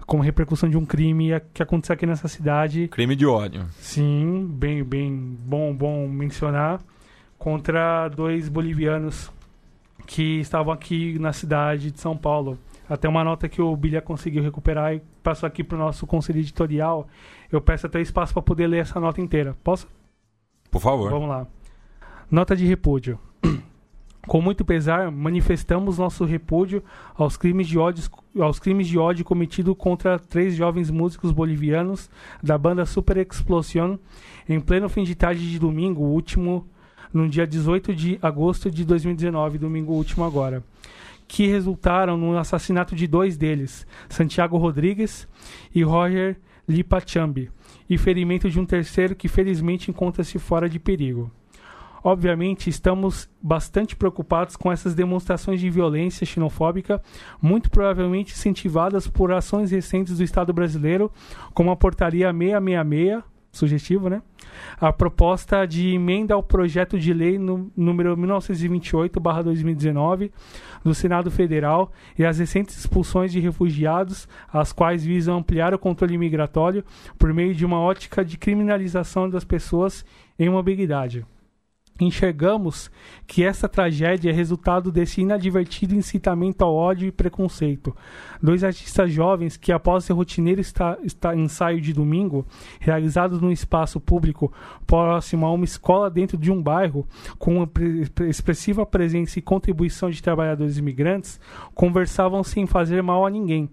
como repercussão de um crime que aconteceu aqui nessa cidade crime de ódio. Sim, bem, bem bom, bom mencionar. Contra dois bolivianos que estavam aqui na cidade de São Paulo. Até uma nota que o Bilha conseguiu recuperar e passou aqui para o nosso conselho editorial. Eu peço até espaço para poder ler essa nota inteira. Posso? Por favor. Vamos lá. Nota de repúdio. Com muito pesar, manifestamos nosso repúdio aos crimes de ódio, aos crimes de ódio cometidos contra três jovens músicos bolivianos da banda Super Explosion em pleno fim de tarde de domingo último, no dia 18 de agosto de 2019, domingo último agora, que resultaram no assassinato de dois deles, Santiago Rodrigues e Roger Lipachambi, e ferimento de um terceiro que felizmente encontra-se fora de perigo. Obviamente, estamos bastante preocupados com essas demonstrações de violência xenofóbica, muito provavelmente incentivadas por ações recentes do Estado brasileiro, como a Portaria 666, sugestivo, né? A proposta de emenda ao projeto de lei no, número 1928/2019 do Senado Federal e as recentes expulsões de refugiados, as quais visam ampliar o controle migratório por meio de uma ótica de criminalização das pessoas em mobilidade enxergamos que essa tragédia é resultado desse inadvertido incitamento ao ódio e preconceito. Dois artistas jovens que, após seu rotineiro esta- esta- ensaio de domingo, realizado num espaço público próximo a uma escola dentro de um bairro, com uma pre- pre- expressiva presença e contribuição de trabalhadores imigrantes, conversavam sem fazer mal a ninguém.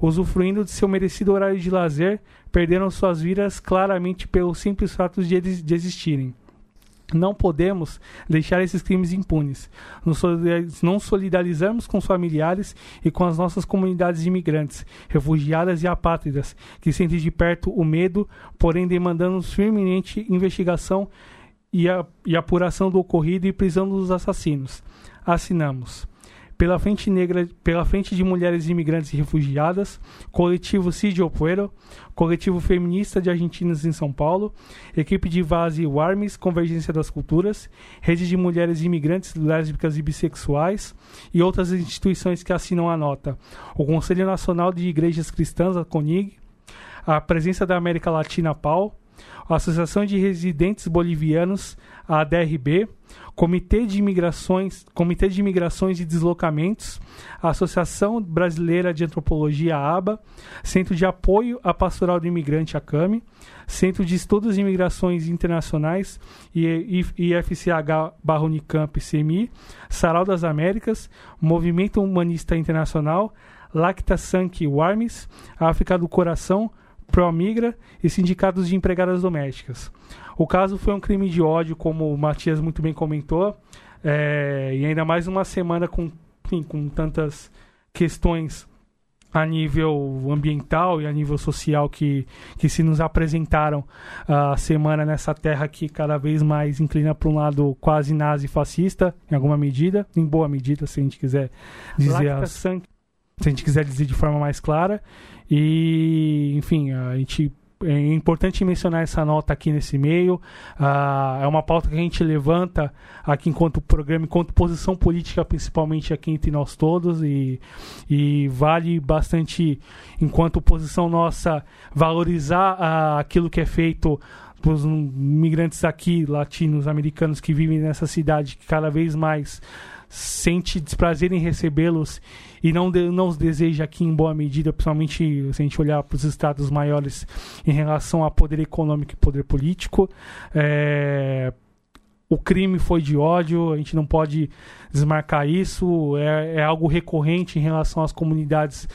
Usufruindo de seu merecido horário de lazer, perderam suas vidas claramente pelo simples fato de de existirem. Não podemos deixar esses crimes impunes. Não solidarizamos com os familiares e com as nossas comunidades de imigrantes, refugiadas e apátridas, que sentem de perto o medo, porém demandamos firmemente investigação e, e apuração do ocorrido e prisão dos assassinos. Assinamos pela Frente Negra, pela Frente de Mulheres Imigrantes e Refugiadas, Coletivo Cid Opuero, Coletivo Feminista de Argentinas em São Paulo, Equipe de Vaz e Warmes, Convergência das Culturas, Rede de Mulheres Imigrantes, Lésbicas e Bissexuais e outras instituições que assinam a nota. O Conselho Nacional de Igrejas Cristãs, a CONIG, a Presença da América Latina, PAL, a Associação de Residentes Bolivianos, a DRB, Comitê de Imigrações, Comitê de Imigrações e Deslocamentos, Associação Brasileira de Antropologia, ABA, Centro de Apoio à Pastoral do Imigrante, ACAMI, Centro de Estudos de Imigrações Internacionais, IFCH barra Unicamp, CMI, Sarau das Américas, Movimento Humanista Internacional, Lacta Sank Warmes, África do Coração, Promigra e sindicatos de empregadas domésticas. O caso foi um crime de ódio, como o Matias muito bem comentou, é, e ainda mais uma semana com, enfim, com tantas questões a nível ambiental e a nível social que, que se nos apresentaram a semana nessa terra que cada vez mais inclina para um lado quase nazi fascista, em alguma medida, em boa medida, se a gente quiser dizer as, se a gente quiser dizer de forma mais clara. E, enfim, a gente é importante mencionar essa nota aqui nesse meio. Uh, é uma pauta que a gente levanta aqui enquanto programa, enquanto posição política, principalmente aqui entre nós todos, e, e vale bastante, enquanto posição nossa, valorizar uh, aquilo que é feito para os migrantes aqui, latinos, americanos que vivem nessa cidade, que cada vez mais sente desprazer em recebê-los e não, de, não os deseja aqui em boa medida, principalmente se a gente olhar para os estados maiores em relação a poder econômico e poder político. É, o crime foi de ódio, a gente não pode desmarcar isso, é, é algo recorrente em relação às comunidades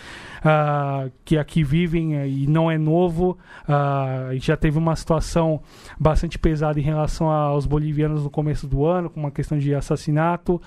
uh, que aqui vivem uh, e não é novo. Uh, já teve uma situação bastante pesada em relação aos bolivianos no começo do ano, com uma questão de assassinato,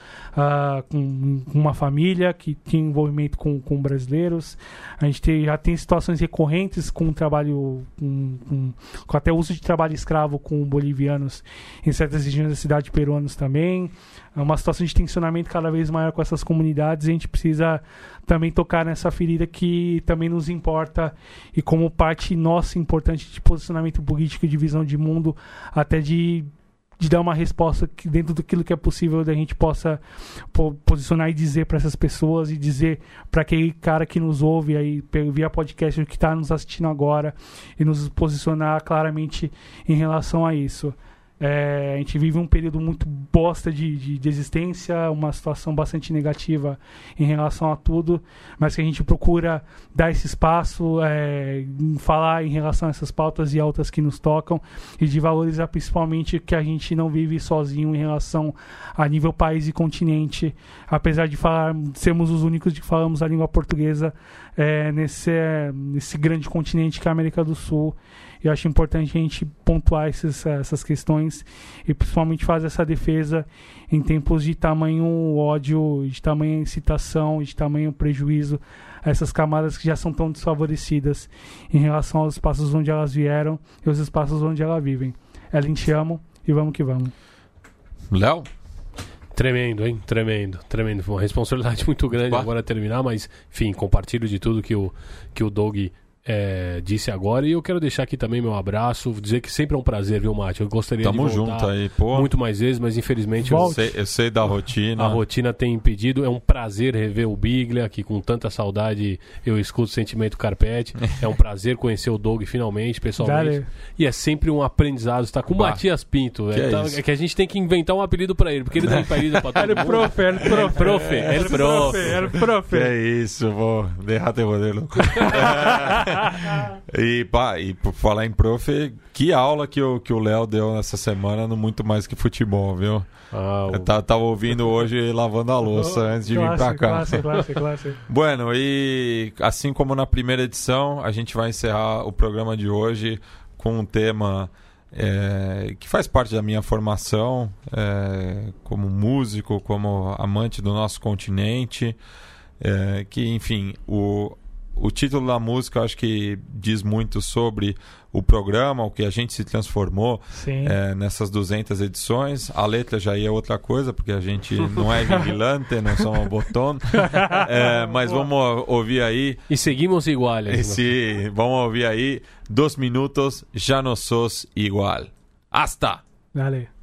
com uma família que tinha envolvimento com, com brasileiros. A gente tem, já tem situações recorrentes com trabalho, com, com, com até uso de trabalho escravo com bolivianos em certas regiões da cidade peruanos também uma situação de tensionamento cada vez maior com essas comunidades e a gente precisa também tocar nessa ferida que também nos importa e como parte nossa importante de posicionamento político de visão de mundo, até de, de dar uma resposta que dentro daquilo que é possível da gente possa posicionar e dizer para essas pessoas e dizer para aquele cara que nos ouve aí via podcast que está nos assistindo agora e nos posicionar claramente em relação a isso. É, a gente vive um período muito bosta de, de, de, existência, uma situação bastante negativa em relação a tudo, mas que a gente procura dar esse espaço, é, falar em relação a essas pautas e outras que nos tocam e de valorizar principalmente que a gente não vive sozinho em relação a nível país e continente, apesar de falar, sermos os únicos que falamos a língua portuguesa é, nesse, nesse grande continente que é a América do Sul. Eu acho importante a gente pontuar esses, essas questões e principalmente fazer essa defesa em tempos de tamanho ódio, de tamanho incitação, de tamanho prejuízo a essas camadas que já são tão desfavorecidas em relação aos espaços onde elas vieram e os espaços onde elas vivem. Ellen, te amo e vamos que vamos. Léo? Tremendo, hein? Tremendo, tremendo. Foi uma responsabilidade muito grande Bah. agora terminar, mas, enfim, compartilho de tudo que o, que o Doug é, disse agora. E eu quero deixar aqui também meu abraço, dizer que sempre é um prazer, viu, Mate? Eu gostaria Tamo de voltar junto aí, pô. muito mais vezes, mas infelizmente eu sei, eu sei, da rotina. A rotina tem impedido. É um prazer rever o Biglia, que com tanta saudade eu escuto o Sentimento Carpete. é um prazer conhecer o Doug finalmente, pessoalmente. E é sempre um aprendizado estar com o Matias Pinto. Que é, é, tá, é, que a gente tem que inventar um apelido pra ele, porque ele dá apelido pra todo mundo. Ele profe, ele profe. profe, ele profe. Ele profe. Que é isso, vou deixar teu modelo. E, pá, e por falar em prof, que aula que o que o Léo deu nessa semana no Muito Mais Que Futebol, viu? Ah, Eu tava, tava ouvindo hoje lavando a louça antes de vir pra cá. Classe, classe, classe. Bueno, e assim como na primeira edição, a gente vai encerrar o programa de hoje com um tema é, que faz parte da minha formação é, como músico, como amante do nosso continente. é, que, enfim, o, o título da música eu acho que diz muito sobre o programa, o que a gente se transformou Sim. é, nessas 200 edições. A letra já ia outra coisa, porque a gente não é vigilante, não somos botão. É, mas vamos ouvir aí. E seguimos iguales. Esse, vamos ouvir aí. Dos minutos, já não sos igual. Hasta! Dale.